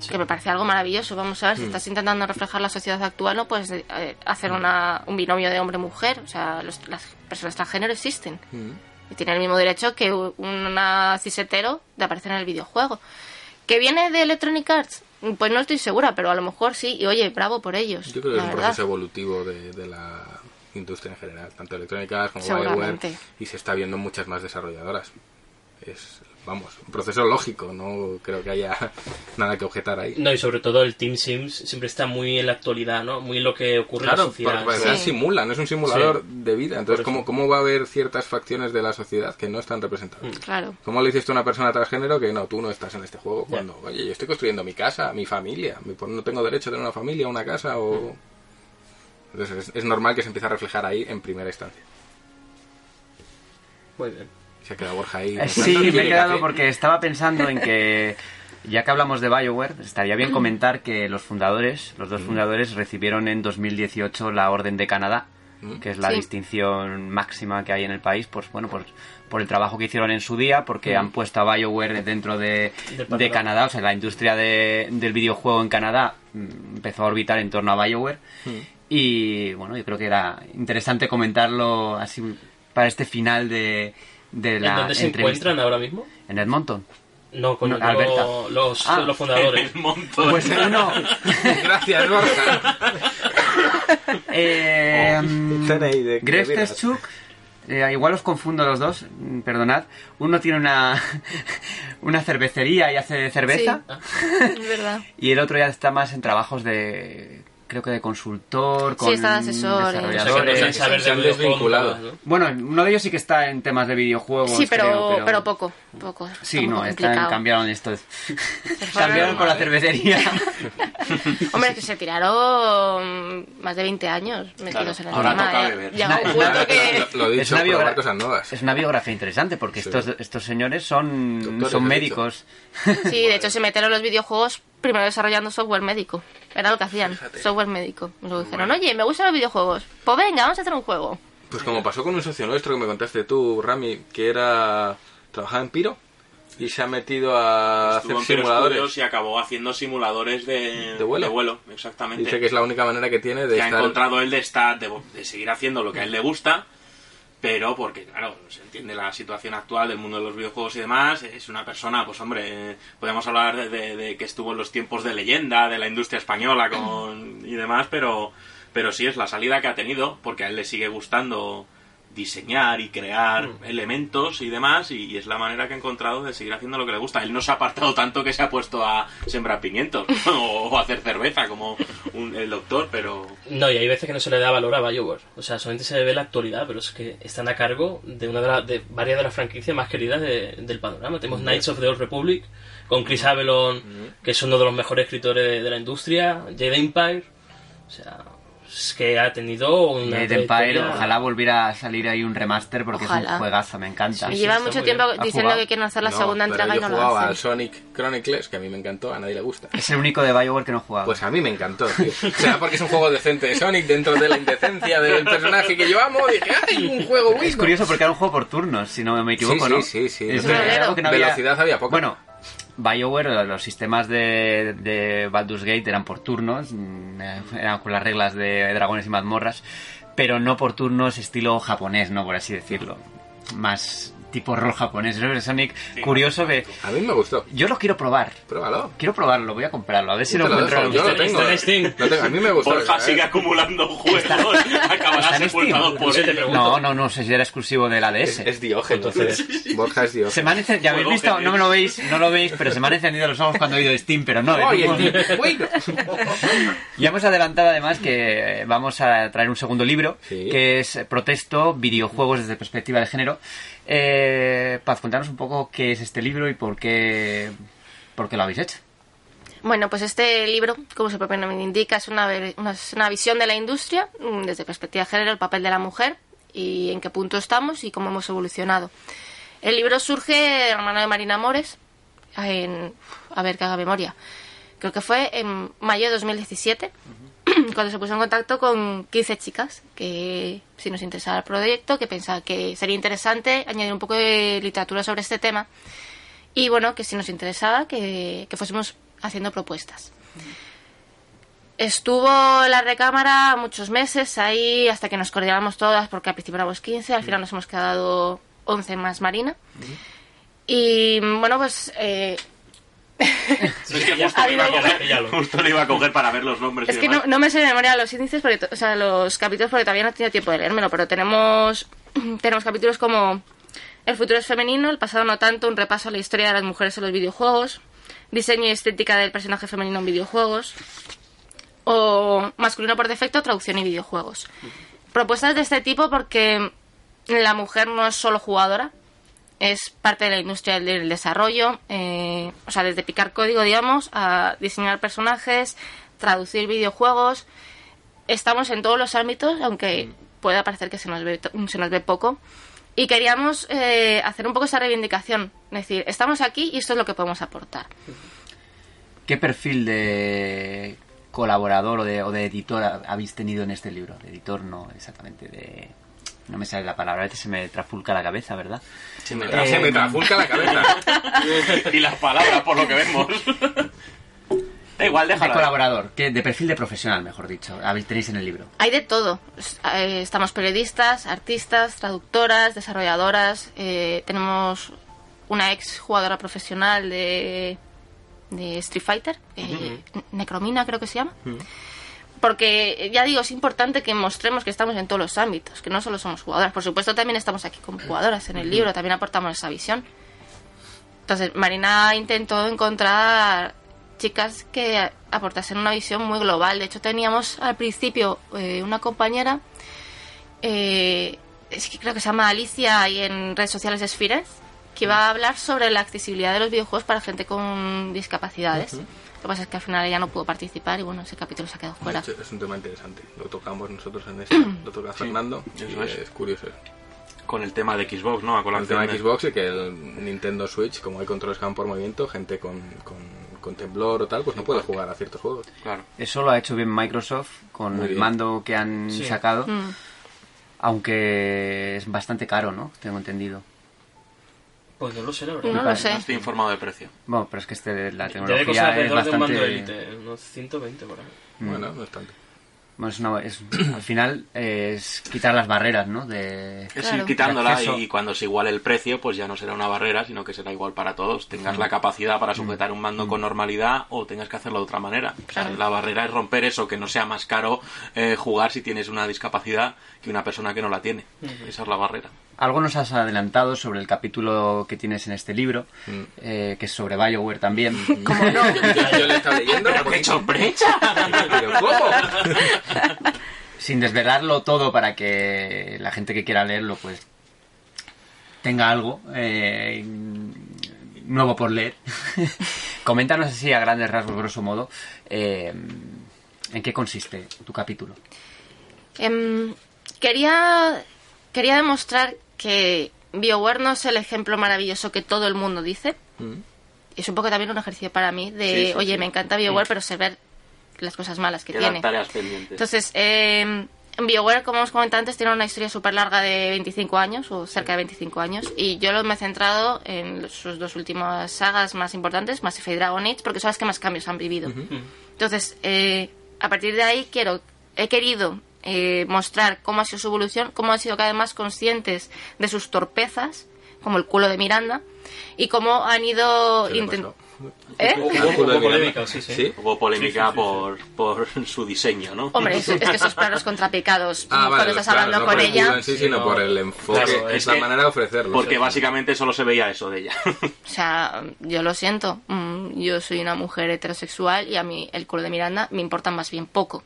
Que me parece algo maravilloso. Vamos a ver, si estás intentando reflejar la sociedad actual, no puedes eh, hacer una, un binomio de hombre-mujer. O sea, los- las personas transgénero existen. Y tienen el mismo derecho que u- una cisetero de aparecer en el videojuego. ¿Que viene de Electronic Arts? Pues no estoy segura, pero a lo mejor sí. Y oye, bravo por ellos. Yo creo que es un verdad. proceso evolutivo de, de la industria en general, tanto Electronic Arts como BioWare, y se está viendo en muchas más desarrolladoras. Es, vamos, un proceso lógico, no creo que haya nada que objetar ahí. No, y sobre todo el Team Sims siempre está muy en la actualidad, ¿no? Muy en lo que ocurre en la Claro, sociedad. porque Sí. simula, no es un simulador Sí. de vida. Entonces. ¿cómo, ¿cómo va a haber ciertas facciones de la sociedad que no están representadas? Claro. ¿Cómo le dices tú a una persona transgénero que no, tú no estás en este juego? Cuando, oye, yo estoy construyendo mi casa, mi familia, mi- pues no tengo derecho a tener una familia, una casa o... Entonces es, es normal que se empiece a reflejar ahí en primera instancia. Muy bien. Se ha quedado Borja ahí. Eh, Sí, me he ¿quiere quedado café? porque estaba pensando en que, ya que hablamos de Bioware, estaría bien comentar que los fundadores, los dos fundadores, recibieron en 2018 la Orden de Canadá, que es la Sí. distinción máxima que hay en el país, pues bueno, pues por el trabajo que hicieron en su día, porque han puesto a Bioware dentro de, de. Canadá, o sea, la industria de- del videojuego en Canadá mm, empezó a orbitar en torno a Bioware. Y bueno, yo creo que era interesante comentarlo así para este final de, de la ¿En dónde se entrevista. encuentran ahora mismo? En Edmonton. No, con No, Alberta. los, Ah. los fundadores. Pues uno. Gracias, Borja. eh, CNI de Greg. Teschuk, eh, igual os confundo los dos, mm, perdonad. Uno tiene una, una cervecería y hace cerveza. Es verdad. Y el otro ya está más en trabajos de. Creo que de consultor, con está de asesor. O sea, que no desarrolladores. saben saber de han videojuegos, desvinculado. nada, ¿no? Bueno, uno de ellos sí que está en temas de videojuegos. Sí, pero, creo, pero... poco. poco. Sí, no, están, cambiaron esto. cambiaron con la cervecería. Hombre, es que se tiraron más de 20 años metidos en el ahora tema. toca ¿eh? beber. Que... Lo, lo Es dicho, una probar biogra- cosas nuevas. Es una biografía interesante porque Sí. estos, estos señores son, Doctores, son médicos. Sí, de hecho se metieron en los videojuegos primero desarrollando software médico. Era lo que hacían, Fíjate. software médico. Y luego dijeron, oye, me gustan los videojuegos. Pues venga, vamos a hacer un juego. Pues como pasó con un socio nuestro que me contaste tú, Rami, que era trabajaba en Piro y se ha metido a Estuvo hacer simuladores. Y acabó haciendo simuladores de, ¿De vuelo? exactamente. Dice que es la única manera que tiene de que ha estar encontrado él de estar de, de seguir haciendo lo que a él le gusta pero porque claro se entiende la situación actual del mundo de los videojuegos y demás es una persona pues hombre podemos hablar de, de- de que estuvo en los tiempos de leyenda de la industria española con y demás pero pero sí es la salida que ha tenido porque a él le sigue gustando diseñar y crear elementos y demás y, y es la manera que ha encontrado de seguir haciendo lo que le gusta él no se ha apartado tanto que se ha puesto a sembrar pimientos o, a hacer cerveza como un- el doctor pero No, y hay veces que no se le da valor a BioWare. O sea, solamente se ve la actualidad, pero es que están a cargo de una de, la- de varias de las franquicias más queridas de- del panorama. Tenemos Knights of the Old Republic, con Chris Avalon, que es uno de los mejores escritores de, de la industria, Jade Empire. O sea, es que ha tenido. Jade Empire, ojalá volviera a salir ahí un remaster porque es Ojalá. un juegazo, me encanta. Y sí, lleva mucho tiempo bien. ¿Ha diciendo que quieren hacer la No, segunda pero entrega y yo no lo jugaba al hacen. Sonic Chronicles, que a mí me encantó, a nadie le gusta. Es el único de Bioware que no he jugado. Pues a mí me encantó, tío. Será porque es un juego decente de Sonic dentro de la indecencia del personaje que yo amo. Dije, ¡ay, un juego es bueno! curioso porque era un juego por turnos, si no me equivoco, Sí, ¿no? sí, sí, sí. Es No, había- Velocidad había poco. Bueno, BioWare, los sistemas de, de Baldur's Gate eran por turnos, mm, eran con las reglas de dragones y mazmorras, pero no por turnos estilo japonés, ¿no? Por así decirlo. Más tipo rol japonés. Es Sonic, curioso que... A mí me gustó. Yo lo quiero probar. Pruébalo. Quiero probarlo, voy a comprarlo, a ver si lo encuentro. dejo, yo lo Está- tengo. está en Steam. Lo tengo. A mí me gustó. Borja ¿eh? sigue acumulando juegos, acabará ¿Está en sepultado Steam? por pregunto. No, no, no sé si era exclusivo de la DS. Es, es Diógenes. Entonces- Borja es Se Diógenes. me han encendido, ya habéis visto, no me lo veis, no lo veis, pero se me han encendido los ojos cuando he oído Steam, pero no. Oye, bueno. Ya hemos adelantado además que vamos a traer un segundo libro, Sí. que es Protesto, videojuegos desde perspectiva de género. Eh, Paz, contanos un poco qué es este libro y por qué, por qué lo habéis hecho. Bueno, pues este libro, como su propio nombre indica, es una, una- visión de la industria mm, desde perspectiva de género, el papel de la mujer y en qué punto estamos y cómo hemos evolucionado. El libro surge de la mano de Marina Mores, en, a ver que haga memoria, creo que fue en mayo de 2017, cuando se puso en contacto con 15 chicas que si nos interesaba el proyecto, que pensaba que sería interesante añadir un poco de literatura sobre este tema y bueno, que si nos interesaba que, que fuésemos haciendo propuestas. Estuvo en la recámara muchos meses ahí hasta que nos coordinamos todas porque al principio éramos 15, al final nos hemos quedado 11 más Marina. Y bueno, pues eh, Es que Ya justo le iba a coger, píllalo. justo le iba a coger para ver los nombres es y que no, demás. no me sé de memoria los índices, porque, o sea, los capítulos porque todavía no he tenido tiempo de leérmelo, pero tenemos, tenemos capítulos como El futuro es femenino, el pasado no tanto, un repaso a la historia de las mujeres en los videojuegos, diseño y estética del personaje femenino en videojuegos, o masculino por defecto, traducción y videojuegos. Propuestas de este tipo porque la mujer no es solo jugadora, es parte de la industria del desarrollo, eh, o sea, desde picar código, digamos, a diseñar personajes, traducir videojuegos. Estamos en todos los ámbitos, aunque pueda parecer que se nos ve, se nos ve poco. Y queríamos eh, hacer un poco esa reivindicación, es decir, estamos aquí y esto es lo que podemos aportar. ¿Qué perfil de colaborador o de, o de editor ha- habéis tenido en este libro? De editor no, exactamente, de... No me sale la palabra, a veces se me trafulca la cabeza, ¿verdad? Se me, Eh, se me trafulca la cabeza. y las palabras, por lo que vemos. da igual, De déjalo. colaborador, ¿qué? de perfil de profesional, mejor dicho, tenéis en el libro. Hay de todo. Eh, Estamos periodistas, artistas, traductoras, desarrolladoras. eh, tenemos una ex jugadora profesional de, de Street Fighter, eh, Necromina creo que se llama. Porque, eh, ya digo, es importante que mostremos que estamos en todos los ámbitos, que no solo somos jugadoras. Por supuesto, también estamos aquí como jugadoras en el libro, también aportamos esa visión. Entonces, Marina intentó encontrar chicas que aportasen una visión muy global. De hecho, teníamos al principio eh, una compañera, eh, es que creo que se llama Alicia y en redes sociales es Fires, que iba a hablar sobre la accesibilidad de los videojuegos para gente con discapacidades. Lo que pasa es que al final ella no pudo participar y bueno, ese capítulo se ha quedado fuera. Es un tema interesante. Lo tocamos nosotros en este, lo toca Fernando. eso es. es curioso. Con el tema de Xbox, ¿no? Con el tema de Xbox y que el Nintendo Switch, como hay controles que van por movimiento, gente con, con, con temblor o tal, pues no puede jugar a ciertos juegos. Claro. Eso lo ha hecho bien Microsoft con el mando que han Sí. sacado, Mm. aunque es bastante caro, ¿no? Tengo entendido. Pues no lo sé, la verdad. No lo sé. No estoy informado de precio. Bueno, pero es que este, la Debe costar tecnología es alrededor de un mando bastante... élite, unos 120 por ahí. Mm. Bueno, no es tanto. Bueno, es una- es- al final es quitar las barreras, ¿no? De... Es Claro. ir quitándola y cuando se iguale el precio, pues ya no será una barrera, sino que será igual para todos. Tengas la capacidad para sujetar un mando con normalidad o tengas que hacerlo de otra manera. O sea, la barrera es romper eso, que no sea más caro eh, jugar si tienes una discapacidad que una persona que no la tiene. Esa es la barrera. Algo nos has adelantado sobre el capítulo que tienes en este libro, Mm. eh, que es sobre Bioware también. ¿Cómo no? Yo lo he estado leyendo. ¡Qué sorpresa! Pero ¿cómo? Sin desvelarlo todo para que la gente que quiera leerlo, pues tenga algo eh, nuevo por leer. Coméntanos así a grandes rasgos, grosso modo, eh, en qué consiste tu capítulo. Em, quería, quería demostrar que BioWare no es el ejemplo maravilloso que todo el mundo dice. Mm. Es un poco también un ejercicio para mí de, Sí, sí, oye, sí. me encanta BioWare, pero sé ver las cosas malas que Quedan tiene. tareas pendientes. Entonces, eh, BioWare, como hemos comentado antes, tiene una historia súper larga de 25 años, o cerca de 25 años, y yo lo me he centrado en sus dos últimas sagas más importantes, Mass Effect Dragon Age, porque son las que más cambios han vivido. Entonces, eh, a partir de ahí quiero, he querido eh, mostrar cómo ha sido su evolución, cómo han sido cada vez más conscientes de sus torpezas, como el culo de Miranda, y cómo han ido ¿Qué le intentando... pasó? ¿Eh? Hubo- polémica, Miranda. sí, sí. Hubo polémica Sí, sí, sí, por, por su diseño, ¿no? Hombre, es, es que eso es para los contrapecados. Ah, Cuando vale, estás claro, hablando no con por el ella... sí, sino No. por el enfoque, Claro, es, la que- manera de ofrecerlo. Porque básicamente solo se veía eso de ella. O sea, yo lo siento. mm, Yo soy una mujer heterosexual y a mí el culo de Miranda me importa más bien poco.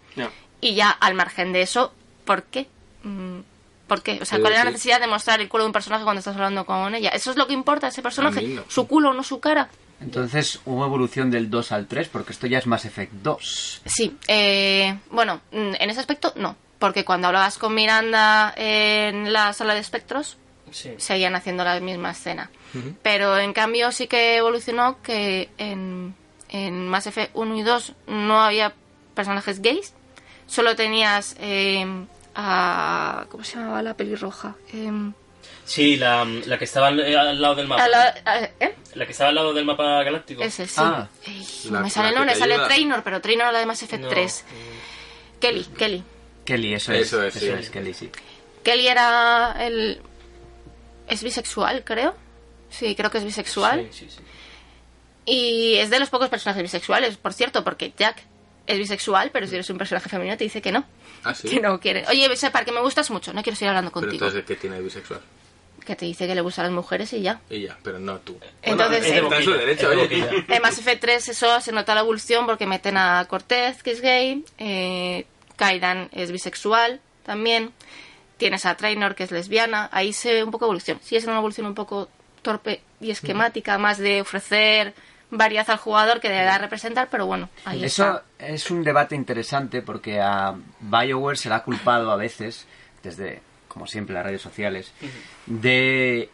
Y ya al margen de eso, ¿por qué? Mm, ¿Por qué? O sea, ¿cuál es la necesidad de mostrar el culo de un personaje cuando estás hablando con ella? ¿Eso es lo que importa a ese personaje? A mí no. ¿Su culo, no su cara? Entonces, hubo evolución del 2 al 3, porque esto ya es Mass Effect 2. Sí, eh, bueno, mm, en ese aspecto no. Porque cuando hablabas con Miranda en la sala de espectros, Sí. seguían haciendo la misma escena. Pero en cambio sí que evolucionó que en, en Mass Effect 1 y 2 no había personajes gays, solo tenías eh, a... ¿Cómo se llamaba la pelirroja? Em, Sí, la, la que estaba al, eh, al lado del mapa. la- ¿eh? La que estaba al lado del mapa galáctico. Ese, sí. Ah. Ey, La- me sale el nombre, sale ayuda. Trainor, pero Trainor la de Mass Effect No, 3. Kelly, Kelly. Kelly, eso, Eso es. es, Eso sí. es, Kelly, sí. Kelly era el... Es bisexual, creo. Sí, creo que es bisexual. Sí, sí, sí. Y es de los pocos personajes bisexuales, por cierto, porque Jack es bisexual, pero si eres un personaje femenino te dice que no. Ah, sí. Que no quiere. Oye, Separ, que me gustas mucho, no quiero seguir hablando Pero contigo. entonces, ¿qué tiene de bisexual? Que te dice que le gustan las mujeres y ya. Y ya, pero no tú. Entonces, eh, está en su derecho, oye. En Mass Effect 3 eso se nota la evolución porque meten a Cortez, que es gay, eh, Kaidan es bisexual también, tienes a Trainor, que es lesbiana, ahí se ve un poco evolución. Sí es una evolución un poco torpe y esquemática, más de ofrecer variedad al jugador que de dar a representar, pero bueno, ahí Eso está. es un debate interesante porque a BioWare se le ha culpado a veces, desde, como siempre, las redes sociales, de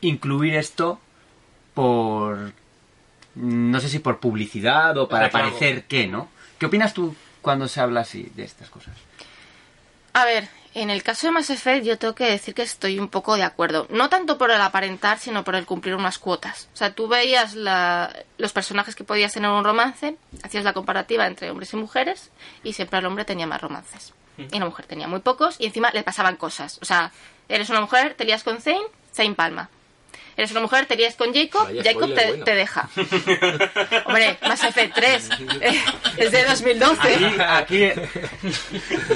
incluir esto por. No sé si por publicidad o para parecer que, ¿no? ¿Qué opinas tú cuando se habla así de estas cosas? A ver, en el caso de Mass Effect yo tengo que decir que estoy un poco de acuerdo. No tanto por el aparentar, sino por el cumplir unas cuotas. O sea, tú veías la- los personajes que podías tener un romance, hacías la comparativa entre hombres y mujeres, y siempre el hombre tenía más romances. Y la mujer tenía muy pocos, y encima le pasaban cosas. O sea, eres una mujer, te lías con Zane, Zane palma. Eres una mujer, te lías con Jacob, Vaya Jacob spoiler te, bueno. te deja. Hombre, Mass Effect 3 eh, es de 2012. Aquí, aquí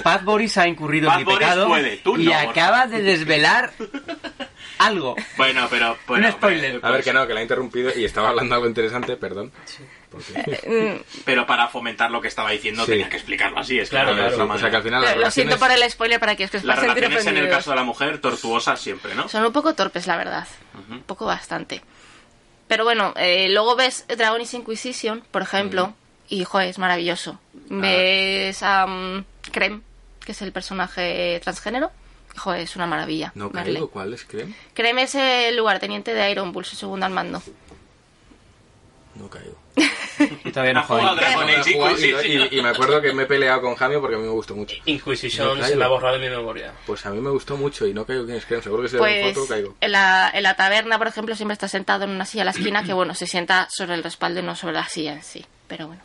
Paz Boris ha incurrido Paz en mi Boris pecado puede, tú y no, acaba de desvelar algo. Bueno, pero... bueno, Un spoiler. hombre, A ver, que no, que la he interrumpido y estaba hablando algo interesante, perdón. Porque- Pero para fomentar lo que estaba diciendo Sí. tenía que explicarlo así. Es Claro, no hay claro. otra o sea, que manera. al final las Lo siento por el spoiler para que os que Las relaciones en el caso de la mujer, tortuosas siempre, ¿no? Son un poco torpes, la verdad. Un poco bastante. Pero bueno, eh, luego ves Dragon Age Inquisition, por ejemplo, Y, joder, es maravilloso. Ves a mm, Creme, que es el personaje transgénero. Joder, es una maravilla. No caigo, ¿cuál es, creen? Creme es el lugarteniente de Iron Bull, su segundo al mando. No caigo. Y todavía no juego. No y, me acuerdo que me he peleado con Jamio porque a mí me gustó mucho. Inquisition No se me ha borrado de mi memoria. Pues a mí me gustó mucho y no caigo quién es Creme. Seguro que si le Pues foto caigo. en la, en la taberna, por ejemplo, siempre está sentado en una silla a la esquina que, bueno, se sienta sobre el respaldo y no sobre la silla en sí. Pero bueno.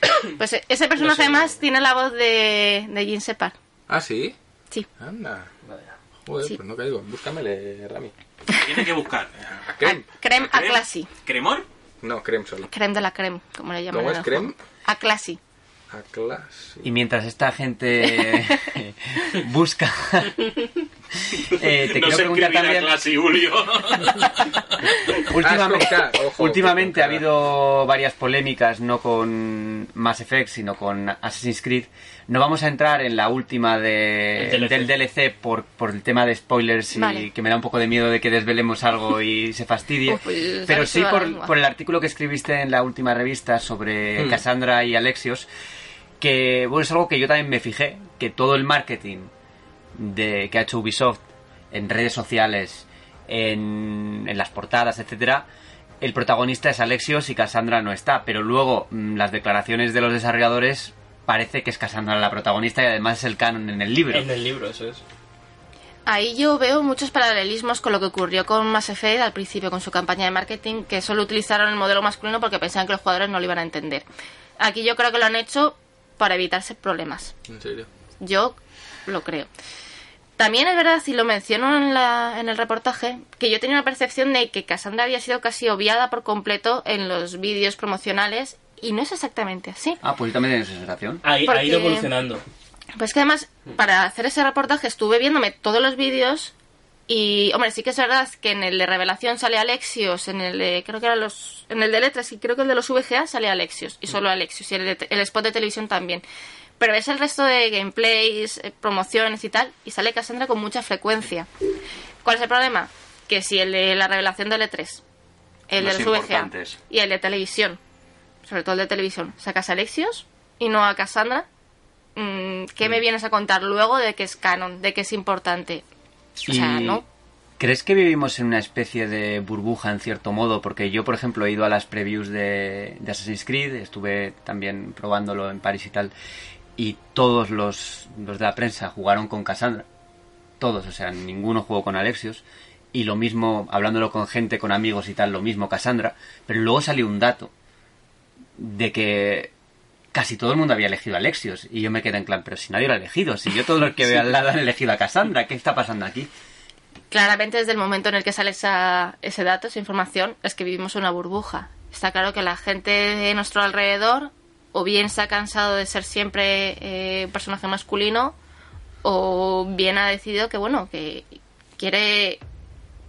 Pues ese personaje además tiene la voz de, de Jim Separ. Ah, ¿sí? Sí. Anda. Vaya. Joder, Sí. pues no caigo. Búscamele, Rami. Tiene que buscar. ¿A Creme? Creme a ¿Creme? classy. ¿Cremor? No, Creme solo. Creme de la creme, como le llaman ¿Cómo es creme? A classy. A clase. Y mientras esta gente busca, eh, te no quiero preguntar también. clase, Julio. Últimamente, Ah, ojo, últimamente ha habido varias polémicas, no con Mass Effect, sino con Assassin's Creed. No vamos a entrar en la última de, DLC. del DLC por, por el tema de spoilers y Vale. que me da un poco de miedo de que desvelemos algo y se fastidie. Uf, pues, Pero sí por, por el artículo que escribiste en la última revista sobre Mm. Cassandra y Alexios, que bueno, es algo que yo también me fijé, que todo el marketing de, que ha hecho Ubisoft en redes sociales, en, en las portadas, etcétera, el protagonista es Alexios y Cassandra no está, pero luego mm, las declaraciones de los desarrolladores parece que es Cassandra la protagonista y además es el canon en el libro. En el libro, eso es. Ahí yo veo muchos paralelismos con lo que ocurrió con Mass Effect al principio, con su campaña de marketing, que solo utilizaron el modelo masculino porque pensaban que los jugadores no lo iban a entender. Aquí yo creo que lo han hecho para evitarse problemas. ¿En serio? Yo lo creo. También es verdad, y lo menciono en, la, en el reportaje, que yo tenía una percepción de que Cassandra había sido casi obviada por completo en los vídeos promocionales y no es exactamente así. Ah, pues yo también tengo esa sensación. Ha, ha Porque- ido evolucionando. Pues que además, para hacer ese reportaje estuve viéndome todos los vídeos y, hombre, sí que es verdad que en el de Revelación sale Alexios, en el de, creo que eran los, en el de Letras y creo que el de los VGA sale Alexios, y solo Alexios, y el, de- el spot de televisión también. Pero ves el resto de gameplays, eh, promociones y tal, y sale Cassandra con mucha frecuencia. ¿Cuál es el problema? Que si el de la revelación de L3, el Los de los VGA y el de televisión, sobre todo el de televisión, sacas a Alexios y no a Cassandra, mm, ¿qué me vienes a contar luego de que es canon, de que es importante? O sea, Y- ¿no? ¿Crees que vivimos en una especie de burbuja en cierto modo? Porque yo, por ejemplo, he ido a las previews de, de Assassin's Creed, estuve también probándolo en París y tal, y todos los, los de la prensa jugaron con Cassandra. Todos, o sea, ninguno jugó con Alexios. Y lo mismo, hablándolo con gente, con amigos y tal, lo mismo Cassandra. Pero luego salió un dato de que casi todo el mundo había elegido a Alexios. Y yo me quedé en plan, pero si nadie lo ha elegido, si yo todos los que veo al lado han elegido a Cassandra, ¿qué está pasando aquí? Claramente desde el momento en el que sale esa, ese dato, esa información, es que vivimos en una burbuja. Está claro que la gente de nuestro alrededor o bien se ha cansado de ser siempre eh, un personaje masculino o bien ha decidido que, bueno, que quiere,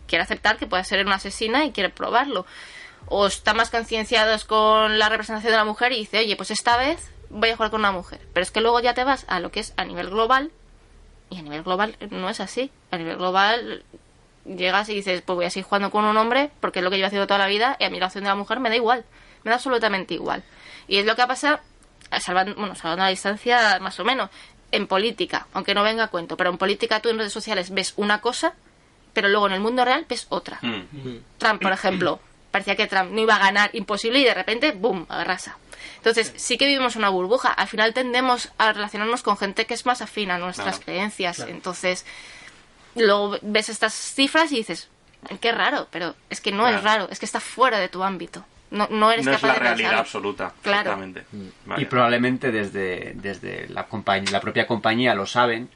quiere aceptar que puede ser una asesina y quiere probarlo. O está más concienciados con la representación de la mujer y dice, oye, pues esta vez voy a jugar con una mujer. Pero es que luego ya te vas a lo que es a nivel global y a nivel global no es así. A nivel global llegas y dices, pues voy a seguir jugando con un hombre porque es lo que yo he haciendo toda la vida y a mí la opción de la mujer me da igual. Me da absolutamente igual. Y es lo que ha pasado, salvando, bueno, salvando la distancia más o menos, en política, aunque no venga a cuento, pero en política tú en redes sociales ves una cosa, pero luego en el mundo real ves otra. Mm. Trump, por ejemplo, parecía que Trump no iba a ganar, imposible, y de repente, ¡boom!, arrasa. Entonces, sí que vivimos una burbuja. Al final tendemos a relacionarnos con gente que es más afín a nuestras Claro. creencias. Entonces, luego ves estas cifras y dices, qué raro, pero es que no es raro, es que está fuera de tu ámbito. No, no eres No es capaz la de realidad pensarlo. absoluta. Claro. Exactamente. Vale. Y probablemente desde, desde la, compañía, la propia compañía lo saben,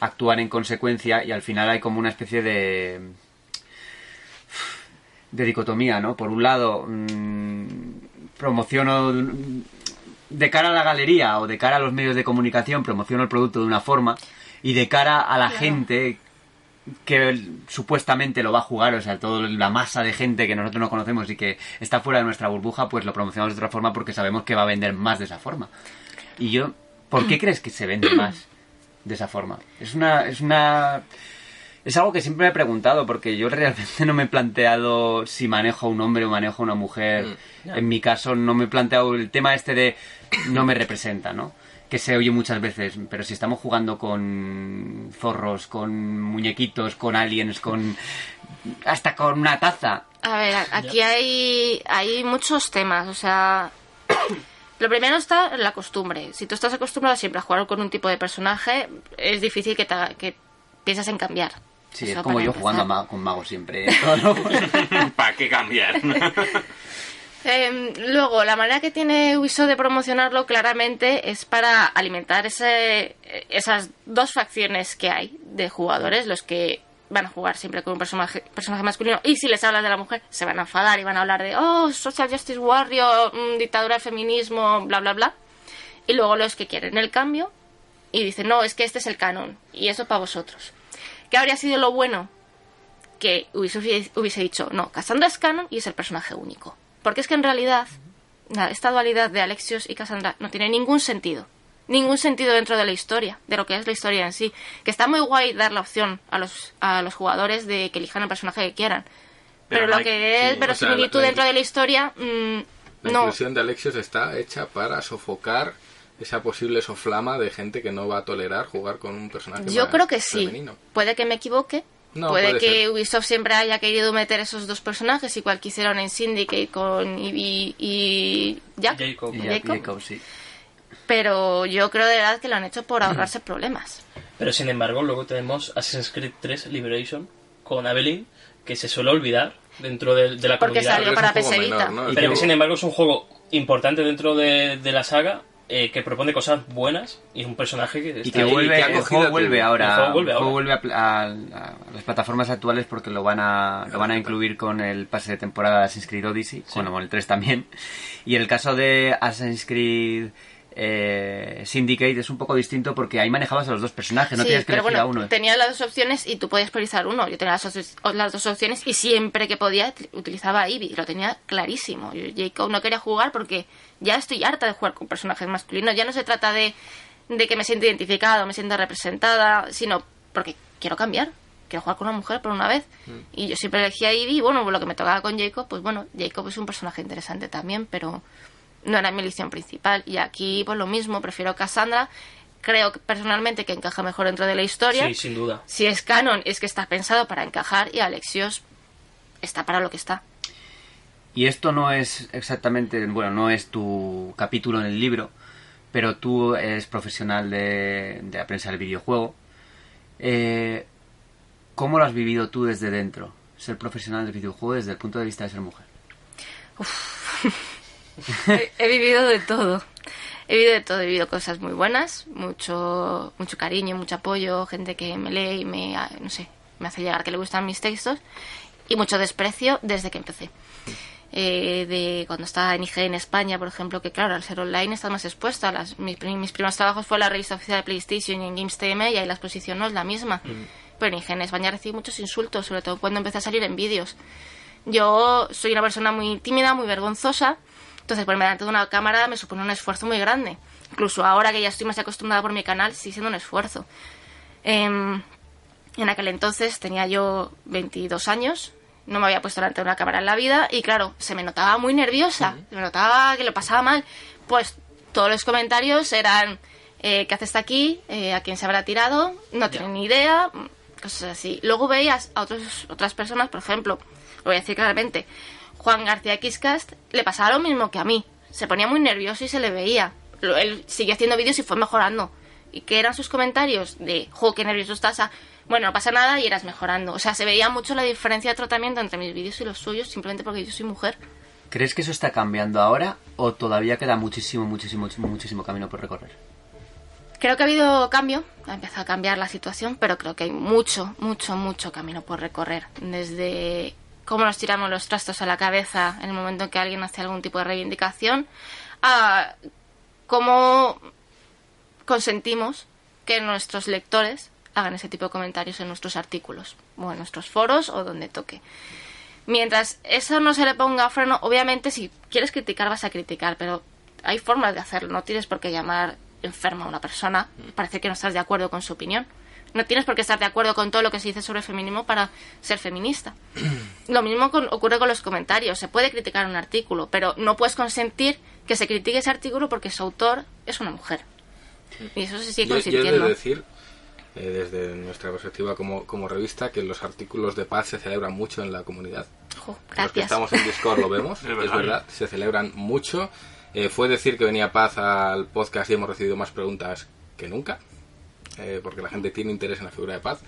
actúan en consecuencia y al final hay como una especie de de dicotomía, ¿no? Por un lado, mm, promociono de cara a la galería o de cara a los medios de comunicación, promociono el producto de una forma y de cara a la Claro. gente que supuestamente lo va a jugar, o sea, toda la masa de gente que nosotros no conocemos y que está fuera de nuestra burbuja, pues lo promocionamos de otra forma porque sabemos que va a vender más de esa forma. Y yo, ¿por qué crees que se vende más de esa forma? Es una, es una Es algo que siempre me he preguntado, porque yo realmente no me he planteado si manejo a un hombre o manejo a una mujer. En mi caso, no me he planteado el tema este de no me representa, ¿no? Que se oye muchas veces, pero si estamos jugando con zorros, con muñequitos, con aliens, con. hasta con una taza. A ver, aquí hay, hay muchos temas, o sea... Lo primero está en la costumbre. Si tú estás acostumbrado siempre a jugar con un tipo de personaje, es difícil que, te- que pienses en cambiar. Sí, Eso es como yo empezar. jugando ma- con magos siempre. ¿eh? ¿Para qué cambiar? Eh, luego, la manera que tiene Ubisoft de promocionarlo claramente es para alimentar ese, esas dos facciones que hay de jugadores, los que van a jugar siempre con un personaje, personaje masculino y si les hablas de la mujer se van a enfadar y van a hablar de, oh, Social Justice Warrior, mm, dictadura del feminismo, bla, bla, bla. Y luego los que quieren el cambio y dicen, no, es que este es el canon y eso para vosotros. ¿Qué habría sido lo bueno? que Ubisoft hubiese dicho, no, Cassandra es canon y es el personaje único. Porque es que en realidad, esta dualidad de Alexios y Cassandra no tiene ningún sentido. Ningún sentido dentro de la historia, de lo que es la historia en sí. Que está muy guay dar la opción a los, a los jugadores de que elijan el personaje que quieran. Pero, Pero lo que es sí, verosimilitud o sea, la- la- dentro de la historia, mm, La no. inclusión de Alexios está hecha para sofocar esa posible soflama de gente que no va a tolerar jugar con un personaje Yo más creo que sí. femenino. Puede que me equivoque. No, puede, puede que ser. Ubisoft siempre haya querido meter esos dos personajes, igual que hicieron en Syndicate con Ivy y Jack. Jacob. Y Jacob. Jacob, sí. Pero yo creo de verdad que lo han hecho por ahorrarse problemas. Pero sin embargo, luego tenemos Assassin's Creed 3 Liberation con Evelyn, que se suele olvidar dentro de, de la Porque comunidad. salió Pero es para PC menor, Vita. ¿no? Y Pero que- que sin embargo es un juego importante dentro de, de la saga, eh, que propone cosas buenas y es un personaje que Y que vuelve, que ha el cogido juego vuelve el ahora, juego vuelve el juego ahora. vuelve a, a- a las plataformas actuales porque lo van a lo van a incluir con el pase de temporada de Assassin's Creed Odyssey, bueno, con el 3 también. Y el caso de Assassin's Creed eh, Syndicate es un poco distinto porque ahí manejabas a los dos personajes, no Sí, tienes que elegir bueno, a uno. tenía las dos opciones y tú podías priorizar uno. Yo tenía las, dos- las dos opciones y siempre que podía utilizaba a Ivy. Lo tenía clarísimo. Yo, Jacob no quería jugar porque ya estoy harta de jugar con personajes masculinos. Ya no se trata de, de que me sienta identificado, me sienta representada, sino porque quiero cambiar. Quiero jugar con una mujer por una vez. Y yo siempre elegí a Ivy. Y bueno, lo que me tocaba con Jacob, pues bueno, Jacob es un personaje interesante también, pero no era mi elección principal. Y aquí, pues lo mismo, prefiero Cassandra. Creo personalmente que encaja mejor dentro de la historia. Sí, sin duda. Si es canon, es que está pensado para encajar y Alexios está para lo que está. Y esto no es exactamente, bueno, no es tu capítulo en el libro, pero tú eres profesional de, de la prensa del videojuego. Eh, ¿Cómo lo has vivido tú desde dentro? Ser profesional del videojuego desde el punto de vista de ser mujer. he, he vivido de todo. He vivido de todo, he vivido cosas muy buenas, mucho, mucho cariño, mucho apoyo, gente que me lee y me, ah, no sé, me hace llegar que le gustan mis textos, y mucho desprecio desde que empecé. Eh, de cuando estaba en IG en España, por ejemplo, que claro, al ser online estás más expuesta. Las, mis, mis primeros trabajos fue la revista oficial de PlayStation y en Games TM y ahí la exposición no es la misma. Pero en IG en España recibí muchos insultos, sobre todo cuando empecé a salir en vídeos. Yo soy una persona muy tímida, muy vergonzosa, entonces ponerme delante de una cámara me supone un esfuerzo muy grande. Incluso ahora que ya estoy más acostumbrada por mi canal, sigue siendo un esfuerzo. Em, en aquel entonces tenía yo 22 años, no me había puesto delante de una cámara en la vida y claro, se me notaba muy nerviosa, se me notaba que lo pasaba mal. Pues todos los comentarios eran, eh, ¿qué haces aquí? Eh, ¿A quién se habrá tirado? No tienen ni idea, cosas así. Luego veías a otros, otras personas, por ejemplo, lo voy a decir claramente, Juan García Quiscast le pasaba lo mismo que a mí. Se ponía muy nervioso y se le veía. Él siguió haciendo vídeos y fue mejorando. ¿Y qué eran sus comentarios? De, jo, qué nervioso estás. a, bueno, no pasa nada y eras mejorando. O sea, se veía mucho la diferencia de tratamiento entre mis vídeos y los suyos simplemente porque yo soy mujer. ¿Crees que eso está cambiando ahora o todavía queda muchísimo, muchísimo, muchísimo, muchísimo camino por recorrer? Creo que ha habido cambio, ha empezado a cambiar la situación, pero creo que hay mucho, mucho, mucho camino por recorrer. Desde cómo nos tiramos los trastos a la cabeza en el momento en que alguien hace algún tipo de reivindicación, a cómo consentimos que nuestros lectores hagan ese tipo de comentarios en nuestros artículos, o en nuestros foros, o donde toque. Mientras eso no se le ponga freno, obviamente si quieres criticar vas a criticar, pero hay formas de hacerlo, no tienes por qué llamar enferma a una persona, parece que no estás de acuerdo con su opinión. No tienes por qué estar de acuerdo con todo lo que se dice sobre el feminismo para ser feminista. Lo mismo con- ocurre con los comentarios. Se puede criticar un artículo, pero no puedes consentir que se critique ese artículo porque su autor es una mujer. Y eso se sigue Yo, yo he de consintiendo. decir, eh, desde nuestra perspectiva como, como revista, que los artículos de paz se celebran mucho en la comunidad. Jo, Los que estamos en Discord lo vemos, Es verdad, se celebran mucho. Eh, fue decir que venía Paz al podcast y hemos recibido más preguntas que nunca, eh, porque la gente tiene interés en la figura de Paz.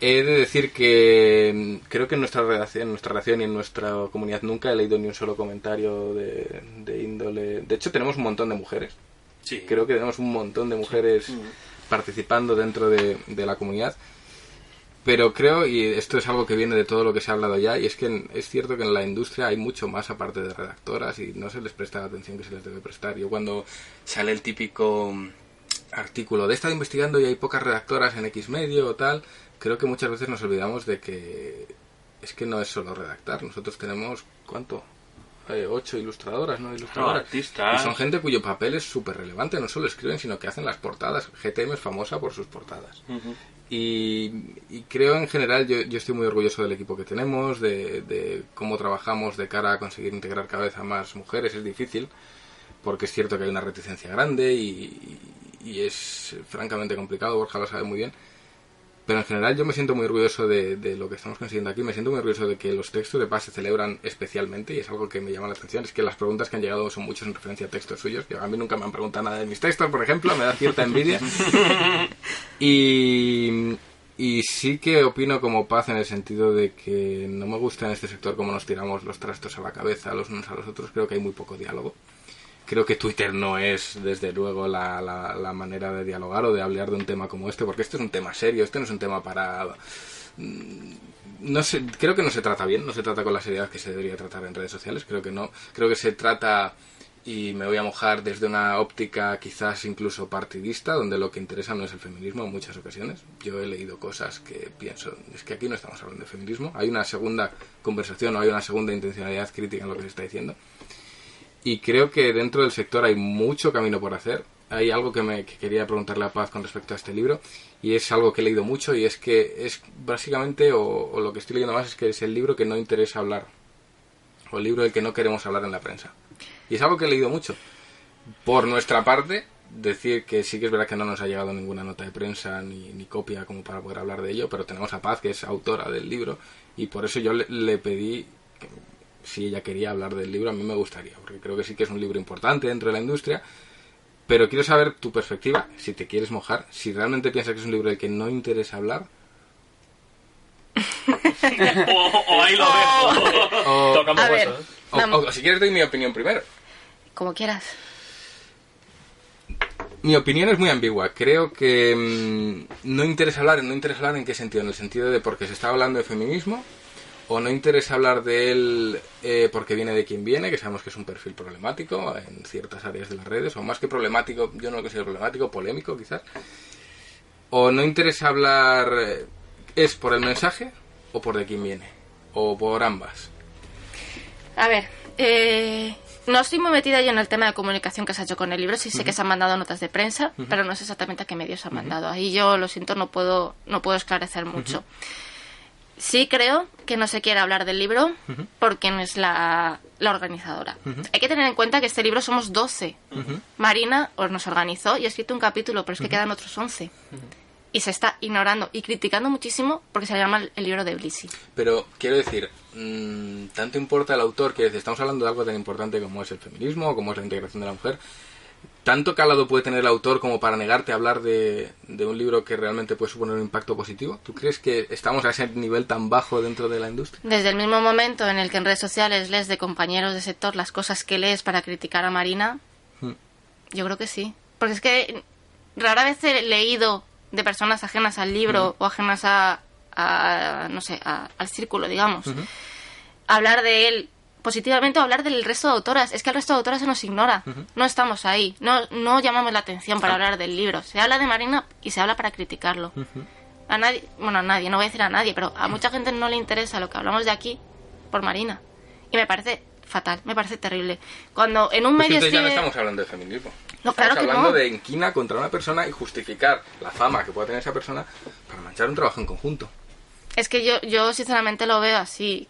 He de decir que mm, creo que en nuestra redacción, en nuestra redacción y en nuestra comunidad nunca he leído ni un solo comentario de, de índole. De hecho, tenemos un montón de mujeres. Sí. Creo que tenemos un montón de mujeres participando dentro de, de la comunidad. Pero creo, y esto es algo que viene de todo lo que se ha hablado ya, y es que es cierto que en la industria hay mucho más aparte de redactoras y no se les presta la atención que se les debe prestar. Yo cuando sale el típico artículo de he estado investigando y hay pocas redactoras en X medio o tal, creo que muchas veces nos olvidamos de que es que no es solo redactar. Nosotros tenemos, ¿cuánto? Eh, ocho ilustradoras, ¿no? Ilustradoras. artistas. Y son gente cuyo papel es súper relevante. No solo escriben, sino que hacen las portadas. GTM es famosa por sus portadas. Y, y creo en general, yo, yo estoy muy orgulloso del equipo que tenemos, de, de cómo trabajamos de cara a conseguir integrar cada vez a más mujeres. Es difícil, porque es cierto que hay una reticencia grande y, y es francamente complicado, Borja lo sabe muy bien. Pero en general yo me siento muy orgulloso de, de lo que estamos consiguiendo aquí. Me siento muy orgulloso de que los textos de paz se celebran especialmente y es algo que me llama la atención. Es que las preguntas que han llegado son muchas en referencia a textos suyos. Yo- a mí nunca me han preguntado nada de mis textos, por ejemplo. Me da cierta envidia. Y, y sí que opino como paz en el sentido de que no me gusta en este sector cómo nos tiramos los trastos a la cabeza los unos a los otros. Creo que hay muy poco diálogo. Creo que Twitter no es, desde luego, la, la, la manera de dialogar o de hablar de un tema como este, porque este es un tema serio, este no es un tema para... mm, No sé, creo que no se trata bien, no se trata con la seriedad que se debería tratar en redes sociales, creo que no. Creo que se trata, y me voy a mojar desde una óptica quizás incluso partidista, donde lo que interesa no es el feminismo en muchas ocasiones. Yo he leído cosas que pienso, es que aquí no estamos hablando de feminismo, hay una segunda conversación o hay una segunda intencionalidad crítica en lo que se está diciendo. Y creo que dentro del sector hay mucho camino por hacer. Hay algo que, me, que quería preguntarle a Paz con respecto a este libro, y es algo que he leído mucho, y es que es básicamente, o, lo que estoy leyendo más, es que es el libro que no interesa hablar, o el libro del que no queremos hablar en la prensa. Y es algo que he leído mucho. Por nuestra parte, decir que sí que es verdad que no nos ha llegado ninguna nota de prensa ni, ni copia como para poder hablar de ello, pero tenemos a Paz, que es autora del libro, y por eso yo le, le pedí si ella quería hablar del libro, a mí me gustaría, porque creo que sí que es un libro importante dentro de la industria. Pero quiero saber tu perspectiva, si te quieres mojar, si realmente piensas que es un libro del que no interesa hablar, o, o ahí lo dejo. o, Tocamos A ver. ¿eh? o- o si quieres doy mi opinión primero. Como quieras. Mi opinión es muy ambigua. Creo que mm, no interesa hablar, no interesa hablar en qué sentido, en el sentido de porque se está hablando de feminismo, o no interesa hablar de él eh, porque viene de quien viene, que sabemos que es un perfil problemático en ciertas áreas de las redes, o más que problemático, yo no lo considero problemático, polémico quizás. O no interesa hablar, eh, es por el mensaje o por de quién viene, o por ambas. A ver, eh, no estoy muy metida yo en el tema de comunicación que se ha hecho con el libro. Sí sé que se han mandado notas de prensa, pero no sé exactamente a qué medios se han mandado. Ahí yo lo siento, no puedo, no puedo esclarecer mucho. Sí creo que no se quiere hablar del libro por quien es la, la organizadora. Hay que tener en cuenta que este libro somos 12. Marina os nos organizó y ha escrito un capítulo, pero es que quedan otros 11. Y se está ignorando y criticando muchísimo porque se llama el, libro de Blissy. Pero quiero decir, mm, tanto importa el autor que estamos hablando de algo tan importante como es el feminismo, como es la integración de la mujer. ¿Tanto calado puede tener el autor como para negarte a hablar de, de un libro que realmente puede suponer un impacto positivo? ¿Tú crees que estamos a ese nivel tan bajo dentro de la industria? Desde el mismo momento en el que en redes sociales lees de compañeros de sector las cosas que lees para criticar a Marina, Hmm. yo creo que sí. Porque es que rara vez he leído de personas ajenas al libro o ajenas a, a, no sé, a- al círculo, digamos, hablar de él positivamente o hablar del resto de autoras. Es que al resto de autoras se nos ignora. No estamos ahí. No, no llamamos la atención para hablar del libro. Se habla de Marina y se habla para criticarlo. A nadie, bueno, a nadie, no voy a decir a nadie, pero a mucha gente no le interesa lo que hablamos de aquí por Marina. Y me parece fatal, me parece terrible. Cuando en un Pues medio entonces ya no escribe- estamos hablando de feminismo. No, estamos claro que hablando no. de inquina contra una persona y justificar la fama que pueda tener esa persona para manchar un trabajo en conjunto. Es que yo, yo sinceramente lo veo así.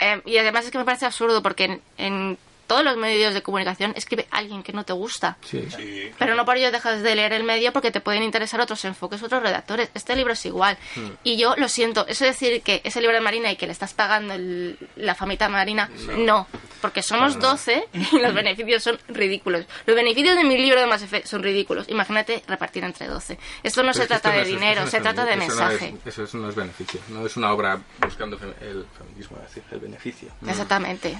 Eh, y además es que me parece absurdo porque en, en todos los medios de comunicación escribe alguien que no te gusta. Sí. Sí. Pero no por ello dejas de leer el medio porque te pueden interesar otros enfoques, otros redactores. Este libro es igual. Hmm. Y yo lo siento, eso de decir que ese libro de Marina y que le estás pagando el- la famita Marina, no. Porque somos 12 y los beneficios son ridículos. Los beneficios de mi libro de Mass Effect son ridículos. Imagínate repartir entre 12. Esto no Pero se trata no de es- dinero, no se trata de feminismo, eso no es- mensaje. Eso, es- no es beneficio, no es una obra buscando el feminismo, es decir, el beneficio. Exactamente.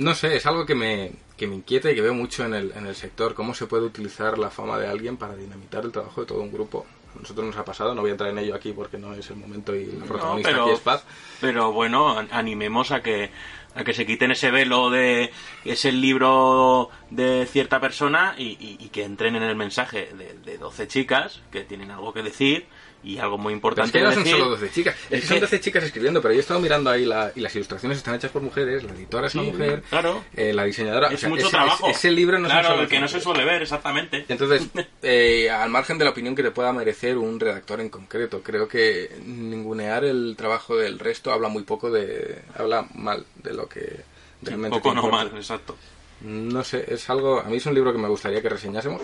No sé, es algo que me, que me inquieta y que veo mucho en el, en el sector, cómo se puede utilizar la fama de alguien para dinamitar el trabajo de todo un grupo. A nosotros nos ha pasado, no voy a entrar en ello aquí porque no es el momento y la No, protagonista pero, aquí es Paz. pero bueno, an- animemos a que a que se quiten ese velo de es el libro de cierta persona y, y- y que entren en el mensaje de, de 12 chicas que tienen algo que decir y algo muy Pero es importante que no son decir. solo 12 chicas, es, Es que son que- 12 chicas escribiendo, pero yo he estado mirando ahí la, y las ilustraciones están hechas por mujeres, la editora es una Sí, mujer, claro. eh, la diseñadora, o es sea, mucho ese, trabajo. ese- ese libro no son claro, solo que no se suele ver, exactamente. Entonces, eh, al margen de la opinión que te pueda merecer un redactor en concreto, creo que ningunear el trabajo del resto habla muy poco de... habla mal de lo que realmente... Poco te no mal, exacto. No sé, es algo... A mí es un libro que me gustaría que reseñásemos.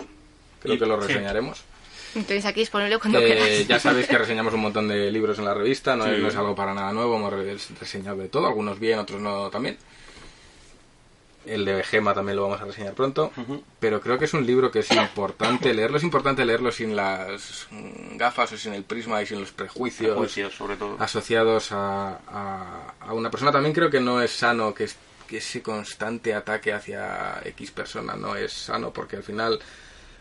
Creo Y- que lo sí. Entonces aquí disponible cuando Eh, quieras. ya sabéis que reseñamos un montón de libros en la revista, no, Sí. es, no es algo para nada nuevo, hemos re- reseñado de todo, algunos bien, otros no también. El de Gema también lo vamos a reseñar pronto, Ujú. pero creo que es un libro que es importante leerlo, es importante leerlo sin las gafas o sin el prisma y sin los prejuicios Juicios, sobre todo. asociados a, a- a una persona. También creo que no es sano que, es- que ese constante ataque hacia X persona no es sano porque al final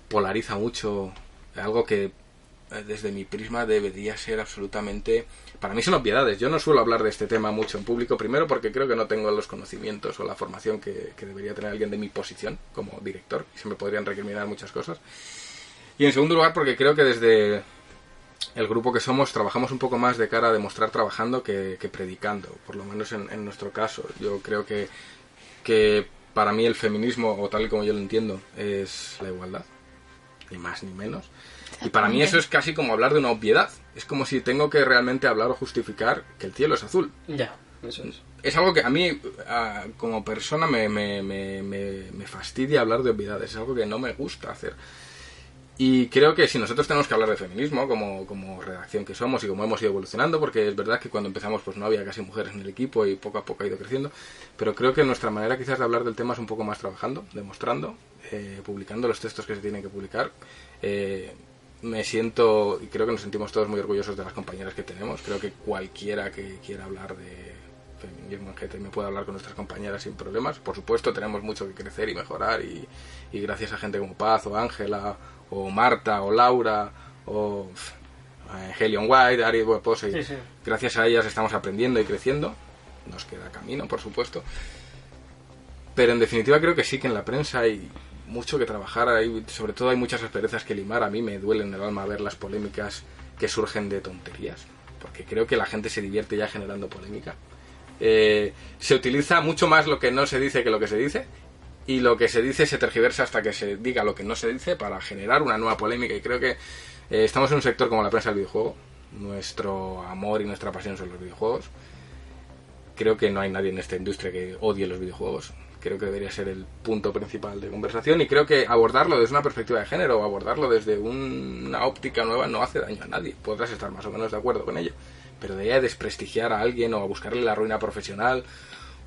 polariza mucho algo que eh, desde mi prisma debería ser absolutamente para mí son obviedades yo no suelo hablar de este tema mucho en público primero porque creo que no tengo los conocimientos o la formación que, debería tener alguien de mi posición como director y se me podrían recriminar muchas cosas y en segundo lugar porque creo que desde el grupo que somos trabajamos un poco más de cara a demostrar trabajando que, predicando, por lo menos en, en nuestro caso. Yo creo que, que para mí el feminismo, o tal y como yo lo entiendo, es la igualdad, ni más ni menos. Y para mí eso es casi como hablar de una obviedad. Es como si tengo que realmente hablar o justificar que el cielo es azul. Ya, eso es. Es algo que a mí, como persona, me, me, me, me, me fastidia hablar de obviedades. Es algo que no me gusta hacer. Y creo que si nosotros tenemos que hablar de feminismo, como, como redacción que somos y como hemos ido evolucionando, porque es verdad que cuando empezamos pues no había casi mujeres en el equipo y poco a poco ha ido creciendo, pero creo que nuestra manera quizás de hablar del tema es un poco más trabajando, demostrando, eh, publicando los textos que se tienen que publicar. Eh, me siento, y creo que nos sentimos todos muy orgullosos de las compañeras que tenemos. Creo que cualquiera que quiera hablar de feminismo en GT me puede hablar con nuestras compañeras sin problemas. Por supuesto, tenemos mucho que crecer y mejorar, y, y gracias a gente como Paz, o Ángela, o Marta, o Laura, o eh, Helion White, Ari, bueno, puedo seguir. Sí, sí. Gracias a ellas estamos aprendiendo y creciendo. Nos queda camino, por supuesto. Pero en definitiva creo que sí que en la prensa hay mucho que trabajar, hay, sobre todo hay muchas asperezas que limar. A mí me duele en el alma ver las polémicas que surgen de tonterías, porque creo que la gente se divierte ya generando polémica. Eh, se utiliza mucho más lo que no se dice que lo que se dice, y lo que se dice se tergiversa hasta que se diga lo que no se dice para generar una nueva polémica. Y creo que eh, estamos en un sector como la prensa del videojuego. Nuestro amor y nuestra pasión son los videojuegos. Creo que no hay nadie en esta industria que odie los videojuegos. Creo que debería ser el punto principal de conversación y creo que abordarlo desde una perspectiva de género o abordarlo desde un- una óptica nueva no hace daño a nadie. Podrás estar más o menos de acuerdo con ello. Pero de ahí a desprestigiar a alguien o a buscarle la ruina profesional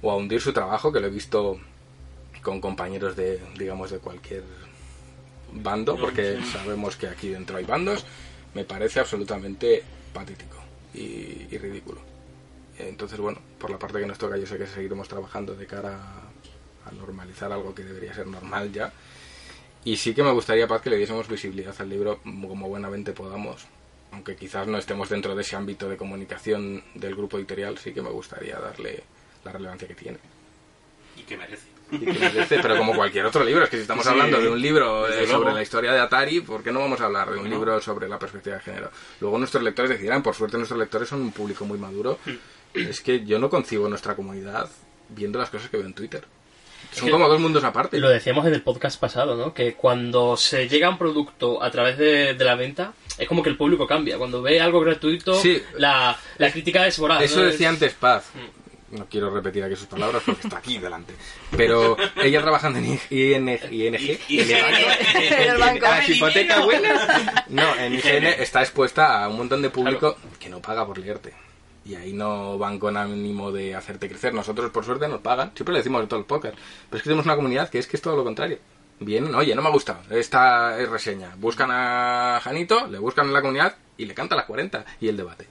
o a hundir su trabajo, que lo he visto con compañeros de, digamos, de cualquier bando, porque sabemos que aquí dentro hay bandos, me parece absolutamente patético y, y ridículo. Entonces, bueno, por la parte que nos toca, yo sé que seguiremos trabajando de cara a, a normalizar algo que debería ser normal ya. Y sí que me gustaría, Paz, que le diésemos visibilidad al libro como buenamente podamos. Aunque quizás no estemos dentro de ese ámbito de comunicación del grupo editorial, sí que me gustaría darle la relevancia que tiene. Y que merece. Y que merece, pero como cualquier otro libro, es que si estamos Sí, hablando de un libro eh, sobre la historia de Atari, ¿por qué no vamos a hablar de un libro sobre la perspectiva de género? Luego nuestros lectores decidirán, por suerte nuestros lectores son un público muy maduro. Hmm. Es que yo no concibo nuestra comunidad viendo las cosas que veo en Twitter. Son como dos mundos aparte. Lo decíamos en el podcast pasado, ¿no? Que cuando se llega a un producto a través de, de la venta, es como que el público cambia. Cuando ve algo gratuito, Sí. la, la crítica es voraz. Eso ¿no? decía Es- antes Paz. No quiero repetir aquí sus palabras porque está aquí delante. Pero ella trabajando en ING, ING, Y- En el banco. ¿Las hipotecas buenas? No, en IGN está expuesta a un montón de público que no paga por leerte. Y ahí no van con ánimo de hacerte crecer. Nosotros, por suerte, nos pagan. Siempre lo decimos en todo el podcast. Pero es que tenemos una comunidad que es que es todo lo contrario. Vienen, oye, no me ha gustado. Esta es reseña. Buscan a Janito, le buscan en la comunidad y le cantan las 40 y el debate.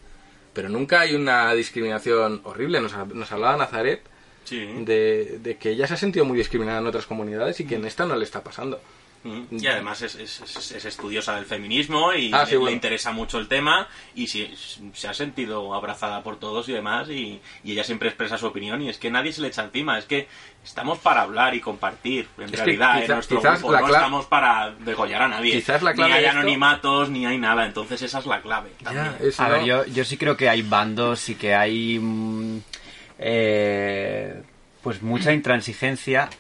Pero nunca hay una discriminación horrible. Nos, nos hablaba Nazaret Sí. de, de que ella se ha sentido muy discriminada en otras comunidades y que en esta no le está pasando. Y además es, es- es- es estudiosa del feminismo y Ah, le, sí, bueno. le interesa mucho el tema y sí, se ha sentido abrazada por todos y demás y, y ella siempre expresa su opinión y es que nadie se le echa encima, es que estamos para hablar y compartir. En realidad quizá- en nuestro grupo no estamos para degollar a nadie. Quizás la clave ni hay esto- anonimatos ni hay nada, entonces esa es la clave. también. Ya, A no- ver, yo, yo sí creo que hay bandos y que hay mm, eh, pues mucha intransigencia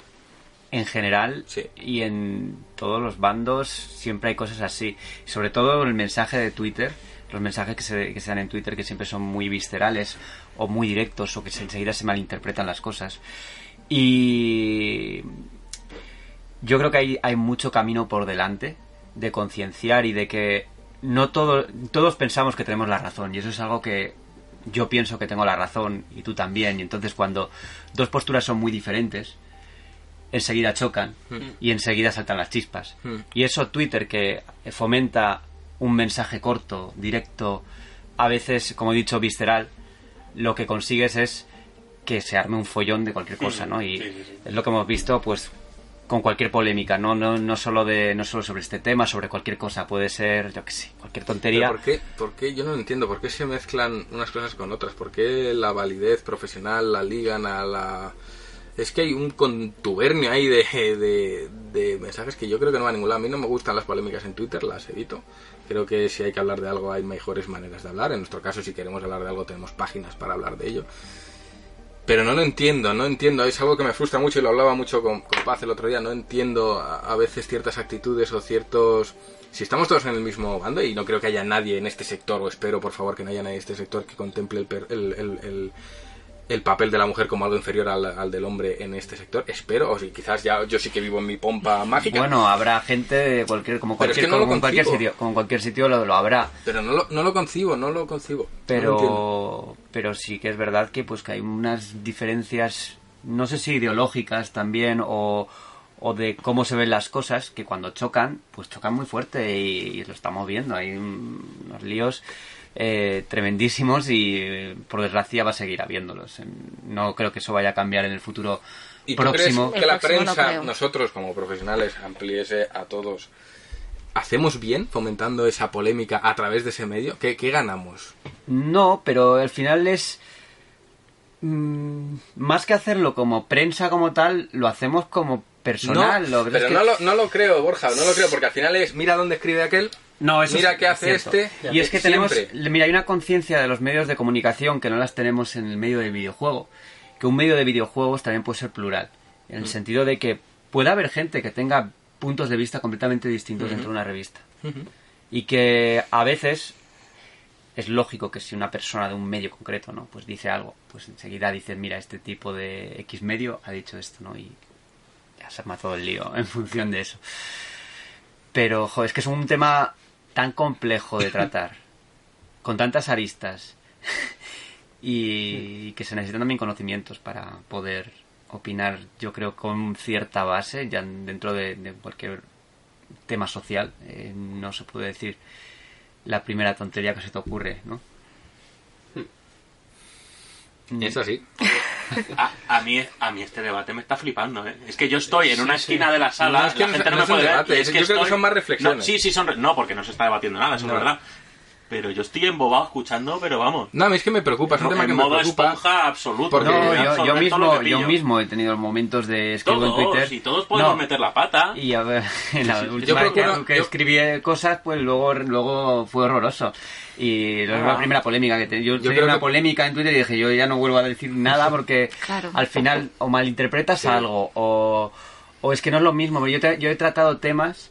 en general Sí. y en todos los bandos siempre hay cosas así. Sobre todo el mensaje de Twitter, los mensajes que se, que se dan en Twitter que siempre son muy viscerales o muy directos o que se- enseguida se malinterpretan las cosas. Y yo creo que hay, hay mucho camino por delante de concienciar y de que no todo, todos pensamos que tenemos la razón y eso es algo que yo pienso que tengo la razón y tú también y entonces cuando dos posturas son muy diferentes enseguida chocan y enseguida saltan las chispas Mm. y eso Twitter que fomenta un mensaje corto directo a veces como he dicho visceral lo que consigues es que se arme un follón de cualquier cosa no y es lo que hemos visto pues con cualquier polémica, no, no, no solo de, no solo sobre este tema, sobre cualquier cosa, puede ser, yo qué sé, cualquier tontería. ¿Pero ¿Por qué? ¿Por qué? Yo no entiendo. ¿Por qué se mezclan unas cosas con otras? ¿Por qué la validez profesional la ligan a la... Es que hay un contubernio ahí de, de, de mensajes que yo creo que no va a ningún lado. A mí no me gustan las polémicas en Twitter, las evito. Creo que si hay que hablar de algo hay mejores maneras de hablar. En nuestro caso, si queremos hablar de algo, tenemos páginas para hablar de ello. Pero no lo entiendo, no entiendo. Es algo que me frustra mucho y lo hablaba mucho con, Paz el otro día. No entiendo a, veces ciertas actitudes o ciertos... Si estamos todos en el mismo bando y no creo que haya nadie en este sector, o espero por favor que no haya nadie en este sector que contemple el, el, el- el- el papel de la mujer como algo inferior al, al del hombre en este sector, espero, o si quizás ya yo sí que vivo en mi pompa mágica, Bueno, habrá gente de cualquier, como es cualquier, que no lo como cualquier sitio, como cualquier sitio lo, lo habrá. pero no lo, no lo concibo, no lo concibo. No lo entiendo. Pero, pero sí que es verdad que pues que hay unas diferencias, no sé si ideológicas también o, o de cómo se ven las cosas, que cuando chocan, pues chocan muy fuerte y, y lo estamos viendo. Hay un- unos líos eh, tremendísimos y por desgracia va a seguir habiéndolos. No creo que eso vaya a cambiar en el futuro ¿Y tú próximo. crees que la no prensa, nosotros como profesionales, ampliese a todos? ¿Hacemos bien fomentando esa polémica a través de ese medio? ¿Qué, qué ganamos? No, pero al final es... mm, más que hacerlo como prensa como tal, lo hacemos como personal. no, lo pero es que- no, lo, no lo creo, Borja, no lo creo, porque al final es, mira dónde escribe aquel, No, eso mira es qué hace este. Y es que tenemos, siempre. mira, hay una conciencia de los medios de comunicación que no las tenemos en el medio del videojuego. Que un medio de videojuegos también puede ser plural. En el Mm. sentido de que puede haber gente que tenga puntos de vista completamente distintos dentro de una revista. Y que a veces es lógico que si una persona de un medio concreto, ¿no? Pues dice algo, pues enseguida dice, mira, este tipo de X medio ha dicho esto, ¿no? Y ya se arma todo el lío en función de eso. Pero, jo, es que es un tema tan complejo de tratar, con tantas aristas, y que se necesitan también conocimientos para poder opinar, yo creo, con cierta base, ya dentro de, de cualquier tema social. Eh, no se puede decir la primera tontería que se te ocurre, ¿no? Es así. A, a mí, a mí este debate me está flipando, ¿eh? Es que yo estoy en una esquina de la sala, No, es que la gente no, no me puede ver, es yo que creo que son más reflexiones. No, sí, sí, son... re- No, porque no se está debatiendo nada, eso es verdad. Pero yo estoy embobado escuchando, pero vamos. No, a mí es que me preocupa, es un tema en que me modo preocupa. esponja absoluto. Porque- No, yo, mismo, yo mismo he tenido momentos de escribo en Twitter. y todos podemos No, meter la pata. Y a ver, en la Yo última vez que, que yo- escribí cosas, pues luego, luego fue horroroso. Y es la Ah. primera polémica que te, yo, Yo tenía una que- polémica en Twitter y dije, yo ya no vuelvo a decir nada porque Claro. al final o malinterpretas algo o, o es que no es lo mismo. Yo, te- yo he tratado temas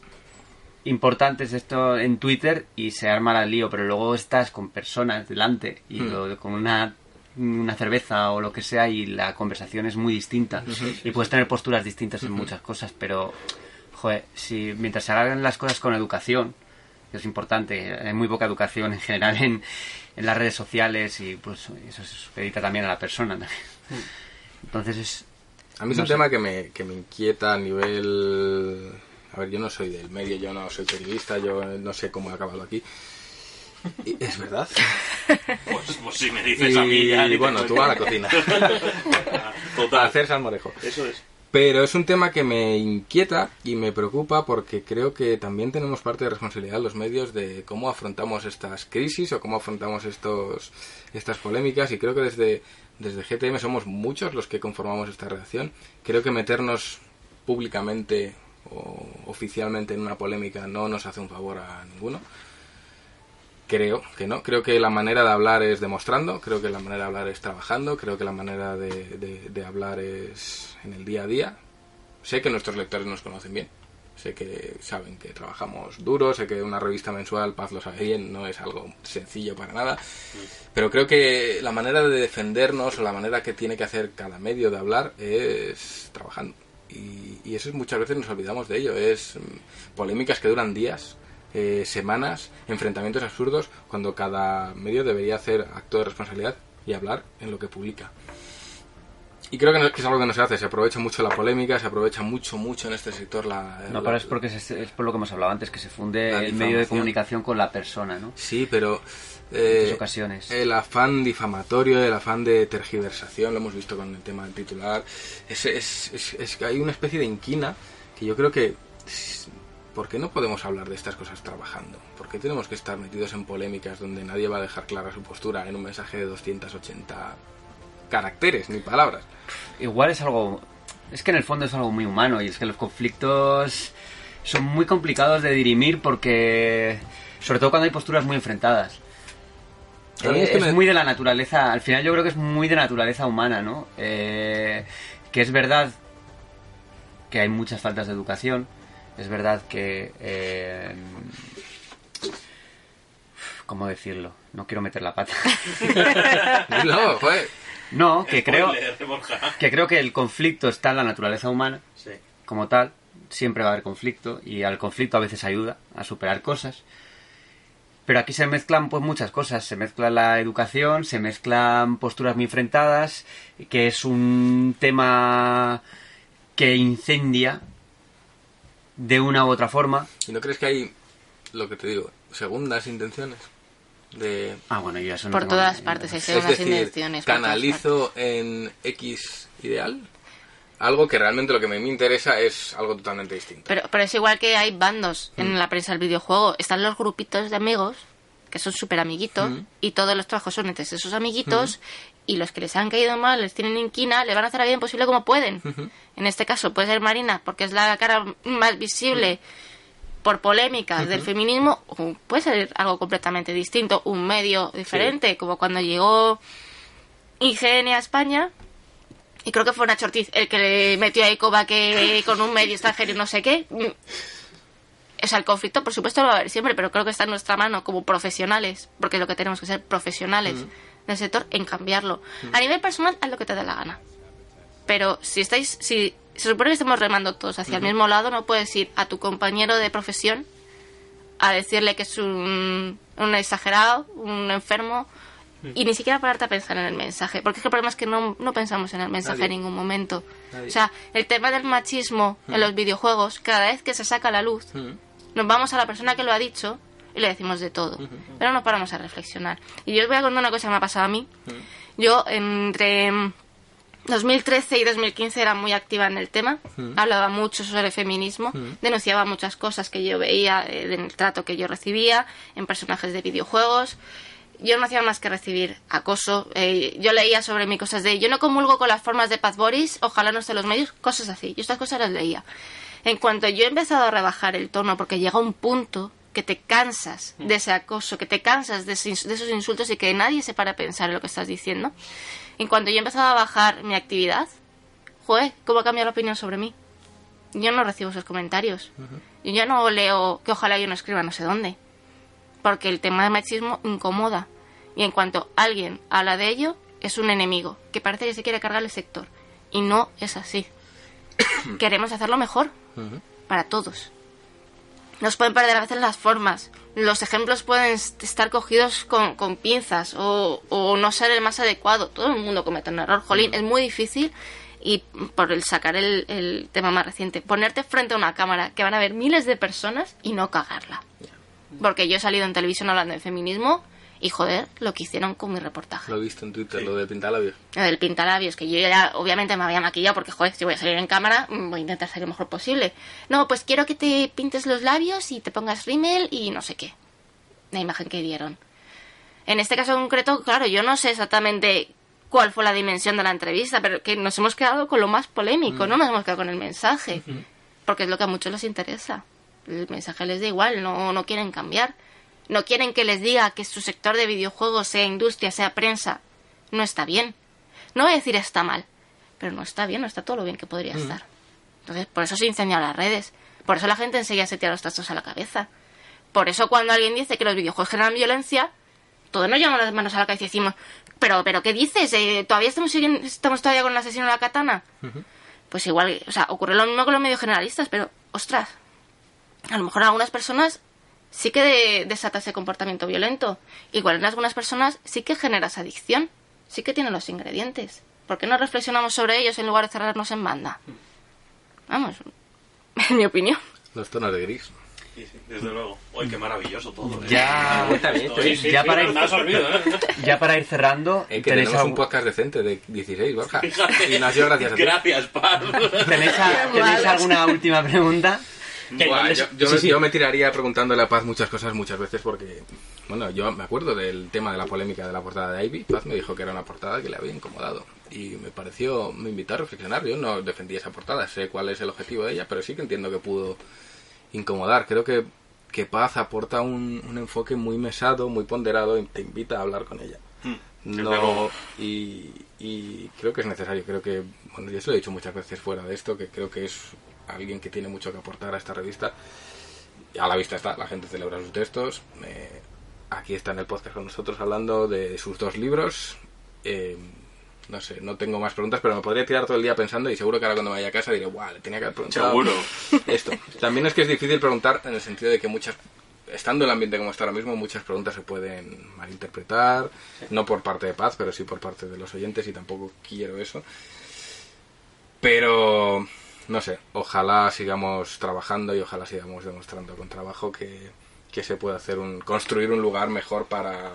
importantes esto en Twitter y se arma el lío, pero luego estás con personas delante y Hmm. lo- con una una cerveza o lo que sea y la conversación es muy distinta y puedes tener posturas distintas en muchas cosas pero joder si mientras se hagan las cosas con educación que es importante hay muy poca educación en general en, en las redes sociales y pues eso se supedita también a la persona también. entonces es A mí es un sé. tema que me, que me inquieta a nivel... A ver, yo no soy del medio, yo no soy periodista, yo no sé cómo he acabado aquí. Y- es verdad. Pues, pues si me dices a mí Y ya. te bueno, tú a la cocina. a Total. hacer salmorejo. Eso es. Pero es un tema que me inquieta y me preocupa porque creo que también tenemos parte de responsabilidad los medios de cómo afrontamos estas crisis o cómo afrontamos estos estas polémicas y creo que desde desde GTM somos muchos los que conformamos esta redacción. Creo que meternos públicamente o oficialmente en una polémica no nos hace un favor a ninguno. Creo que no. Creo que la manera de hablar es demostrando, creo que la manera de hablar es trabajando, creo que la manera de, de- hablar es en el día a día. Sé que nuestros lectores nos conocen bien. Sé que saben que trabajamos duro, sé que una revista mensual, Paz lo sabe bien, no es algo sencillo para nada. Pero creo que la manera de defendernos o la manera que tiene que hacer cada medio de hablar es trabajando. Y, y eso es, muchas veces nos olvidamos de ello. Es mm, polémicas que duran días, eh, semanas, enfrentamientos absurdos, cuando cada medio debería hacer acto de responsabilidad y hablar en lo que publica. Y creo que, no- que es algo que no se hace, se aprovecha mucho la polémica, se aprovecha mucho, mucho en este sector la... no la- pero es porque se- es por lo que hemos hablado antes que se funde el medio de comunicación con la persona no Sí, pero... eh, ocasiones El afán difamatorio, el afán de tergiversación, lo hemos visto con el tema del titular. Es, es, es- es hay una especie de inquina que yo creo que. ¿Por qué no podemos hablar de estas cosas trabajando? ¿Por qué tenemos que estar metidos en polémicas donde nadie va a dejar clara su postura en un mensaje de 280 caracteres ni palabras? igual es algo es que en el fondo es algo muy humano y es que los conflictos son muy complicados de dirimir porque sobre todo cuando hay posturas muy enfrentadas Eh, es que es me- muy de la naturaleza al final yo creo que es muy de naturaleza humana no Eh, que es verdad que hay muchas faltas de educación es verdad que eh, cómo decirlo no quiero meter la pata No, joder. no que creo que creo que el conflicto está en la naturaleza humana Sí. como tal, siempre va a haber conflicto y al conflicto a veces ayuda a superar cosas. Pero aquí se mezclan pues muchas cosas, se mezcla la educación, se mezclan posturas muy enfrentadas, que es un tema que incendia de una u otra forma. ¿Y no crees que hay, lo que te digo, segundas intenciones? De Ah, bueno, yo eso no Por tengo todas ni- partes hay segundas decir, intenciones. canalizo en X ideal algo que realmente lo que me, me interesa es algo totalmente distinto. Pero, pero es igual que hay bandos en la prensa del videojuego. Están los grupitos de amigos, que son súper amiguitos, Mm. y todos los trabajos son entre esos amiguitos, y los que les han caído mal, les tienen inquina, le van a hacer la vida imposible como pueden. En este caso puede ser Marina, porque es la cara más visible por polémicas del feminismo, o puede ser algo completamente distinto, un medio diferente, como cuando llegó IGN a España, y creo que fue Nacho Ortiz el que le metió a Ecoba que con un medio extranjero y no sé qué. Mm. O sea, el conflicto, por supuesto, lo va a haber siempre, pero creo que está en nuestra mano como profesionales, porque es lo que tenemos que ser profesionales del sector, en cambiarlo. A nivel personal, haz lo que te dé la gana. Pero si estáis, si se supone que estamos remando todos hacia el mismo lado, no puedes ir a tu compañero de profesión a decirle que es un, un exagerado, un enfermo, y ni siquiera pararte a pensar en el mensaje. Porque es que el problema es que no, no pensamos en el mensaje Nadie. en ningún momento. Nadie. O sea, el tema del machismo en los videojuegos, cada vez que se saca a la luz, Mm. nos vamos a la persona que lo ha dicho y le decimos de todo. Pero no paramos a reflexionar. Y yo os voy a contar una cosa que me ha pasado a mí. Yo, entre 2013 y 2015 era muy activa en el tema, hablaba mucho sobre feminismo, denunciaba muchas cosas que yo veía eh, en el trato que yo recibía en personajes de videojuegos. Yo no hacía más que recibir acoso. eh, yo leía sobre mí cosas de yo no comulgo con las formas de Paz Boris, ojalá no esté los medios, cosas así. Yo estas cosas las leía. En cuanto yo he empezado a rebajar el tono, porque llega un punto que te cansas de ese acoso, que te cansas de, ese- de esos insultos y que nadie se para a pensar en lo que estás diciendo. En cuanto yo he empezado a bajar mi actividad, joder, ¿cómo ha cambiado la opinión sobre mí? Yo no recibo esos comentarios. Yo ya no leo que ojalá yo no escriba no sé dónde. Porque el tema del machismo incomoda. Y en cuanto alguien habla de ello, es un enemigo, que parece que se quiere cargar el sector. Y no es así. Queremos hacerlo mejor para todos. Nos pueden perder a veces las formas. Los ejemplos pueden est- estar cogidos con, con pinzas o, o no ser el más adecuado. Todo el mundo comete un error. Jolín, es muy difícil y por el sacar el, el tema más reciente, ponerte frente a una cámara que van a ver miles de personas y no cagarla. Porque yo he salido en televisión hablando de feminismo y joder, lo que hicieron con mi reportaje. Lo he visto en Twitter, lo de pintalabios. Lo del pintalabios, que yo ya obviamente me había maquillado porque, joder, si voy a salir en cámara, mm, voy a intentar ser lo mejor posible. No, pues quiero que te pintes los labios y te pongas rímel y no sé qué. La imagen que dieron. En este caso concreto, claro, yo no sé exactamente cuál fue la dimensión de la entrevista, pero que nos hemos quedado con lo más polémico, no nos hemos quedado con el mensaje. Porque es lo que a muchos les interesa. El mensaje les da igual, no, no quieren cambiar. No quieren que les diga que su sector de videojuegos, sea industria, sea prensa, no está bien. No voy a decir está mal, pero no está bien, no está todo lo bien que podría estar. Entonces, por eso se incendian las redes. Por eso la gente enseguida se tira los trastos a la cabeza. Por eso cuando alguien dice que los videojuegos generan violencia, todos nos llevamos las manos a la cabeza y decimos, pero, pero ¿qué dices? Eh, ¿Todavía estamos, estamos todavía con el asesino de la katana? Pues igual, o sea, ocurre lo mismo con los medios generalistas, pero, ostras, a lo mejor en algunas personas sí que de- desata ese comportamiento violento. Igual en algunas personas sí que generas adicción, sí que tienen los ingredientes. ¿Por qué no reflexionamos sobre ellos en lugar de cerrarnos en banda? Vamos, en mi opinión. Los tonos de gris. Sí, sí, desde luego. Uy, qué maravilloso todo. ¿eh? Ya, Sí, para ir- ¿eh? ya para ir cerrando, Eh, que ¿tenéis, tenemos un algún- podcast decente de 16, Borja. Fíjate. Y nació gracias a ti. Gracias, Pablo. ¿tenéis, a- Qué ¿tenéis malos. alguna última pregunta? Buah, yo, yo sí, me, sí. yo me tiraría preguntándole a Paz muchas cosas muchas veces porque, bueno, yo me acuerdo del tema de la polémica de la portada de Ivy. Paz me dijo que era una portada que le había incomodado y me pareció, me invitó a reflexionar. Yo no defendí esa portada, sé cuál es el objetivo de ella, pero sí que entiendo que pudo incomodar. Creo que, que Paz aporta un, un enfoque muy mesado, muy ponderado y te invita a hablar con ella. desde No, y creo que es necesario. Creo que, bueno, yo se lo he dicho muchas veces fuera de esto, que creo que es alguien que tiene mucho que aportar a esta revista. A la vista está, la gente celebra sus textos. eh, aquí está en el podcast con nosotros hablando de sus dos libros. eh, no sé, no tengo más preguntas, pero me podría tirar todo el día pensando y seguro que ahora cuando vaya a casa diré, guau, le tenía que haber preguntado. Seguro. Esto. También es que es difícil preguntar en el sentido de que muchas, estando en el ambiente como está ahora mismo, muchas preguntas se pueden malinterpretar, no por parte de Paz, pero sí por parte de los oyentes y tampoco quiero eso. Pero, no sé, ojalá sigamos trabajando y ojalá sigamos demostrando con trabajo que, que se puede hacer un, construir un lugar mejor para,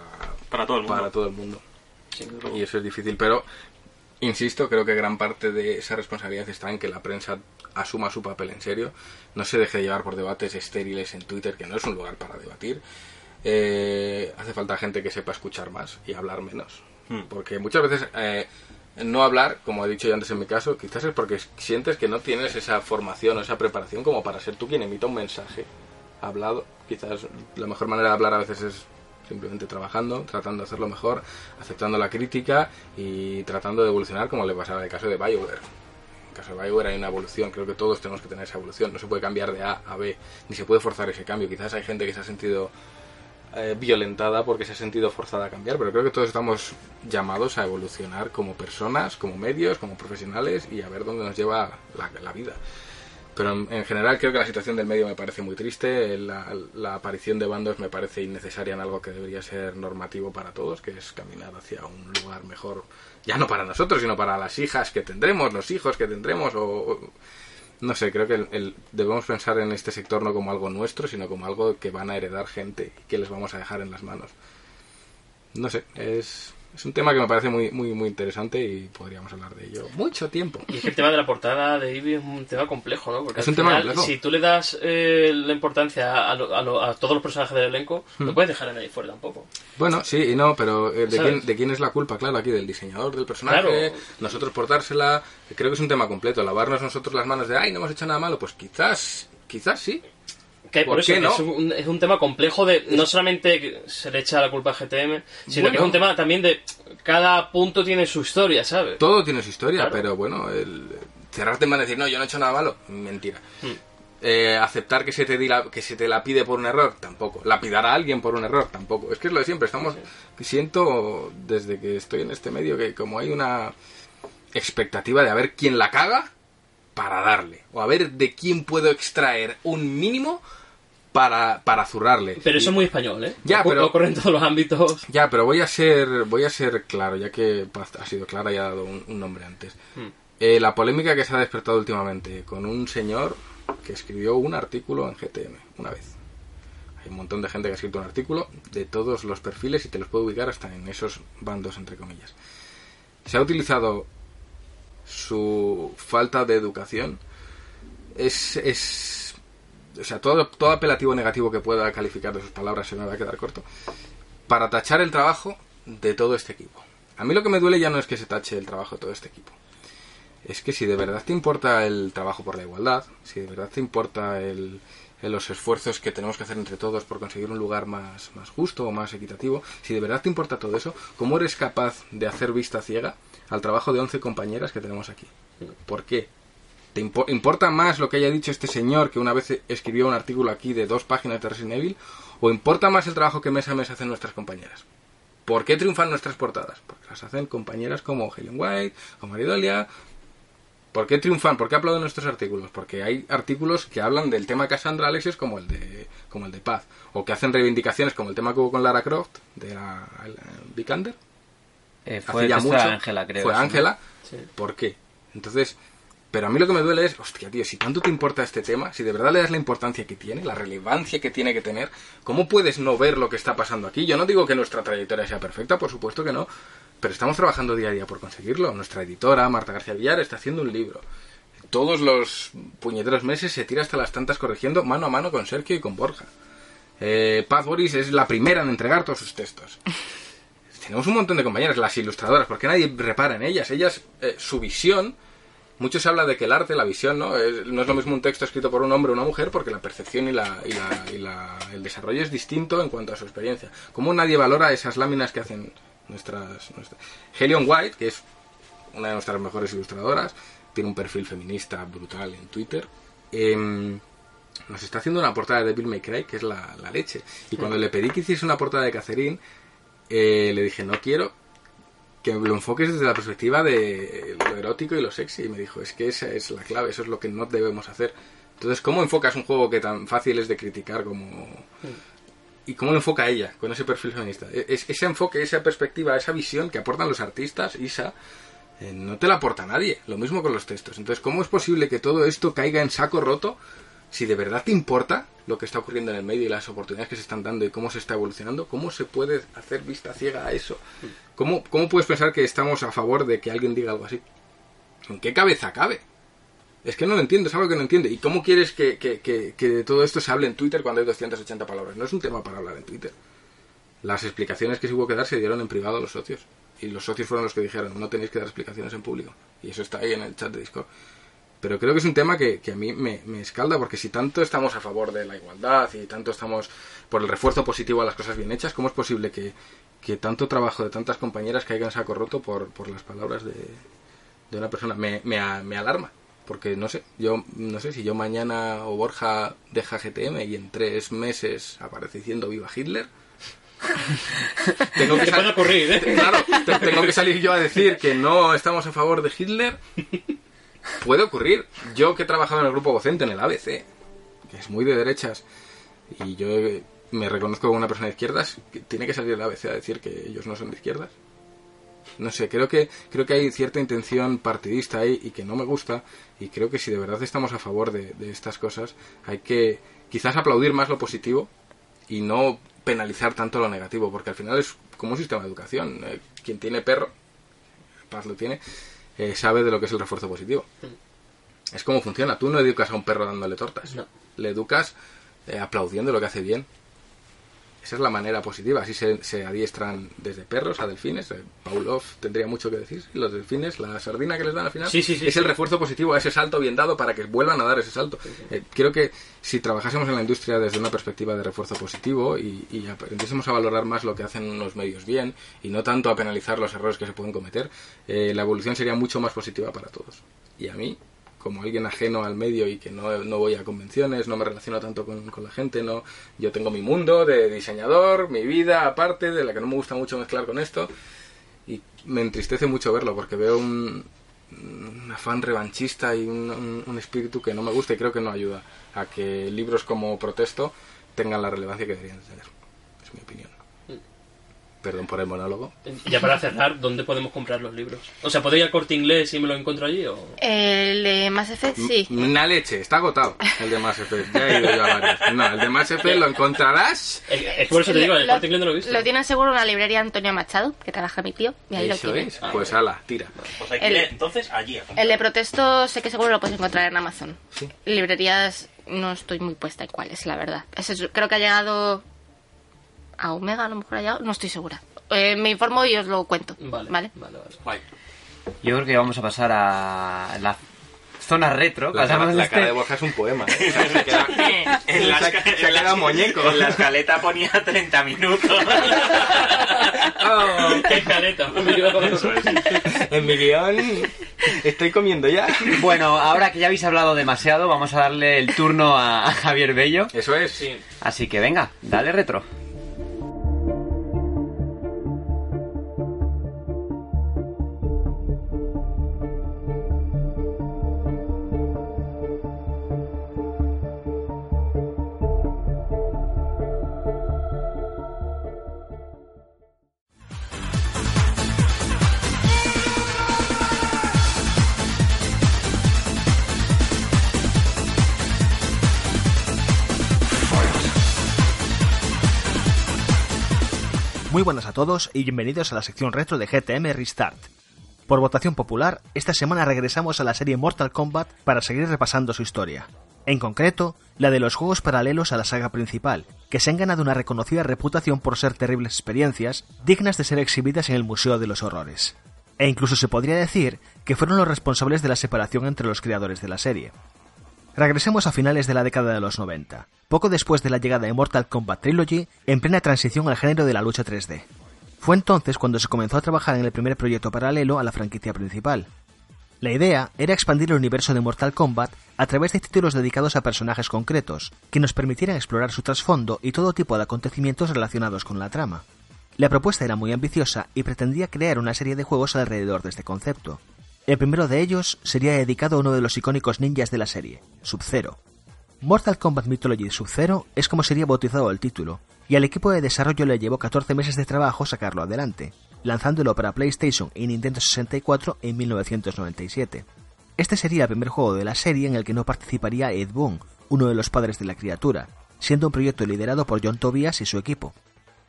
Para todo el mundo. para todo el mundo. Y eso es difícil, pero insisto, creo que gran parte de esa responsabilidad está en que la prensa asuma su papel en serio, no se deje llevar por debates estériles en Twitter, que no es un lugar para debatir. Eh, hace falta gente que sepa escuchar más y hablar menos. Hmm. Porque muchas veces eh, no hablar, como he dicho yo antes en mi caso, quizás es porque sientes que no tienes esa formación o esa preparación como para ser tú quien emita un mensaje hablado. Quizás la mejor manera de hablar a veces es simplemente trabajando, tratando de hacerlo mejor, aceptando la crítica y tratando de evolucionar como le pasaba en el caso de BioWare. En el caso de BioWare hay una evolución, creo que todos tenemos que tener esa evolución, no se puede cambiar de A a B, ni se puede forzar ese cambio. Quizás hay gente que se ha sentido eh, violentada porque se ha sentido forzada a cambiar, pero creo que todos estamos llamados a evolucionar como personas, como medios, como profesionales y a ver dónde nos lleva la, vida. Pero en, en general creo que la situación del medio me parece muy triste, la, la aparición de bandos me parece innecesaria en algo que debería ser normativo para todos, que es caminar hacia un lugar mejor, ya no para nosotros, sino para las hijas que tendremos, los hijos que tendremos, o, o- no sé, creo que el- el- debemos pensar en este sector no como algo nuestro, sino como algo que van a heredar gente y que les vamos a dejar en las manos. no sé, es, es un tema que me parece muy, muy, muy interesante y podríamos hablar de ello mucho tiempo. Y es que el tema de la portada de Eevee es un tema complejo, ¿no? Porque Es un tema final, complejo. Si tú le das eh, la importancia a, lo- a lo- a todos los personajes del elenco, Hmm. no puedes dejar a nadie fuera tampoco. Bueno, sí y no, pero eh, ¿de, quién, ¿de quién es la culpa? Claro, aquí del diseñador del personaje, Claro. nosotros portársela. Creo que es un tema completo. Lavarnos nosotros las manos de, ay, no hemos hecho nada malo, pues quizás, quizás sí. Que ¿Por por eso qué no? es, un, es un tema complejo de no solamente que se le echa la culpa a GTM, sino que es un tema también de cada punto tiene su historia, ¿sabes? Todo tiene su historia, Claro. pero bueno, el cerrarte en decir, no, yo no he hecho nada malo, mentira. Hmm. Eh, aceptar que se, te la- que se te la pide por un error, tampoco. Lapidar a alguien por un error, tampoco. Es que es lo de siempre, estamos... Siento desde que estoy en este medio que como hay una expectativa de a ver quién la caga para darle. O a ver de quién puedo extraer un mínimo para, para zurrarle. Pero Y- eso es muy español, ¿eh? Ya, pero- Ocurre en todos los ámbitos. ya, pero voy a ser voy a ser claro, ya que ha sido clara y ha dado un, un nombre antes. Hmm. Eh, la polémica que se ha despertado últimamente con un señor que escribió un artículo en GTM una vez. Hay un montón de gente que ha escrito un artículo de todos los perfiles y te los puedo ubicar hasta en esos bandos, entre comillas. Se ha utilizado su falta de educación. Es, es o sea, todo, todo apelativo negativo que pueda calificar de sus palabras se me va a quedar corto para tachar el trabajo de todo este equipo. A mí lo que me duele ya no es que se tache el trabajo de todo este equipo. Es que si de verdad te importa el trabajo por la igualdad, si de verdad te importa el, los esfuerzos que tenemos que hacer entre todos por conseguir un lugar más, más justo o más equitativo, si de verdad te importa todo eso, ¿cómo eres capaz de hacer vista ciega al trabajo de 11 compañeras que tenemos aquí? ¿Por qué? ¿Te impo- importa más lo que haya dicho este señor que una vez escribió un artículo aquí de dos páginas de Resident Evil? ¿O importa más el trabajo que mes a mes hacen nuestras compañeras? ¿Por qué triunfan nuestras portadas? Porque las hacen compañeras como Helen White, como Maridolia. ¿Por qué triunfan? ¿Por qué aplauden nuestros artículos? Porque hay artículos que hablan del tema Cassandra Alexis como el de como el de Paz. O que hacen reivindicaciones como el tema que hubo con Lara Croft, de la, la Vikander. Eh, Hace fue ya esta mucho. Ángela, creo. Fue. Ángela. Sí. ¿Por qué? Entonces, pero a mí lo que me duele es, hostia, tío, si tanto te importa este tema, si de verdad le das la importancia que tiene, la relevancia que tiene que tener, ¿cómo puedes no ver lo que está pasando aquí? Yo no digo que nuestra trayectoria sea perfecta, por supuesto que no, pero estamos trabajando día a día por conseguirlo. Nuestra editora, Marta García Villar, está haciendo un libro. Todos los puñeteros meses se tira hasta las tantas corrigiendo mano a mano con Sergio y con Borja. Eh, Paz Boris es la primera en entregar todos sus textos. Tenemos un montón de compañeras, las ilustradoras, porque nadie repara en ellas. Ellas, eh, su visión, mucho se habla de que el arte, la visión, ¿no? Es- no es lo mismo un texto escrito por un hombre o una mujer, porque la percepción y, la, y, la- y la- el desarrollo es distinto en cuanto a su experiencia. ¿Cómo nadie valora esas láminas que hacen nuestras... nuestras... Helion White, que es una de nuestras mejores ilustradoras, tiene un perfil feminista brutal en Twitter. em, nos está haciendo una portada de Bill May Cry, que es la, la leche. Y cuando le pedí que hiciese una portada de Catherine, eh, le dije, no quiero que lo enfoques desde la perspectiva de lo erótico y lo sexy. Y me dijo, es que esa es la clave, eso es lo que no debemos hacer. Entonces, ¿cómo enfocas un juego que tan fácil es de criticar como... ¿Y cómo lo enfoca ella con ese perfil feminista? E- es- ese enfoque, esa perspectiva, esa visión que aportan los artistas, Isa, eh, no te la aporta nadie. Lo mismo con los textos. Entonces, ¿cómo es posible que todo esto caiga en saco roto si de verdad te importa lo que está ocurriendo en el medio y las oportunidades que se están dando y cómo se está evolucionando? ¿Cómo se puede hacer vista ciega a eso? ¿Cómo, cómo puedes pensar que estamos a favor de que alguien diga algo así? ¿En qué cabeza cabe? Es que no lo entiendo, es algo que no entiende. ¿Y cómo quieres que, que, que, que de todo esto se hable en Twitter cuando hay 280 palabras? No es un tema para hablar en Twitter. Las explicaciones que se hubo que dar se dieron en privado a los socios. Y los socios fueron los que dijeron, no tenéis que dar explicaciones en público. Y eso está ahí en el chat de Discord. Pero creo que es un tema que, que a mí me, me escalda, porque si tanto estamos a favor de la igualdad y tanto estamos por el refuerzo positivo a las cosas bien hechas, ¿cómo es posible que, que tanto trabajo de tantas compañeras caiga en saco roto por, por las palabras de, de una persona? Me, me, me alarma, porque no sé, yo no sé si yo mañana o Borja deja GTM y en tres meses aparece diciendo viva Hitler. tengo que sal- puede ocurrir, ¿eh? Claro, te- tengo que salir yo a decir que no estamos a favor de Hitler. Puede ocurrir. Yo que he trabajado en el grupo docente, en el ABC, que es muy de derechas, y yo eh, me reconozco como una persona de izquierdas, tiene que salir el ABC a decir que ellos no son de izquierdas. No sé, creo que creo que hay cierta intención partidista ahí y que no me gusta y creo que si de verdad estamos a favor de, de estas cosas hay que quizás aplaudir más lo positivo y no penalizar tanto lo negativo porque al final es como un sistema de educación. Eh, quien tiene perro, Paz lo tiene, eh, sabe de lo que es el refuerzo positivo. Es como funciona. Tú no educas a un perro dándole tortas. No. Le educas eh, aplaudiendo lo que hace bien. Esa es la manera positiva. Así se, se adiestran desde perros a delfines. Eh, Pavlov tendría mucho que decir. Los delfines, la sardina que les dan al final, Sí, sí, sí, es el refuerzo positivo a ese salto bien dado para que vuelvan a dar ese salto. Eh, creo que si trabajásemos en la industria desde una perspectiva de refuerzo positivo y, y aprendiésemos a valorar más lo que hacen los medios bien y no tanto a penalizar los errores que se pueden cometer, eh, la evolución sería mucho más positiva para todos. Y a mí, como alguien ajeno al medio y que no, no voy a convenciones, no me relaciono tanto con, con la gente, no yo tengo mi mundo de diseñador, mi vida aparte, de la que no me gusta mucho mezclar con esto, y me entristece mucho verlo porque veo un, un afán revanchista y un, espíritu que no me gusta y creo que no ayuda a que libros como Protesto tengan la relevancia que deberían tener. Es mi opinión. Perdón por el monólogo. Ya para cerrar, ¿dónde podemos comprar los libros? O sea, ¿puedo ir al corte inglés y me lo encuentro allí? O... El de Mass Effect, sí. M- Una leche, está agotado el de Mass Effect. Ya he ido yo a varios. No, el de Mass Effect lo encontrarás. Es es que por eso te digo, el corte inglés no lo he visto. Lo tienen seguro en la librería Antonio Machado, que trabaja mi tío, y ahí lo Eso tiene. es. Pues ala, tira. Pues hay que El- ir, entonces allí. a. El de protesto sé que seguro lo puedes encontrar en Amazon. Sí. Librerías no estoy muy puesta en cuáles, la verdad. Es- creo que ha llegado a Omega, a lo mejor ha llegado, no estoy segura. Eh, me informo y os lo cuento. Vale, ¿Vale? vale. Yo creo que vamos a pasar a la zona retro. La, Pasamos cara- de la este- cara de Borja es un poema. ¿eh? O sea, se queda- En la, se en muñeco. En la escaleta ponía 30 minutos. Oh, ¡Qué escaleta! en mi guion estoy comiendo ya. Bueno, ahora que ya habéis hablado demasiado, vamos a darle el turno a a Javier Bello. Eso es. Sí. Así que venga, dale retro. Muy buenas a todos y bienvenidos a la sección retro de GTM Restart. Por votación popular, esta semana regresamos a la serie Mortal Kombat para seguir repasando su historia. En concreto, la de los juegos paralelos a la saga principal, que se han ganado una reconocida reputación por ser terribles experiencias dignas de ser exhibidas en el Museo de los Horrores. E incluso se podría decir que fueron los responsables de la separación entre los creadores de la serie. Regresemos a finales de la década de los 90, poco después de la llegada de Mortal Kombat Trilogy, en plena transición al género de la lucha 3D. Fue entonces cuando se comenzó a trabajar en el primer proyecto paralelo a la franquicia principal. La idea era expandir el universo de Mortal Kombat a través de títulos dedicados a personajes concretos, que nos permitieran explorar su trasfondo y todo tipo de acontecimientos relacionados con la trama. La propuesta era muy ambiciosa y pretendía crear una serie de juegos alrededor de este concepto. El primero de ellos sería dedicado a uno de los icónicos ninjas de la serie, Sub-Zero. Mortal Kombat Mythology Sub-Zero es como sería bautizado el título, y al equipo de desarrollo le llevó 14 meses de trabajo sacarlo adelante, lanzándolo para PlayStation y Nintendo 64 en 1997. Este sería el primer juego de la serie en el que no participaría Ed Boon, uno de los padres de la criatura, siendo un proyecto liderado por John Tobias y su equipo.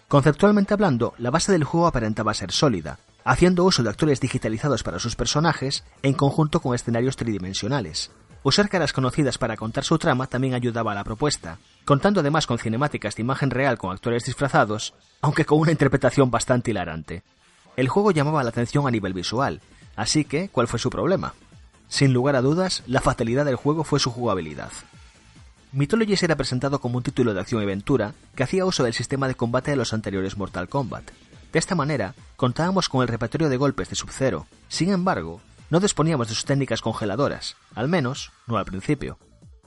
Conceptualmente hablando, la base del juego aparentaba ser sólida, haciendo uso de actores digitalizados para sus personajes en conjunto con escenarios tridimensionales. Usar caras conocidas para contar su trama también ayudaba a la propuesta, contando además con cinemáticas de imagen real con actores disfrazados, aunque con una interpretación bastante hilarante. El juego llamaba la atención a nivel visual, así que, ¿cuál fue su problema? Sin lugar a dudas, la fatalidad del juego fue su jugabilidad. Mythologies era presentado como un título de acción y aventura que hacía uso del sistema de combate de los anteriores Mortal Kombat. De esta manera, contábamos con el repertorio de golpes de Sub-Zero. Sin embargo, no disponíamos de sus técnicas congeladoras, al menos no al principio.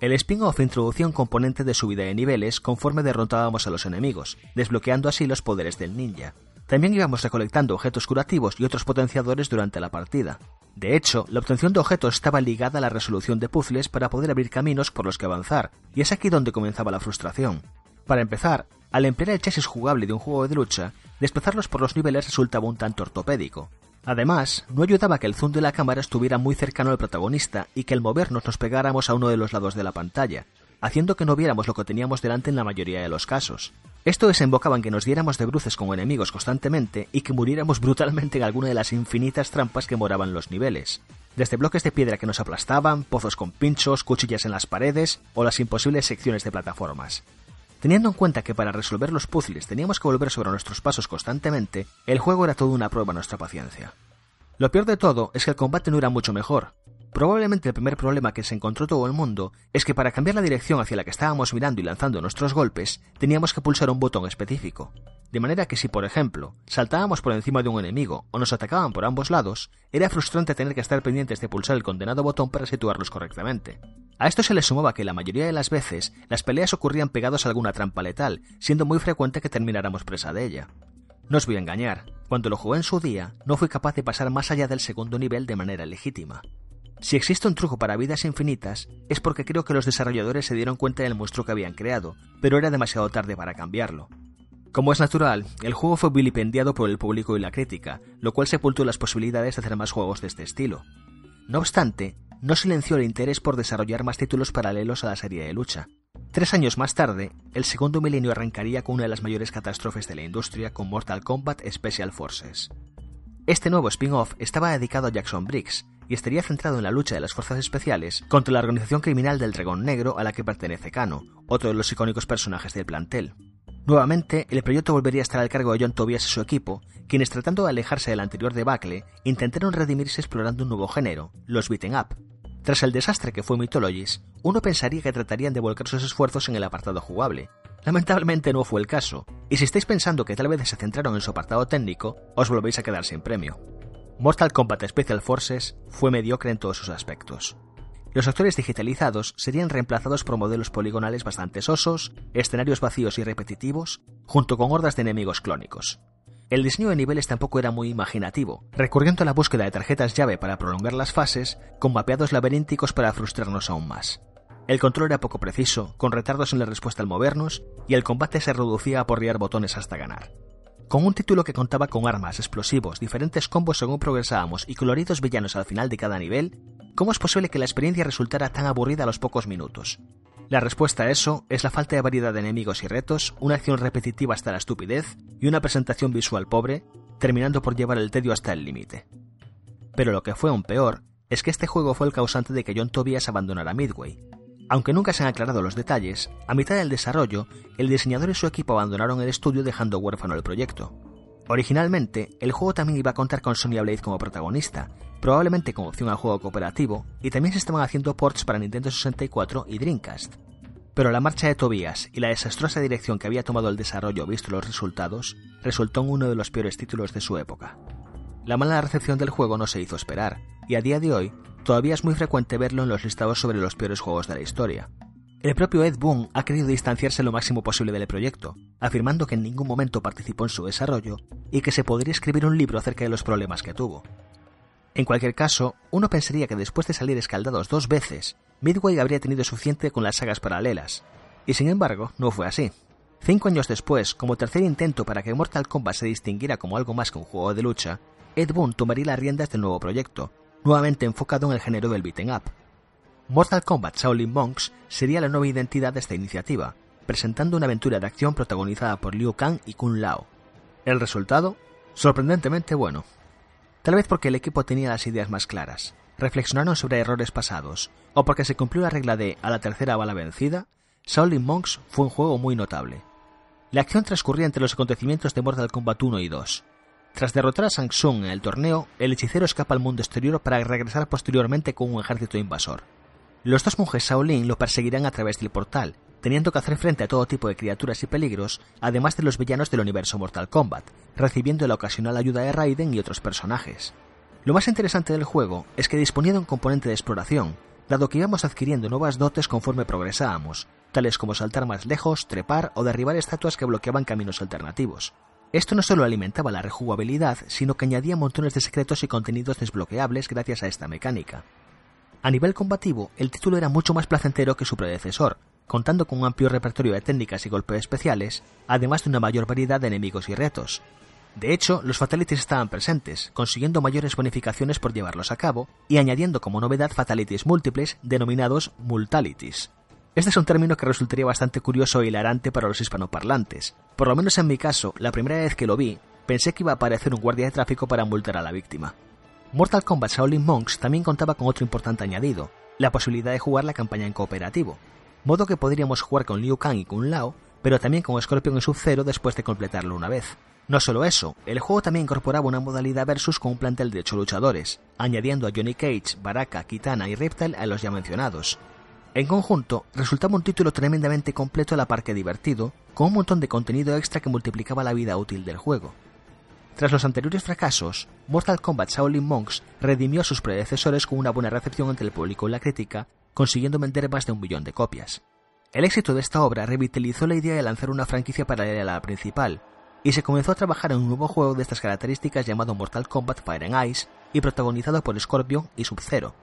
El spin-off introducía un componente de subida de niveles conforme derrotábamos a los enemigos, desbloqueando así los poderes del ninja. También íbamos recolectando objetos curativos y otros potenciadores durante la partida. De hecho, la obtención de objetos estaba ligada a la resolución de puzzles para poder abrir caminos por los que avanzar, y es aquí donde comenzaba la frustración. Para empezar, al emplear el chasis jugable de un juego de lucha, desplazarlos por los niveles resultaba un tanto ortopédico. Además, no ayudaba que el zoom de la cámara estuviera muy cercano al protagonista y que al movernos nos pegáramos a uno de los lados de la pantalla. haciendo que no viéramos lo que teníamos delante en la mayoría de los casos. Esto desembocaba en que nos diéramos de bruces con enemigos constantemente y que muriéramos brutalmente en alguna de las infinitas trampas que moraban los niveles. Desde bloques de piedra que nos aplastaban, pozos con pinchos, cuchillas en las paredes o las imposibles secciones de plataformas. Teniendo en cuenta que para resolver los puzzles teníamos que volver sobre nuestros pasos constantemente, el juego era toda una prueba a nuestra paciencia. Lo peor de todo es que el combate no era mucho mejor. Probablemente el primer problema que se encontró todo el mundo es que para cambiar la dirección hacia la que estábamos mirando y lanzando nuestros golpes, teníamos que pulsar un botón específico. De manera que si, por ejemplo, saltábamos por encima de un enemigo o nos atacaban por ambos lados, era frustrante tener que estar pendientes de pulsar el condenado botón para situarlos correctamente. A esto se le sumaba que la mayoría de las veces las peleas ocurrían pegados a alguna trampa letal, siendo muy frecuente que termináramos presa de ella. No os voy a engañar, cuando lo jugué en su día, no fui capaz de pasar más allá del segundo nivel de manera legítima. Si existe un truco para vidas infinitas, es porque creo que los desarrolladores se dieron cuenta del monstruo que habían creado, pero era demasiado tarde para cambiarlo. Como es natural, el juego fue vilipendiado por el público y la crítica, lo cual sepultó las posibilidades de hacer más juegos de este estilo. No obstante, no silenció el interés por desarrollar más títulos paralelos a la serie de lucha. Tres años más tarde, el segundo milenio arrancaría con una de las mayores catástrofes de la industria con Mortal Kombat Special Forces. Este nuevo spin-off estaba dedicado a Jackson Briggs y estaría centrado en la lucha de las fuerzas especiales contra la organización criminal del Dragón Negro a la que pertenece Kano, otro de los icónicos personajes del plantel. Nuevamente, el proyecto volvería a estar al cargo de John Tobias y su equipo, quienes tratando de alejarse del anterior debacle, intentaron redimirse explorando un nuevo género, los beaten up. Tras el desastre que fue Mythologies, uno pensaría que tratarían de volcar sus esfuerzos en el apartado jugable. Lamentablemente no fue el caso, y si estáis pensando que tal vez se centraron en su apartado técnico, os volvéis a quedar sin premio. Mortal Kombat Special Forces fue mediocre en todos sus aspectos. Los actores digitalizados serían reemplazados por modelos poligonales bastante sosos, escenarios vacíos y repetitivos, junto con hordas de enemigos clónicos. El diseño de niveles tampoco era muy imaginativo, recurriendo a la búsqueda de tarjetas llave para prolongar las fases, con mapeados laberínticos para frustrarnos aún más. El control era poco preciso, con retardos en la respuesta al movernos, y el combate se reducía a porrear botones hasta ganar. Con un título que contaba con armas, explosivos, diferentes combos según progresábamos y coloridos villanos al final de cada nivel, ¿cómo es posible que la experiencia resultara tan aburrida a los pocos minutos? La respuesta a eso es la falta de variedad de enemigos y retos, una acción repetitiva hasta la estupidez y una presentación visual pobre, terminando por llevar el tedio hasta el límite. Pero lo que fue aún peor es que este juego fue el causante de que John Tobias abandonara Midway. Aunque nunca se han aclarado los detalles, a mitad del desarrollo, el diseñador y su equipo abandonaron el estudio dejando huérfano el proyecto. Originalmente, el juego también iba a contar con Sonya Blade como protagonista, probablemente con opción al juego cooperativo, y también se estaban haciendo ports para Nintendo 64 y Dreamcast. Pero la marcha de Tobias y la desastrosa dirección que había tomado el desarrollo visto los resultados, resultó en uno de los peores títulos de su época. La mala recepción del juego no se hizo esperar, y a día de hoy todavía es muy frecuente verlo en los listados sobre los peores juegos de la historia. El propio Ed Boon ha querido distanciarse lo máximo posible del proyecto, afirmando que en ningún momento participó en su desarrollo y que se podría escribir un libro acerca de los problemas que tuvo. En cualquier caso, uno pensaría que después de salir escaldados dos veces, Midway habría tenido suficiente con las sagas paralelas, y sin embargo no fue así. Cinco años después, como tercer intento para que Mortal Kombat se distinguiera como algo más que un juego de lucha, Ed Boon tomaría las riendas del nuevo proyecto, nuevamente enfocado en el género del beaten up. Mortal Kombat Shaolin Monks sería la nueva identidad de esta iniciativa, presentando una aventura de acción protagonizada por Liu Kang y Kun Lao. El resultado, sorprendentemente bueno. Tal vez porque el equipo tenía las ideas más claras, reflexionaron sobre errores pasados, o porque se cumplió la regla de a la tercera bala vencida, Shaolin Monks fue un juego muy notable. La acción transcurría entre los acontecimientos de Mortal Kombat 1 y 2. Tras derrotar a Shang Tsung en el torneo, el hechicero escapa al mundo exterior para regresar posteriormente con un ejército invasor. Los dos monjes Shaolin lo perseguirán a través del portal, teniendo que hacer frente a todo tipo de criaturas y peligros, además de los villanos del universo Mortal Kombat, recibiendo la ocasional ayuda de Raiden y otros personajes. Lo más interesante del juego es que disponía de un componente de exploración, dado que íbamos adquiriendo nuevas dotes conforme progresábamos, tales como saltar más lejos, trepar o derribar estatuas que bloqueaban caminos alternativos. Esto no solo alimentaba la rejugabilidad, sino que añadía montones de secretos y contenidos desbloqueables gracias a esta mecánica. A nivel combativo, el título era mucho más placentero que su predecesor, contando con un amplio repertorio de técnicas y golpes especiales, además de una mayor variedad de enemigos y retos. De hecho, los fatalities estaban presentes, consiguiendo mayores bonificaciones por llevarlos a cabo y añadiendo como novedad fatalities múltiples denominados multalities. Este es un término que resultaría bastante curioso e hilarante para los hispanoparlantes. Por lo menos en mi caso, la primera vez que lo vi, pensé que iba a aparecer un guardia de tráfico para multar a la víctima. Mortal Kombat Shaolin Monks también contaba con otro importante añadido, la posibilidad de jugar la campaña en cooperativo, modo que podríamos jugar con Liu Kang y Kun Lao, pero también con Scorpion y Sub-Zero después de completarlo una vez. No solo eso, el juego también incorporaba una modalidad versus con un plantel de 8 luchadores, añadiendo a Johnny Cage, Baraka, Kitana y Reptile a los ya mencionados. En conjunto, resultaba un título tremendamente completo a la par que divertido, con un montón de contenido extra que multiplicaba la vida útil del juego. Tras los anteriores fracasos, Mortal Kombat Shaolin Monks redimió a sus predecesores con una buena recepción entre el público y la crítica, consiguiendo vender más de un millón de copias. El éxito de esta obra revitalizó la idea de lanzar una franquicia paralela a la principal, y se comenzó a trabajar en un nuevo juego de estas características llamado Mortal Kombat Fire and Ice y protagonizado por Scorpion y Sub-Zero.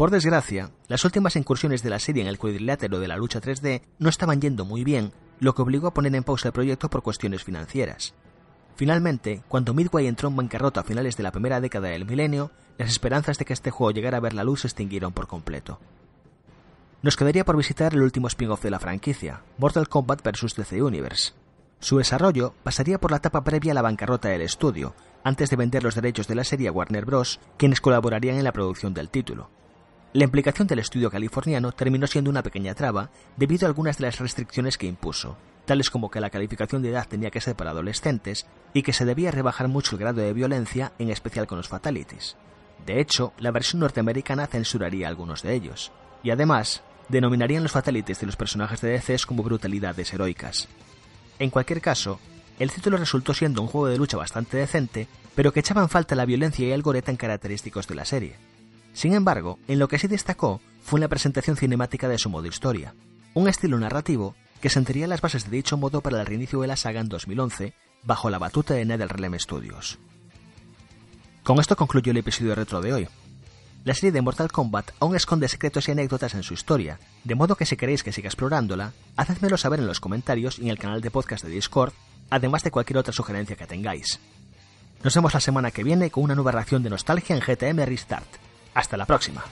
Por desgracia, las últimas incursiones de la serie en el cuadrilátero de la lucha 3D no estaban yendo muy bien, lo que obligó a poner en pausa el proyecto por cuestiones financieras. Finalmente, cuando Midway entró en bancarrota a finales de la primera década del milenio, las esperanzas de que este juego llegara a ver la luz se extinguieron por completo. Nos quedaría por visitar el último spin-off de la franquicia, Mortal Kombat vs. DC Universe. Su desarrollo pasaría por la etapa previa a la bancarrota del estudio, antes de vender los derechos de la serie a Warner Bros., quienes colaborarían en la producción del título. La implicación del estudio californiano terminó siendo una pequeña traba debido a algunas de las restricciones que impuso, tales como que la calificación de edad tenía que ser para adolescentes y que se debía rebajar mucho el grado de violencia, en especial con los fatalities. De hecho, la versión norteamericana censuraría algunos de ellos, y además, denominarían los fatalities de los personajes de DC como brutalidades heroicas. En cualquier caso, el título resultó siendo un juego de lucha bastante decente, pero que echaba en falta la violencia y el gore tan característicos de la serie. Sin embargo, en lo que sí destacó fue la presentación cinemática de su modo historia, un estilo narrativo que sentaría las bases de dicho modo para el reinicio de la saga en 2011, bajo la batuta de NetherRealm Studios. Con esto concluyó el episodio retro de hoy. La serie de Mortal Kombat aún esconde secretos y anécdotas en su historia, de modo que si queréis que siga explorándola, hacedmelo saber en los comentarios y en el canal de podcast de Discord, además de cualquier otra sugerencia que tengáis. Nos vemos la semana que viene con una nueva reacción de nostalgia en GTM Restart. Hasta la próxima.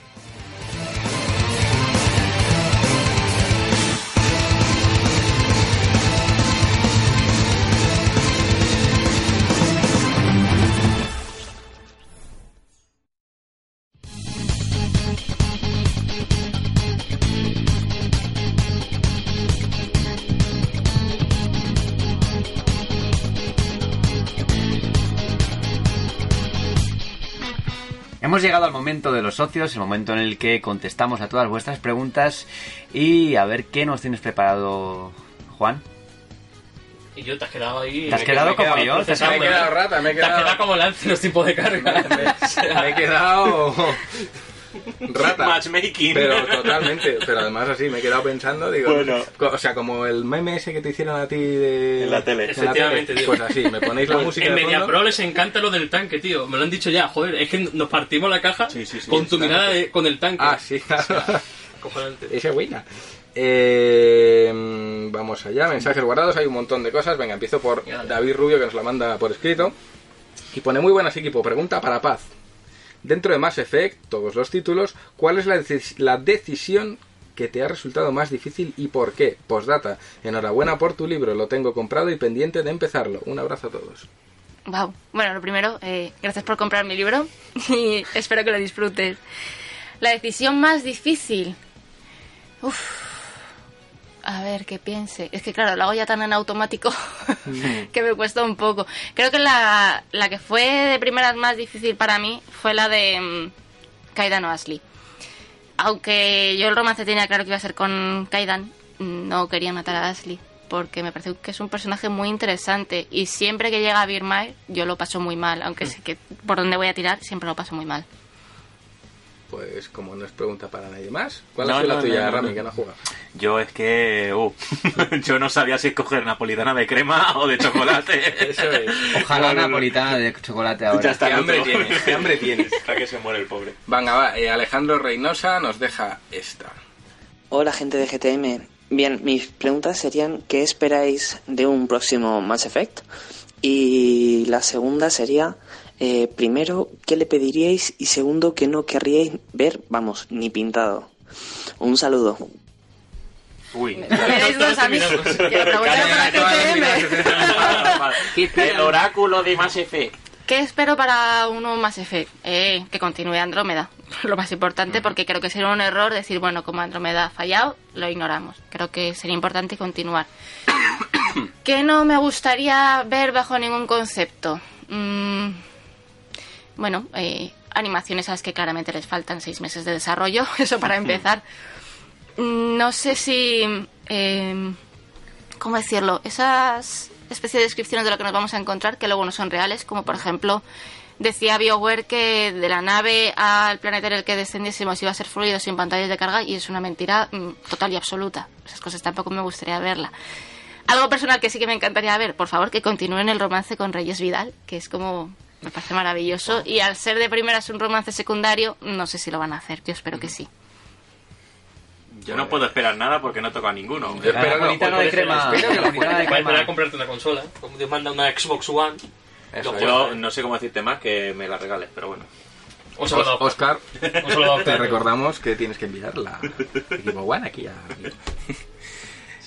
Hemos llegado al momento de los socios, el momento en el que contestamos a todas vuestras preguntas y a ver qué nos tienes preparado, Juan. Y yo te has quedado ahí. ¿Te has quedado como quedado- yo? ¿Te has quedado- quedado rata, me he Te has quedado, quedado como lance los tipos de carga. me he quedado rata. Matchmaking. Pero totalmente, pero además así, me he quedado pensando, digo, Bueno. o sea, como el meme ese que te hicieron a ti de... En la tele. en Efectivamente, tele. Pues así, me ponéis la Pues música en de Media fondo. Pro les encanta lo del tanque, tío. Me lo han dicho ya, joder. Es que nos partimos la caja Sí, sí, sí. con tu mirada de- con el tanque. Ah, sí, claro. Buena. Eh, vamos allá, mensajes guardados, hay un montón de cosas. Venga, empiezo por David Rubio que nos la manda por escrito. Y pone muy buenas equipo, pregunta para Paz. Dentro de Mass Effect, todos los títulos, ¿cuál es la, decis- la decisión que te ha resultado más difícil y por qué? Postdata, enhorabuena por tu libro, lo tengo comprado y pendiente de empezarlo. Un abrazo a todos. Wow. Bueno, lo primero, eh, gracias por comprar mi libro y espero que lo disfrutes. La decisión más difícil. Uf. A ver, que piense. Es que claro, lo hago ya tan en automático que me cuesta un poco. Creo que la, la que fue de primeras más difícil para mí fue la de mm, Kaidan o Ashley. Aunque yo el romance tenía claro que iba a ser con Kaidan, no quería matar a Ashley porque me parece que es un personaje muy interesante y siempre que llega a Birmai yo lo paso muy mal, aunque sé que por donde voy a tirar siempre lo paso muy mal. Pues como no es pregunta para nadie más, ¿cuál No, ha sido no, la tuya, no, no, Rami, no. que no juega? Yo es que. uh, yo no sabía si escoger napolitana de crema o de chocolate. Eso es. Ojalá napolitana de chocolate ahora. Ya está. ¿Qué hambre tienes? ¿Qué hambre tienes? Hasta que se muere el pobre. Venga, va, eh, Alejandro Reynosa nos deja esta. Hola gente de GTM. Bien, mis preguntas serían ¿qué esperáis de un próximo Mass Effect? Y la segunda sería, eh, primero, ¿qué le pediríais? Y segundo, ¿qué no querríais ver? Vamos, ni pintado. Un saludo. Uy. El oráculo de Mass Effect. ¿Qué espero para uno más Effect? Eh, que continúe Andrómeda. Lo más importante, porque creo que sería un error decir, bueno, como Andrómeda ha fallado, lo ignoramos. Creo que sería importante continuar. ¿Qué no me gustaría ver bajo ningún concepto? Mm, bueno, eh, animaciones a las que claramente les faltan seis meses de desarrollo, eso para empezar. Mm, No sé si... eh, ¿Cómo decirlo? Esas especies de descripciones de lo que nos vamos a encontrar que luego no son reales, como por ejemplo decía BioWare que de la nave al planeta en el que descendiésemos iba a ser fluido sin pantallas de carga y es una mentira mm, total y absoluta. Esas cosas tampoco me gustaría verla. Algo personal que sí que me encantaría ver, por favor, que continúen el romance con Reyes Vidal, que es como me parece maravilloso y al ser de primeras un romance secundario, no sé si lo van a hacer, yo espero que sí. Yo no puedo esperar nada porque no toco a ninguno. Yo espero no de crema. espero que La lo bonita no de Puedes esperar a crema. comprarte una consola. Como Dios manda una Xbox One. Eso. Yo no sé cómo decirte más que me la regales, pero bueno. Un saludo. Os- Oscar, Un saludo. te recordamos que tienes que enviar la equipo One aquí a...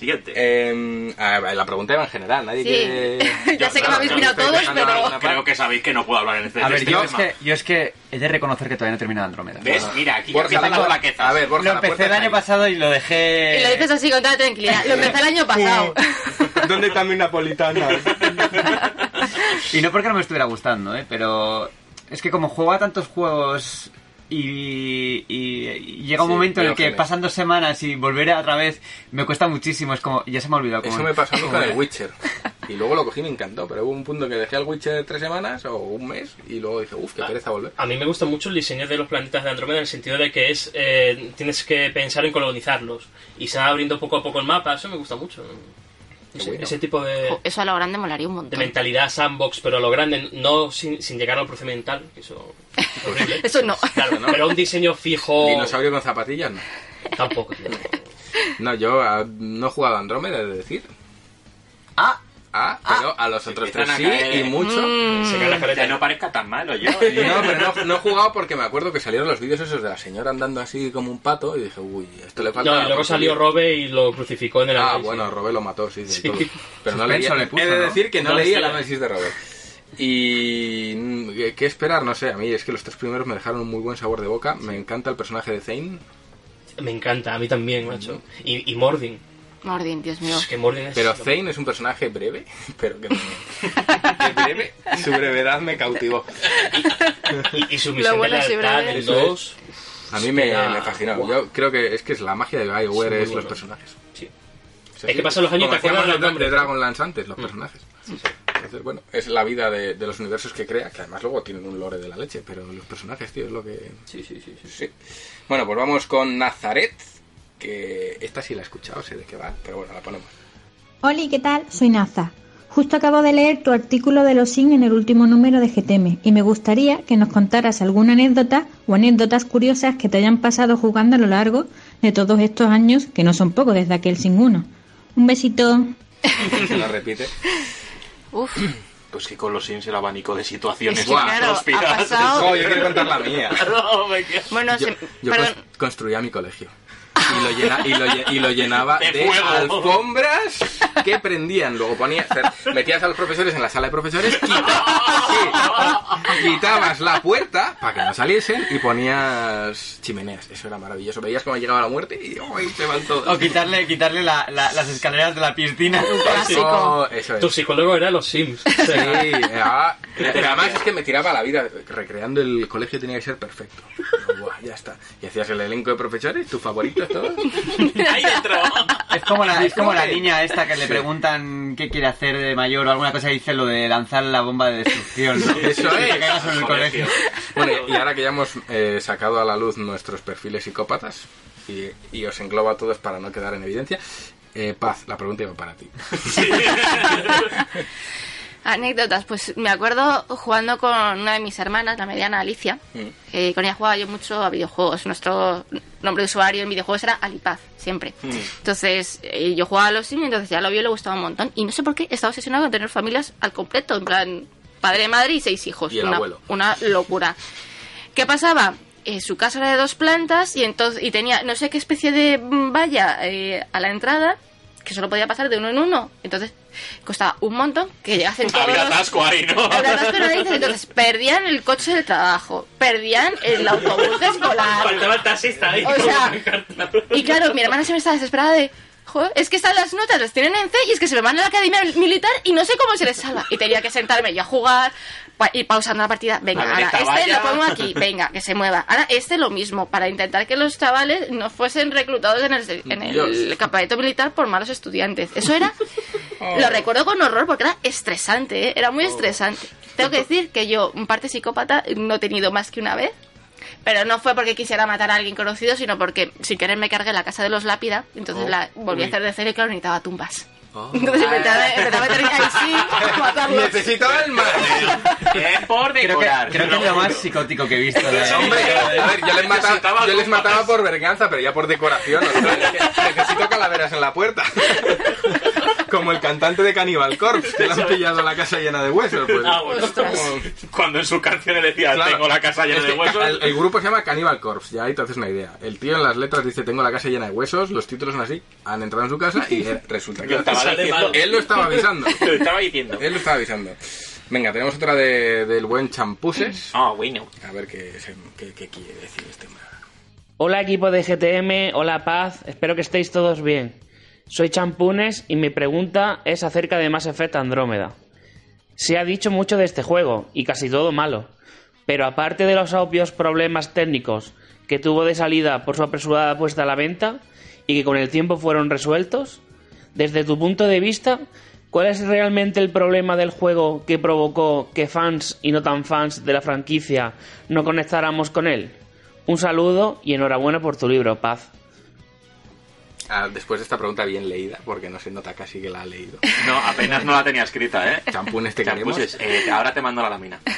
Siguiente. Eh, la pregunta iba en general, nadie Sí. quiere... Ya sé que me habéis mirado todos, pero-. Creo que sabéis que no puedo hablar en este, A ver, este yo es, tema. que, yo es que he de reconocer que todavía no he terminado Andrómeda. ¿Ves? Mira, aquí Borja, la- flaquezas. A ver, Borja, Lo la empecé el año pasado y lo dejé... Y lo dices así con toda tranquilidad. Lo empecé el año pasado. ¿Dónde está mi napolitana? Y no porque no me estuviera gustando, ¿eh? Pero es que como juego a tantos juegos y, y- llega un Sí, momento en el que pasan dos semanas y volver a otra vez me cuesta muchísimo. Es como, ya se me ha olvidado. cómo- Eso me pasó con el. Witcher. Y luego lo cogí y me encantó. Pero hubo un punto que dejé al Witcher tres semanas o un mes y luego dije, uff, qué pereza volver. A mí me gusta mucho el diseño de los planetas de Andrómeda en el sentido de que es eh, tienes que pensar en colonizarlos y se va abriendo poco a poco el mapa. Eso me gusta mucho. Ese, bueno. ese tipo de, Jo, Eso a lo grande molaría un de montón. mentalidad sandbox, pero a lo grande, no sin, sin llegar a lo procedimental. que Eso es horrible. Eso no. Claro, pero un diseño fijo Dinosaurio con zapatillas, no. tampoco. tío. No, yo ah, no he jugado a Andrómeda, de decir. Ah, Ah, pero a los otros tres sí a y ¿eh? mucho. Se cae la no parezca tan malo yo. No, pero no, no he jugado porque me acuerdo que salieron los vídeos esos de la señora andando así como un pato y dije, uy, esto le falta... No, y luego salió salir. Robe y lo crucificó en el Ah, análisis. bueno, Robé lo mató, sí, Sí. todo. Pero no leí, Suspenso le puso, he de decir que no, No, leí sí. el análisis de Robert. Y mm, ¿qué- qué esperar, no sé, a mí es que los tres primeros me dejaron un muy buen sabor de boca. Me encanta el personaje de Zane. Me encanta, a mí también, macho. Y, y Mordin. Mordin, Dios mío. Es que Mordin es... Pero Zane es un personaje breve, pero que, me- que breve, su brevedad me cautivó. Y, y su misión bueno de es lealtad breve. en el Eso es. 2... A mí me, me fascinó. Yo creo que es que es la magia de BioWare Sí, es los personajes. Sí. O sea, Es que pasan los años y como te acuerdas decíamos del de, nombre. de Dragonlance antes, los personajes. Entonces, bueno, es la vida de, de los universos que crea, que además luego tienen un lore de la leche, pero los personajes, tío, es lo que... Sí, sí, sí. sí. Sí. Bueno, pues vamos con Nazaret, que esta sí la he escuchado, sé de qué va, pero bueno, la ponemos. Oli, ¿qué tal? Soy Naza. Justo acabo de leer tu artículo de los SIN en el último número de GTM y me gustaría que nos contaras alguna anécdota o anécdotas curiosas que te hayan pasado jugando a lo largo de todos estos años, que no son pocos desde aquel SIN 1. Un besito. Se la repite. Uf, Pues que con los Sims el abanico de situaciones Es que, más claro, ha pasado- Oh, yo quiero contar la mía. No, me quedo- bueno, Yo, se- yo perdón. cons- construía mi colegio. Y lo, llena- y lo lle- y lo llenaba De alfombras que prendían. Luego ponías, metías a los profesores en la sala de profesores, quita- sí, quitabas la puerta para que no saliesen y ponías chimeneas. Eso era maravilloso. Veías cómo llegaba la muerte y ¡ay, se van todos! o quitarle, quitarle la- la- las escaleras de la piscina. clásico. Eso es. Tu psicólogo era los Sims. Sí, pero además es que me tiraba la vida recreando el colegio tenía que ser perfecto. Buah, ya está. Y hacías el elenco de profesores, tus favoritos todos. Ahí dentro. Es como la, es como la niña esta que le preguntan qué quiere hacer de mayor o alguna cosa y dice lo de lanzar la bomba de destrucción. ¿no? Eso Que es. caiga sobre el colegio. Bueno, y ahora que ya hemos eh, sacado a la luz nuestros perfiles psicópatas y, y os engloba a todos para no quedar en evidencia, eh, Paz, la pregunta iba para ti. Anécdotas, pues me acuerdo jugando con una de mis hermanas, la mediana Alicia. Mm. Eh, con ella jugaba yo mucho a videojuegos. Nuestro nombre de usuario en videojuegos era Alipaz, siempre. Mm. Entonces, eh, yo jugaba a los Sims y entonces ya lo vio y le gustaba un montón. Y no sé por qué estaba obsesionado con tener familias al completo, en plan, padre, madre y seis hijos. Y el una, abuelo. una locura. ¿Qué pasaba? eh, su casa era de dos plantas y entonces y tenía no sé qué especie de valla eh, a la entrada que solo podía pasar de uno en uno. Entonces costaba un montón que llegasen todos Había atasco ahí, ¿no? Había atasco en entonces perdían el coche del trabajo, perdían el autobús escolar. Faltaba el taxista ahí. O sea, y claro, mi hermana se me estaba desesperada de. Joder, es que están las notas, las tienen en C y es que se me van a la academia militar y no sé cómo se les salva. Y tenía que sentarme yo a jugar, pa- ir pausando la partida. Venga, ver, ahora este lo pongo aquí, venga, que se mueva. Ahora este lo mismo, para intentar que los chavales no fuesen reclutados en el, en el campamento militar por malos estudiantes. Eso era. Lo recuerdo con horror porque era estresante, ¿eh? era muy estresante. Tengo que decir que yo, un parte psicópata, no he tenido más que una vez. Pero no fue porque quisiera matar a alguien conocido, sino porque sin querer me cargué la casa de los lápida. Entonces Oh. la volví a hacer de cero y claro, necesitaba tumbas. Oh. Entonces empezaba, empezaba a meter ahí sí, a matarlos. Necesito alma. Bien por Creo que, decorar. creo que es lo más psicótico que he visto. De... Hombre, a ver, yo les mataba, Necesitaba yo les tumbas. mataba por venganza, pero ya por decoración. es necesito calaveras en la puerta. Como el cantante de Cannibal Corpse, que le han pillado la casa llena de huesos. Pues, Ah, bueno. como- Cuando en sus canciones decía, Claro. tengo la casa llena Es de huesos. El, el grupo se llama Cannibal Corpse, ya ahí te haces una idea. El tío en las letras dice, tengo la casa llena de huesos, los títulos son así, han entrado en su casa y eh, resulta que Lo estaba Sale diciendo. él lo estaba avisando. Lo estaba diciendo. Él lo estaba avisando. Venga, tenemos otra de- del buen Champuses. Ah, bueno. A ver qué, qué- qué quiere decir este hombre. Hola equipo de GTM, hola Paz, espero que estéis todos bien. Soy Champunes y mi pregunta es acerca de Mass Effect Andrómeda. Se ha dicho mucho de este juego y casi todo malo, pero aparte de los obvios problemas técnicos que tuvo de salida por su apresurada puesta a la venta y que con el tiempo fueron resueltos, desde tu punto de vista, ¿cuál es realmente el problema del juego que provocó que fans y no tan fans de la franquicia no conectáramos con él? Un saludo y enhorabuena por tu libro, Paz. Ah, después de esta pregunta bien leída, porque no se nota casi que la ha leído. No, apenas no la tenía escrita, ¿eh? Champunes te queremos. Champuses, eh, ahora te mando la lámina.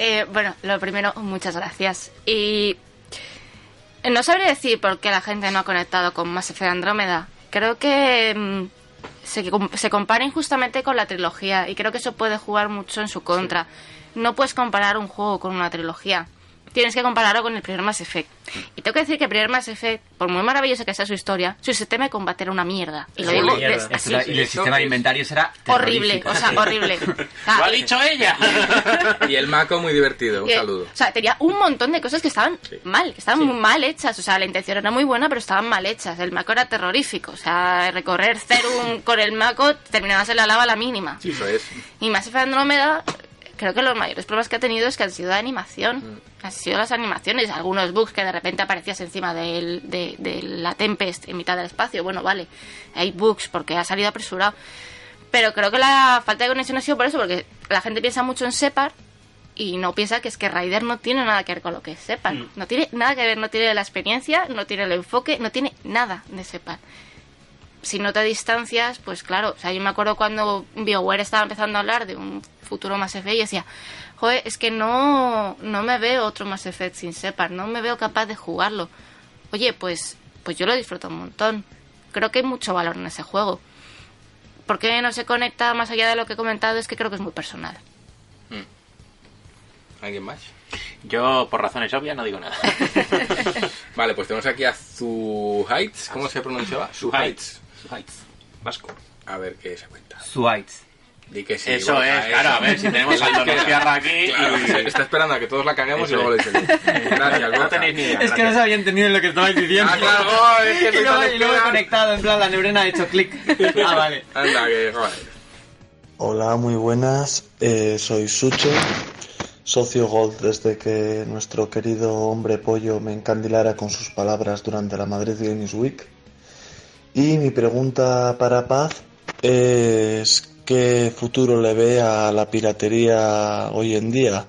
Eh, bueno, lo primero, muchas gracias. Y no sabría decir por qué la gente no ha conectado con Mass Effect Andrómeda. Creo que mm, se, se compara injustamente con la trilogía y creo que eso puede jugar mucho en su contra. No puedes comparar un juego con una trilogía. Tienes que compararlo con el primer Mass Effect. Y tengo que decir que el primer Mass Effect, por muy maravilloso que sea su historia, su sistema de combate era una mierda. Y lo digo mierda. así, era- y el sistema de inventarios era horrible, o sea, horrible. ¡Lo ha dicho ella! Y el Mako muy divertido, un que- saludo. O sea, tenía un montón de cosas que estaban mal, que estaban muy mal hechas. O sea, la intención era muy buena, pero estaban mal hechas. El Mako era terrorífico. O sea, recorrer Cerum con el Mako terminabas en la lava a la mínima. Eso es. Y Mass Effect Andrómeda, creo que los mayores problemas que ha tenido es que han sido de animación. Han sido las animaciones, algunos bugs que de repente aparecías encima del- de, de la Tempest en mitad del espacio. Bueno, vale, hay bugs porque ha salido apresurado. Pero creo que la falta de conexión ha sido por eso, porque la gente piensa mucho en Separ y no piensa que es que Raider no tiene nada que ver con lo que es Separ. No tiene nada que ver, no tiene la experiencia, no tiene el enfoque, no tiene nada de Separ si no te distancias, pues claro, o sea, yo me acuerdo cuando BioWare estaba empezando a hablar de un futuro Mass Effect y decía, joder, es que no, no me veo otro Mass Effect sin Separ, no me veo capaz de jugarlo. Oye, pues, pues yo lo disfruto un montón. Creo que hay mucho valor en ese juego. ¿Por qué no se conecta más allá de lo que he comentado? Es que creo que es muy personal. ¿Alguien más? Yo, por razones obvias, no digo nada. Vale, pues tenemos aquí a Zuhaitz. ¿Cómo se pronunciaba? Zuhaitz. Vasco. A ver qué se cuenta. Suites. Di que sí, Eso es, ¿eh? claro, a ver, si tenemos al Donostiarra aquí Claro, y... Está esperando a que todos la caguemos y Eso luego le es. dice. Gracias, No tenéis ni idea. Es que no gracias. se había entendido lo que estabais diciendo. Ah, claro, oh, es que y, luego, y luego he conectado, en plan, la neurona ha hecho clic. Ah, vale. Anda, que joder. Hola, muy buenas. Eh, soy Sucho, socio Gold desde que nuestro querido hombre pollo me encandilara con sus palabras durante la Madrid Games Week. Y mi pregunta para Paz es qué futuro le ve a la piratería hoy en día,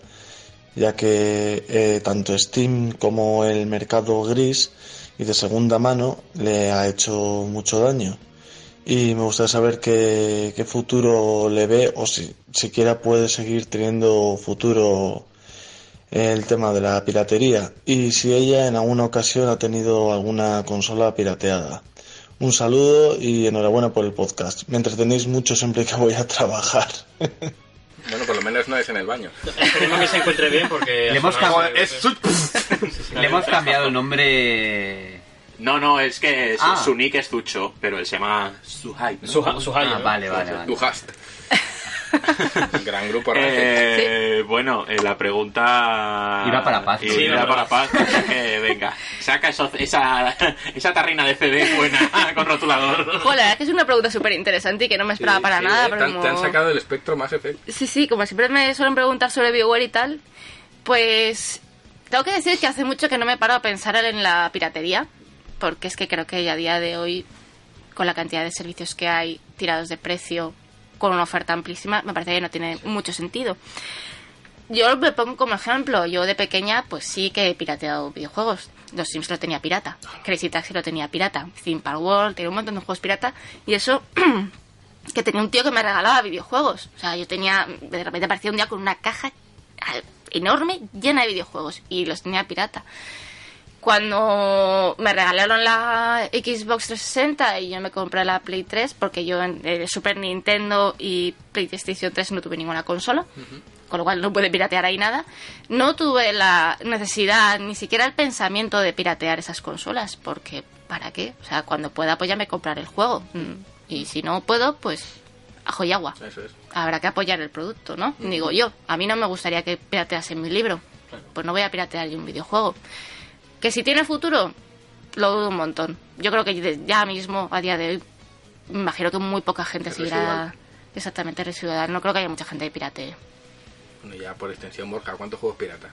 ya que eh, tanto Steam como el mercado gris y de segunda mano le ha hecho mucho daño y me gustaría saber qué, qué futuro le ve o si siquiera puede seguir teniendo futuro el tema de la piratería y si ella en alguna ocasión ha tenido alguna consola pirateada. Un saludo y enhorabuena por el podcast. Me entretenéis mucho siempre que voy a trabajar. Bueno, por lo menos no es en el baño. Esperemos que se encuentre bien porque... Le hemos, Le hemos cambiado el nombre. No, no, es que su, Ah. su nick es Zucho, pero él se llama Suhai. ¿no? Suha- Suhai, Ah, ¿no? vale, vale, vale. Gran grupo. Eh, Bueno, eh, la pregunta... Iba para Paz. Sí, iba para paz. Eh, venga, saca eso- esa, esa tarrina de CD buena con rotulador. Jo, la verdad es que es una pregunta súper interesante y que no me esperaba Sí, para sí, nada. eh, pero te, han, como- te han sacado del espectro más efecto. Sí, sí, como siempre me suelen preguntar sobre BioWare y tal, pues tengo que decir que hace mucho que no me paro a pensar en la piratería, porque es que creo que a día de hoy, con la cantidad de servicios que hay tirados de precio, con una oferta amplísima, me parece que no tiene mucho sentido. Yo me pongo como ejemplo, yo de pequeña pues sí que he pirateado videojuegos. Los Sims lo tenía pirata, Crazy Taxi lo tenía pirata, Simple World, tenía un montón de juegos pirata y eso que tenía un tío que me regalaba videojuegos. O sea, yo tenía, de repente aparecía un día con una caja enorme llena de videojuegos y los tenía pirata. Cuando me regalaron la Xbox 360 y yo me compré la Play 3, porque yo en eh, Super Nintendo y PlayStation 3 no tuve ninguna consola, con lo cual no pude piratear ahí nada, no tuve la necesidad, ni siquiera el pensamiento de piratear esas consolas, porque ¿para qué? O sea, cuando pueda pues ya me compraré el juego. Y si no puedo, pues ajo y agua. Eso es. Habrá que apoyar el producto, ¿no? Digo yo, a mí no me gustaría que pirateasen mi libro, pues no voy a piratear yo un videojuego. Que si tiene futuro, lo dudo un montón. Yo creo que de- ya mismo, a día de hoy, me imagino que muy poca gente seguirá exactamente residual. No creo que haya mucha gente que piratee. Bueno, ya por extensión, Borja, ¿cuántos juegos pirata?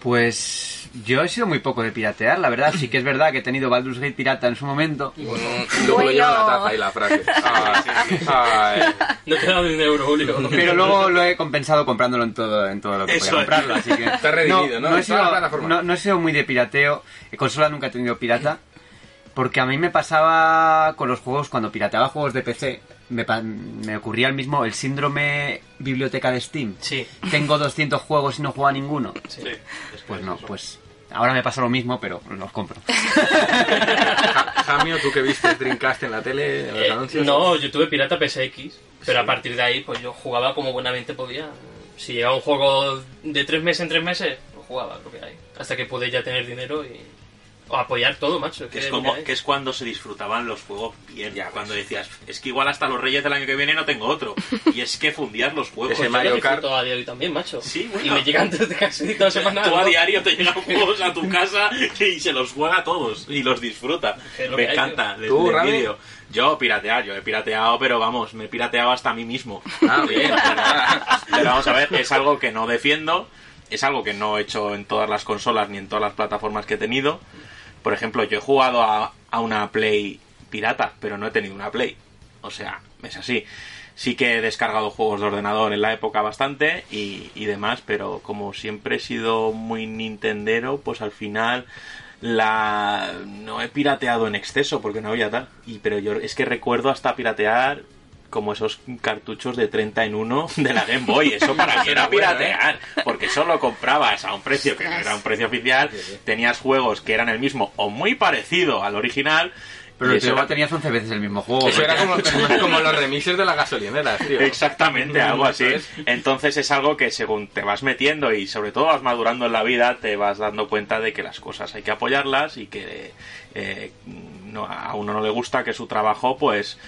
Pues yo he sido muy poco de piratear, la verdad. Sí que es verdad que he tenido Baldur's Gate pirata en su momento. Bueno, luego lo lleva la taza y la frase. Ay, ay. No te he dado ni un euro, Julio. Pero luego lo he compensado comprándolo en todo, en todo lo que Eso podía comprarlo, así que... Está redimido, ¿no? he En todas las sido, no, no he sido muy de pirateo. En consola nunca he tenido pirata. Porque a mí me pasaba con los juegos, cuando pirateaba juegos de PC, me, pa- me ocurría el mismo, el síndrome biblioteca de Steam. Sí. Tengo 200 juegos y no juego a ninguno. Sí, Pues no, pues ahora me pasa lo mismo, pero los compro. Ja- Jamio, tú que viste Dreamcast en la tele, en los Eh, anuncios. no, yo tuve pirata PSX, pero a partir de ahí pues yo jugaba como buenamente podía. Si llegaba un juego de tres meses en tres meses, pues jugaba lo que hay. Hasta que pude ya tener dinero y... O apoyar todo, macho. Que es, como, hay. que es cuando se disfrutaban los juegos bien. cuando decías, es que igual hasta los Reyes del año que viene no tengo otro. Y es que fundías los juegos. Ese Mario Kart. a día de hoy también, macho. Sí, bueno. Y me llegan desde casi toda semana. Tú a diario te llegan juegos a tu casa y se los juega a todos y los disfruta. Lo Me hay, encanta. les- ¿Tú. Yo piratear, yo he pirateado, pero vamos, me he pirateado hasta a mí mismo. Ah, bien. Pero vamos a ver, es algo que no defiendo, es algo que no he hecho en todas las consolas ni en todas las plataformas que he tenido. Por ejemplo, yo he jugado a, a una Play pirata, pero no he tenido una Play. O sea, es así. Sí que he descargado juegos de ordenador en la época bastante y, y demás, pero como siempre he sido muy nintendero, pues al final la no he pirateado en exceso porque no había tal. Y pero yo es que recuerdo hasta piratear como esos cartuchos de 30 en 1 de la Game Boy. Eso para qué era bueno, piratear, porque solo comprabas a un precio que no era un precio oficial, tenías juegos que eran el mismo o muy parecido al original. Pero el eso era- tenías 11 veces el mismo juego. Eso era como, los remixes de las gasolineras, tío. Exactamente, algo así. Entonces es algo que según te vas metiendo y sobre todo vas madurando en la vida, te vas dando cuenta de que las cosas hay que apoyarlas y que eh, no, a uno no le gusta que su trabajo pues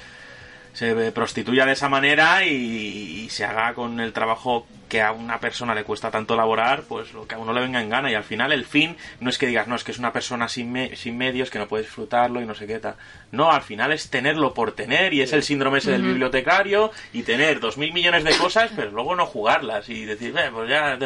se prostituya de esa manera y, y se haga con el trabajo que a una persona le cuesta tanto elaborar, pues lo que a uno le venga en gana. Y al final el fin no es que digas, no, es que es una persona sin, me- sin medios, que no puede disfrutarlo y no sé qué tal. No, al final es tenerlo por tener y es el síndrome ese del bibliotecario y tener dos mil millones de cosas, pero luego no jugarlas y decir, "Eh, pues ya...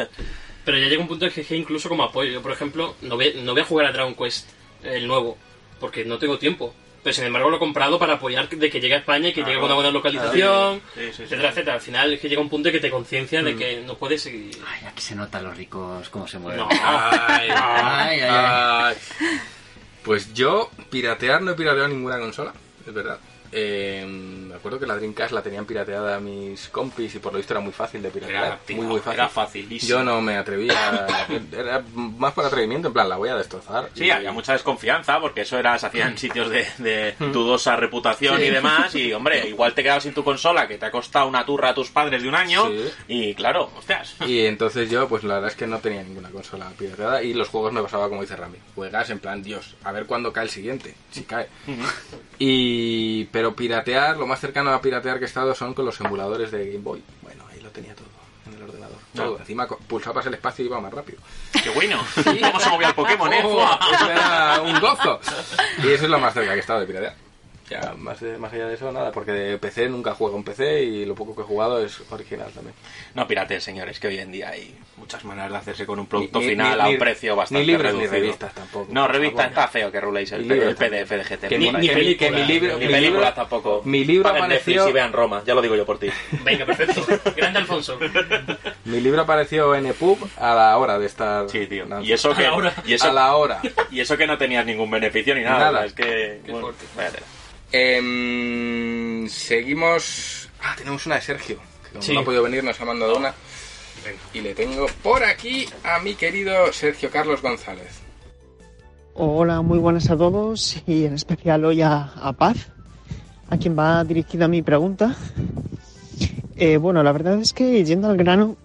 Pero ya llega un punto en que que incluso como apoyo. Yo, por ejemplo, no voy, no voy a jugar a Dragon Quest, el nuevo, porque no tengo tiempo. Pero sin embargo lo he comprado para apoyar de que llegue a España y que llegue con una buena localización, Sí, sí, sí. etcétera, etcétera. Al final es que llega un punto en que te conciencia de que no puedes seguir... Ay, aquí se nota los ricos cómo se mueven. No. Ay, Ay, ay, ay. Pues yo, piratear no he pirateado ninguna consola, es verdad. Eh, me acuerdo que la Dreamcast la tenían pirateada mis compis y por lo visto era muy fácil de piratear. Era, tío, muy, muy fácil. era facilísimo. Yo no me atrevía. Era más por atrevimiento, en plan, la voy a destrozar. Sí, Y- había mucha desconfianza porque eso era, se hacía en sitios de, de dudosa reputación Sí. y demás. Y hombre, igual te quedabas sin tu consola que te ha costado una turra a tus padres de un año. Sí. Y claro, hostias. Y entonces yo, pues la verdad es que no tenía ninguna consola pirateada y los juegos me pasaba como dice Rami. Juegas en plan, Dios, a ver cuándo cae el siguiente, si cae. Y pero piratear, lo más cercano a piratear que he estado son con los emuladores de Game Boy. Bueno, ahí lo tenía todo en el ordenador. Todo. Encima pulsabas el espacio y iba más rápido. Qué bueno. ¿Cómo se movía el Pokémon, eh? Oh, eso era un gozo. Y eso es lo más cerca que he estado de piratear. Ya, más, de- más allá de eso, nada, porque de PC nunca juego en PC y lo poco que he jugado es original también. No pirateen, señores, que hoy en día hay muchas maneras de hacerse con un producto Ni- final ni- a ni- un precio bastante ni libros ni revistas tampoco. No, revistas está feo que ruléis el, PDF de GT. Que ni que mi- que mi libro- Ni mi películas libro- tampoco. mi libro apareció- y vean Roma, ya lo digo yo por ti. Venga, perfecto. Grande Alfonso. Mi libro apareció en EPUB a la hora de estar. Sí, tío. Y eso A que, la hora. Y eso, A la hora. Y eso que no tenías ningún beneficio ni nada. Nada. Es que. bueno, vaya Em, seguimos. Ah, tenemos una de Sergio. Que como Sí. no ha podido venir, nos ha mandado una. Y le tengo por aquí a mi querido Sergio Carlos González. Hola, muy buenas a todos y en especial hoy a, a Paz, a quien va dirigida mi pregunta. Eh, bueno, la verdad es que yendo al grano,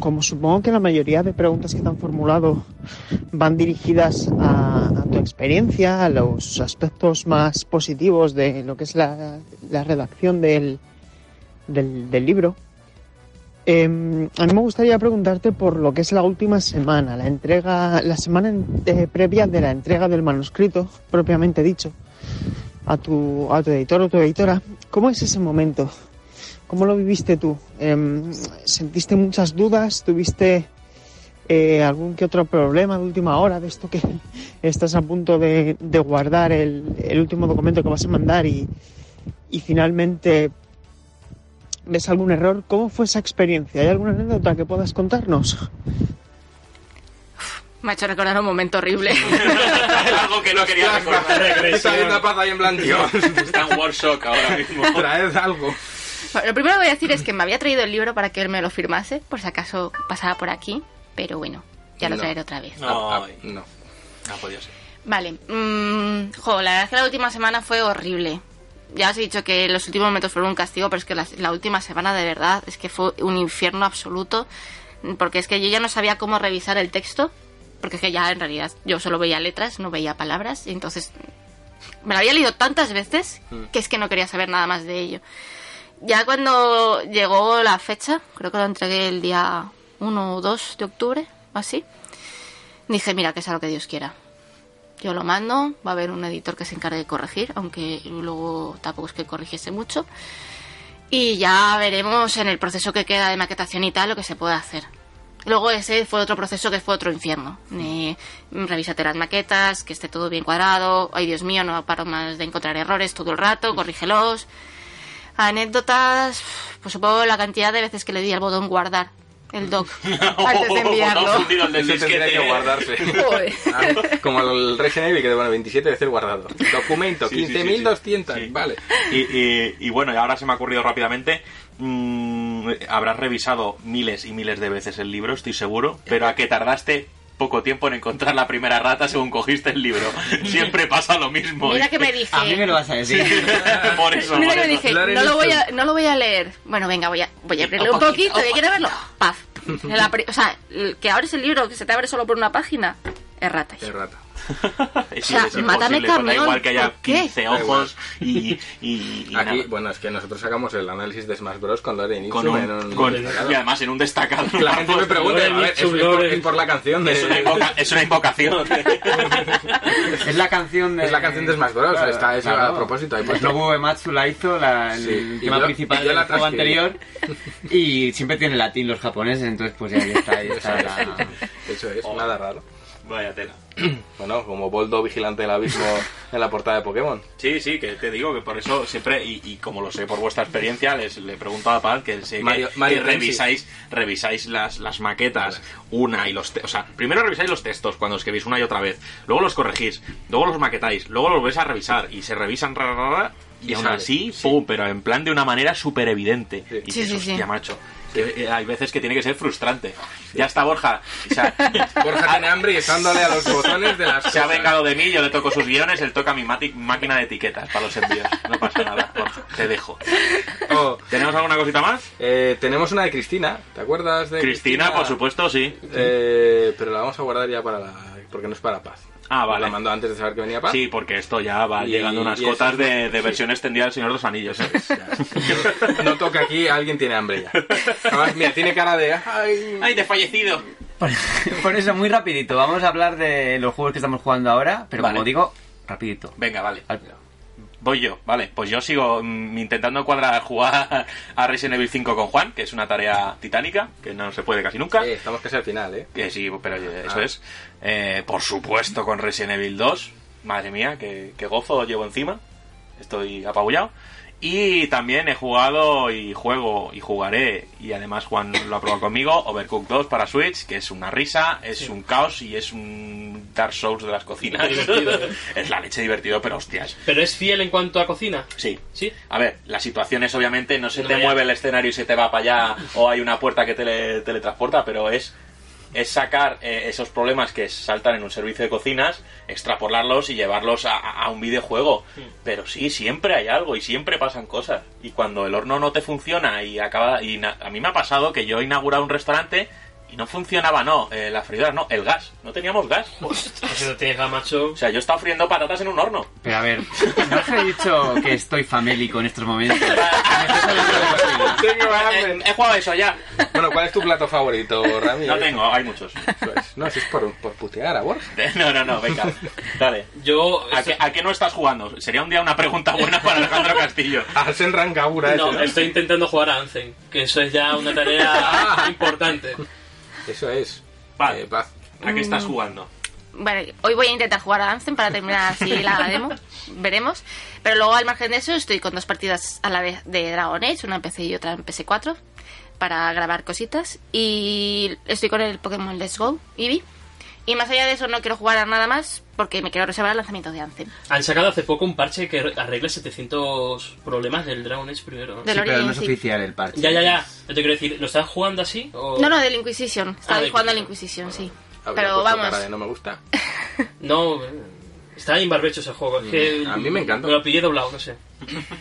como supongo que la mayoría de preguntas que te han formulado van dirigidas a, a tu experiencia, a los aspectos más positivos de lo que es la, la redacción del, del, del libro, eh, a mí me gustaría preguntarte por lo que es la última semana, la entrega, la semana en- eh, previa de la entrega del manuscrito, propiamente dicho, a tu, a tu editor o tu editora. ¿Cómo es ese momento? ¿Cómo lo viviste tú? Em, ¿Sentiste muchas dudas? ¿Tuviste eh, algún que otro problema de última hora de esto que estás a punto de, de guardar el, el último documento que vas a mandar y, y finalmente ves algún error? ¿Cómo fue esa experiencia? ¿Hay alguna anécdota que puedas contarnos? Me ha hecho recordar un momento horrible. Algo que no quería recordar. Está viendo a Paz ahí en plan, Dios, Está en War Shock ahora mismo. traed algo. Bueno, lo primero que voy a decir es que me había traído el libro para que él me lo firmase, por si acaso pasaba por aquí, pero bueno, ya lo No. traeré otra vez. No, Ah, no. no podía ser. Vale, mm, jo, la verdad es que la última semana fue horrible. Ya os he dicho que los últimos momentos fueron un castigo, pero es que la, la última semana de verdad es que fue un infierno absoluto, porque es que yo ya no sabía cómo revisar el texto, porque es que ya en realidad yo solo veía letras, no veía palabras, y entonces me lo había leído tantas veces que es que no quería saber nada más de ello. Ya cuando llegó la fecha, creo que lo entregué el día 1 o 2 de octubre, así, dije, mira, que sea lo que Dios quiera. Yo lo mando, va a haber un editor que se encargue de corregir, aunque luego tampoco es que corrigiese mucho. Y ya veremos en el proceso que queda de maquetación y tal lo que se puede hacer. Luego ese fue otro proceso que fue otro infierno. Eh, revísate las maquetas, que esté todo bien cuadrado. Ay, Dios mío, no paro más de encontrar errores todo el rato, corrígelos. Anécdotas, pues supongo la cantidad de veces que le di al botón guardar el doc antes de enviarlo. Fundido el del Eso tendría que guardarse. Joder. Ah, Como el Resident Evil que te pone 27 veces guardado. Documento, Sí, sí, sí, 15.200. sí. Vale. Y, y- y bueno, y ahora se me ha ocurrido rápidamente. mm, habrás revisado miles y miles de veces el libro, estoy seguro, pero a que tardaste poco tiempo en encontrar la primera rata según cogiste el libro. Siempre pasa lo mismo. Mira que me dije. A mí me lo vas a decir. por eso, Mira por que me eso. dije, Lo haré no lo, voy a, no lo voy a leer. Bueno, venga, voy a, voy a abrirle un poquito. ¿Ya quiere verlo? Paz. La pri- o sea, el que abres el libro que se te abre solo por una página, errata. Qué rata. Es, O sea, es mátame pues da camión, igual que haya ¿por qué? 15 Da ojos y, y, y Aquí, nada. bueno, es que nosotros sacamos el análisis de Smash Bros. con Lore con Nixon un, en un con- destacado. y además en un destacado. La gente me pregunta, a ver, es, es por, es por la canción de... Es una, invoca- es una invocación. Es la canción de... Es la canción de Smash Bros. Claro, está claro. a propósito. Ahí El puesto. Nobuo Ematsu la hizo, la, el Sí, y tema yo- principal del juego anterior. Y siempre tiene latín los japoneses, entonces pues ya ahí está, ahí está la... Eso es, nada raro. Vaya tela. Bueno, como Boldo vigilante del abismo en la portada de Pokémon. Sí, sí, que te digo que por eso siempre, y, y como lo sé por vuestra experiencia, les le pregunto a Paz que sé que, Mario- Mario que Tensi. revisáis, revisáis las, las maquetas una y los te- o sea, primero revisáis los textos cuando escribís una y otra vez, luego los corregís, luego los maquetáis, luego los vais a revisar y se revisan ra, ra, ra, y Y aún sale. así, pum, pero en plan de una manera súper evidente. Y Sí, dices, sí, sí. "Hostia, macho. Que, eh, hay veces que tiene que ser frustrante. Ya está Borja. O sea, Borja tiene hambre y está dándole a los botones de las se ha vengado de mí, yo le toco sus guiones, él toca mi máquina de etiquetas para los envíos. No pasa nada, Borja, te dejo. Oh, ¿Tenemos alguna cosita más? eh, tenemos una de Cristina, ¿te acuerdas de Cristina, por supuesto, sí. Eh, pero la vamos a guardar ya para la... porque no es para Paz. Ah, vale. La mandó antes de saber que venía Paz. Sí, porque esto ya va Y- llegando unas cotas eso- de, de sí. versión extendida del Señor de los Anillos. ¿eh? No toca aquí, alguien tiene hambre ya. Además, mira, tiene cara de... Ay, ¡Ay, de fallecido! Por, por eso, muy rapidito. Vamos a hablar de los juegos que estamos jugando ahora, pero Vale. como digo, rapidito. Venga, vale. Al- Voy yo, vale. Pues yo sigo mm, intentando cuadrar jugar a Resident Evil 5 con Juan, que es una tarea titánica, que no se puede casi nunca. eh, estamos casi al final, ¿eh? Que sí, pero eso Ah. es. Eh, por supuesto, con Resident Evil 2. Madre mía, qué, qué gozo llevo encima. Estoy apabullado. Y también he jugado y juego y jugaré, y además Juan lo ha probado conmigo, Overcooked 2 para Switch, que es una risa, es un caos y es un Dark Souls de las cocinas. Es la leche divertido, pero hostias. ¿Pero es fiel en cuanto a cocina? Sí. ¿Sí? A ver, las situaciones obviamente no se No te vaya. mueve el escenario y se te va para allá o hay una puerta que te le- teletransporta, pero es, es sacar eh, esos problemas que saltan en un servicio de cocinas, extrapolarlos y llevarlos a, a un videojuego. Pero sí, siempre hay algo y siempre pasan cosas. Y cuando el horno no te funciona y acaba... y na- a mí me ha pasado que yo he inaugurado un restaurante y no funcionaba, no, eh, la freidora, no, el gas. No teníamos gas. Pues si no tienes gamacho... O sea, yo estaba friendo patatas en un horno. Pero a ver, ¿no os he dicho que estoy famélico en estos momentos? Tengo Eh, hambre. he jugado eso ya. Bueno, ¿cuál es tu plato favorito, Rami? No tengo, hay muchos. Pues, no, si es por, por putear a Borja. No, no, no, venga. Dale. Yo... ¿A qué, a qué no estás jugando? Sería un día una pregunta buena para Alejandro Castillo. Arsen Rancagura No, ¿no? estoy intentando jugar a Anthem, que eso es ya una tarea importante. Eso es. Vale. Eh, Paz. ¿A qué Mm. estás jugando? Vale, hoy voy a intentar jugar a Anthem para terminar así la demo. Veremos. Pero luego, al margen de eso, estoy con dos partidas a la vez de Dragon Age, una en PC y otra en PS4, para grabar cositas. Y estoy con el Pokémon Let's Go, Eevee. Y más allá de eso, no quiero jugar a nada más porque me quiero reservar el lanzamiento de Anthem. Han sacado hace poco un parche que arregla 700 problemas del Dragon Age primero. ¿no? Sí, pero no es sí. oficial el parche. Ya, ya, ya. Yo te quiero decir, ¿lo estás jugando así? O... No, no, del Inquisition. Estaba Ah, jugando al Inquisition. Inquisition, sí. Habría Pero vamos. cara de no me gusta. No, eh, está en barbecho ese juego. Es que A mí me encanta. Me lo pillé doblado, no sé.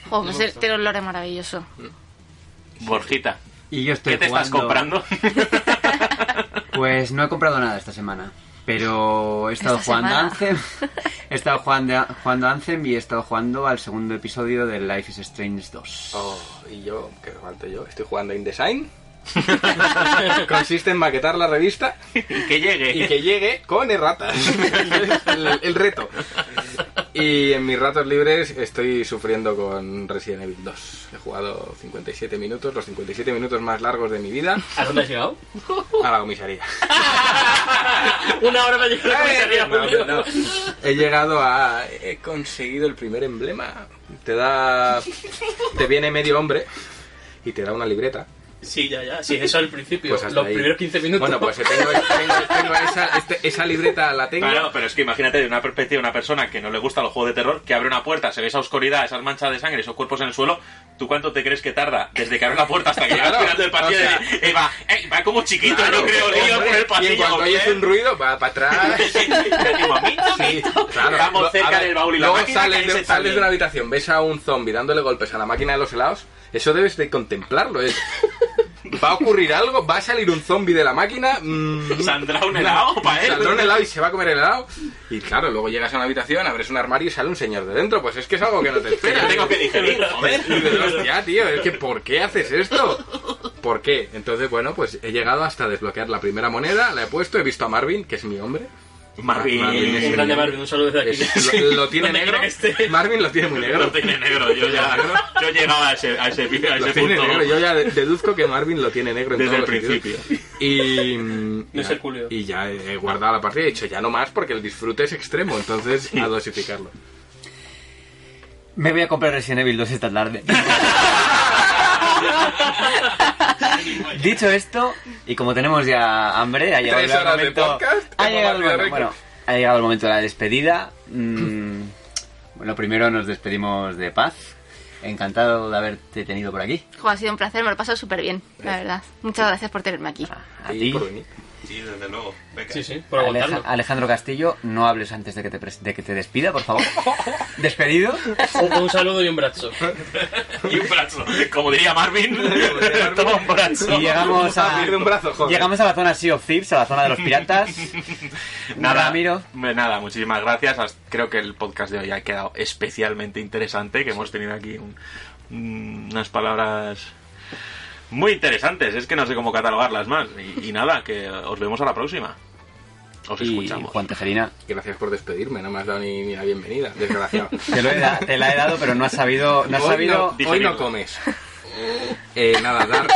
Jo, pues el- tiene un lore maravilloso. Borjita. Y yo estoy ¿Qué te estás jugando- comprando? Pues no he comprado nada esta semana. Pero he estado Esta jugando semana. Anthem. He estado jugando, jugando Anthem y he estado jugando al segundo episodio de Life is Strange 2. Oh, y yo, que falta yo, estoy jugando InDesign. Consiste en maquetar la revista y que llegue. y que llegue con erratas. es el, el reto. Y en mis ratos libres estoy sufriendo con Resident Evil 2. He jugado 57 minutos, los 57 minutos más largos de mi vida, ¿A dónde has llegado? a la comisaría. Una hora me llegó la comisaría. No, hombre, no. He llegado a... He conseguido el primer emblema. Te da... Te viene medio hombre y te da una libreta. Sí, ya, ya. Sí, eso al principio. Pues los ahí. primeros 15 minutos. Bueno, pues tengo, tengo- tengo esa, este- esa libreta, la tengo. Claro, pero es que imagínate de una perspectiva de una persona que no le gusta los juegos de terror, que abre una puerta, se ve esa oscuridad, esas manchas de sangre, esos cuerpos en el suelo. ¿Tú cuánto te crees que tarda desde que abre la puerta hasta que llega al final del pasillo? o sea- de- eh, va, eh, va como chiquito, Claro, yo creo, lío hombre, por el Y pasillo. en cuanto oyes ¿eh? un ruido, va para atrás. Sí, sí, claro. Estamos cerca ver, del baúl y la luego máquina, que sales, de, sales de una habitación, ves a un zombie dándole golpes a la máquina de los helados. Eso debes de contemplarlo. Es, va a ocurrir algo, va a salir un zombie de la máquina. mm, ¿Saldrá un helado para él? Saldrá un helado y se va a comer el helado. Y claro, luego llegas a una habitación, abres un armario y sale un señor de dentro. Pues es que es algo que no te Pero esperas. tengo que digerir, joder. Y dices, hostia, tío, es que ¿por qué haces esto? ¿Por qué? Entonces, bueno, pues he llegado hasta desbloquear la primera moneda, la he puesto, he visto a Marvin, que es mi hombre. Marvin, Marvin es Un el- grande Marvin, un saludo desde aquí. es- lo, lo tiene negro. Marvin lo tiene muy negro. Lo tiene negro, yo ya yo llegaba a ese, a ese, a Lo ese tiene punto. negro. Yo ya de- deduzco que Marvin lo tiene negro en Desde todos el principio. Y, No es Herculeo. y ya he guardado la partida y he dicho ya no más porque el disfrute es extremo, entonces a dosificarlo. Me voy a comprar Resident Evil 2 esta tarde. Dicho esto, y como tenemos ya hambre, ha llegado el momento. podcast, ha, llegado el momento bueno, ha llegado el momento de la despedida. Mm, bueno, primero nos despedimos de paz. Encantado de haberte tenido por aquí. Jo, ha sido un placer, me lo he pasado súper bien, la verdad. Muchas gracias por tenerme aquí. A ti. Sí, desde luego. Venga. Sí, sí, por Aleja- aguantarlo. Alejandro Castillo, no hables antes de que te, de que te despida, por favor. ¿Despedido? Un, un saludo y un brazo. Y un brazo. Como diría Marvin, toma un brazo. Y llegamos a, pierde un brazo, joder. llegamos a la zona Sea of Thieves, a la zona de los piratas. Nada, Ramiro. Nada, muchísimas gracias. As- Creo que el podcast de hoy ha quedado especialmente interesante, que hemos tenido aquí un- un- unas palabras muy interesantes. Es que no sé cómo catalogarlas más. Y, y nada, que os vemos a la próxima. Os Y escuchamos. Juan Tejerina, Gracias por despedirme, no me has dado ni, ni la bienvenida, desgraciado. te, lo he da- te la he dado, pero no has sabido... No has hoy, sabido... no, hoy no comes. Eh, nada, dar,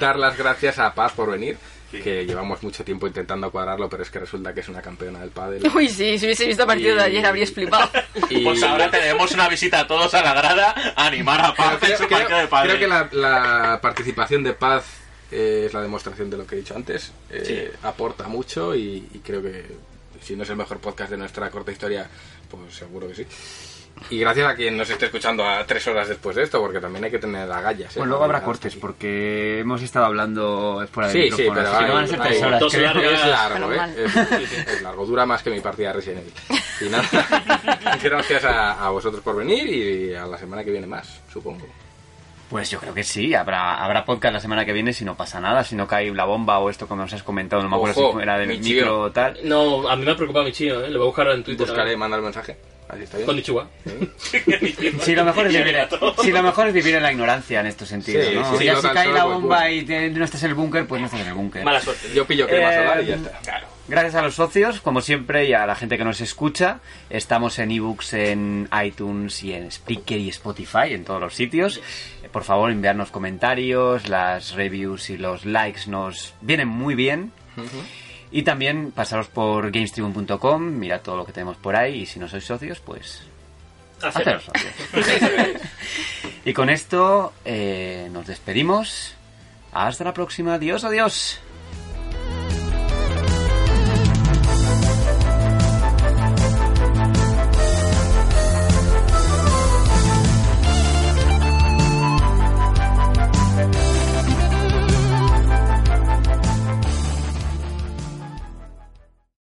dar las gracias a Paz por venir, que llevamos mucho tiempo intentando cuadrarlo, pero es que resulta que es una campeona del pádel. Uy, sí, si hubiese visto el partido de ayer habrías flipado. Y- Pues ahora tenemos una visita a todos a la grada a animar a Paz en creo, su partido de creo- pádel. creo que la, la participación de Paz eh, es la demostración de lo que he dicho antes. Eh, Aporta mucho y, y creo que si no es el mejor podcast de nuestra corta historia, pues seguro que sí. Y gracias a quien nos esté escuchando a tres horas después de esto, porque también hay que tener agallas. ¿eh? Pues luego habrá cortes, porque hemos estado hablando fuera del Sí, sí, pero hay- no van a ser tres horas. Es largo, ¿eh? Es, es largo, dura más que mi partida de Resident Evil. Y nada, gracias a, a vosotros por venir y a la semana que viene más, supongo. Pues yo creo que sí, habrá, habrá podcast la semana que viene si no pasa nada, si no cae la bomba o esto como nos has comentado, no me acuerdo Ojo, si era del mi micro o tal. No, a mí me ha preocupado mi chío, ¿eh? Lo voy a buscar en Twitter. Buscaré, mandar mensaje. Así está bien. Con Ichiwa. Sí, lo mejor es vivir, sí, lo mejor es vivir en la ignorancia en estos sentidos, Sí, ¿no? sí, ya no si cae la pues, bomba bueno. y te- no estás en el búnker, pues no estás en el búnker. Mala suerte. Yo pillo crema Eh, solar y ya está. Gracias a los socios, como siempre, y a la gente que nos escucha. Estamos en ebooks, en iTunes y en Spreaker y Spotify, en todos los sitios. Eh, Por favor, enviarnos comentarios, las reviews y los likes nos vienen muy bien. Y también pasaros por gamestribune.com, mirad todo lo que tenemos por ahí y si no sois socios, pues haceros socios. y con esto eh, nos despedimos. Hasta la próxima. Adiós, adiós.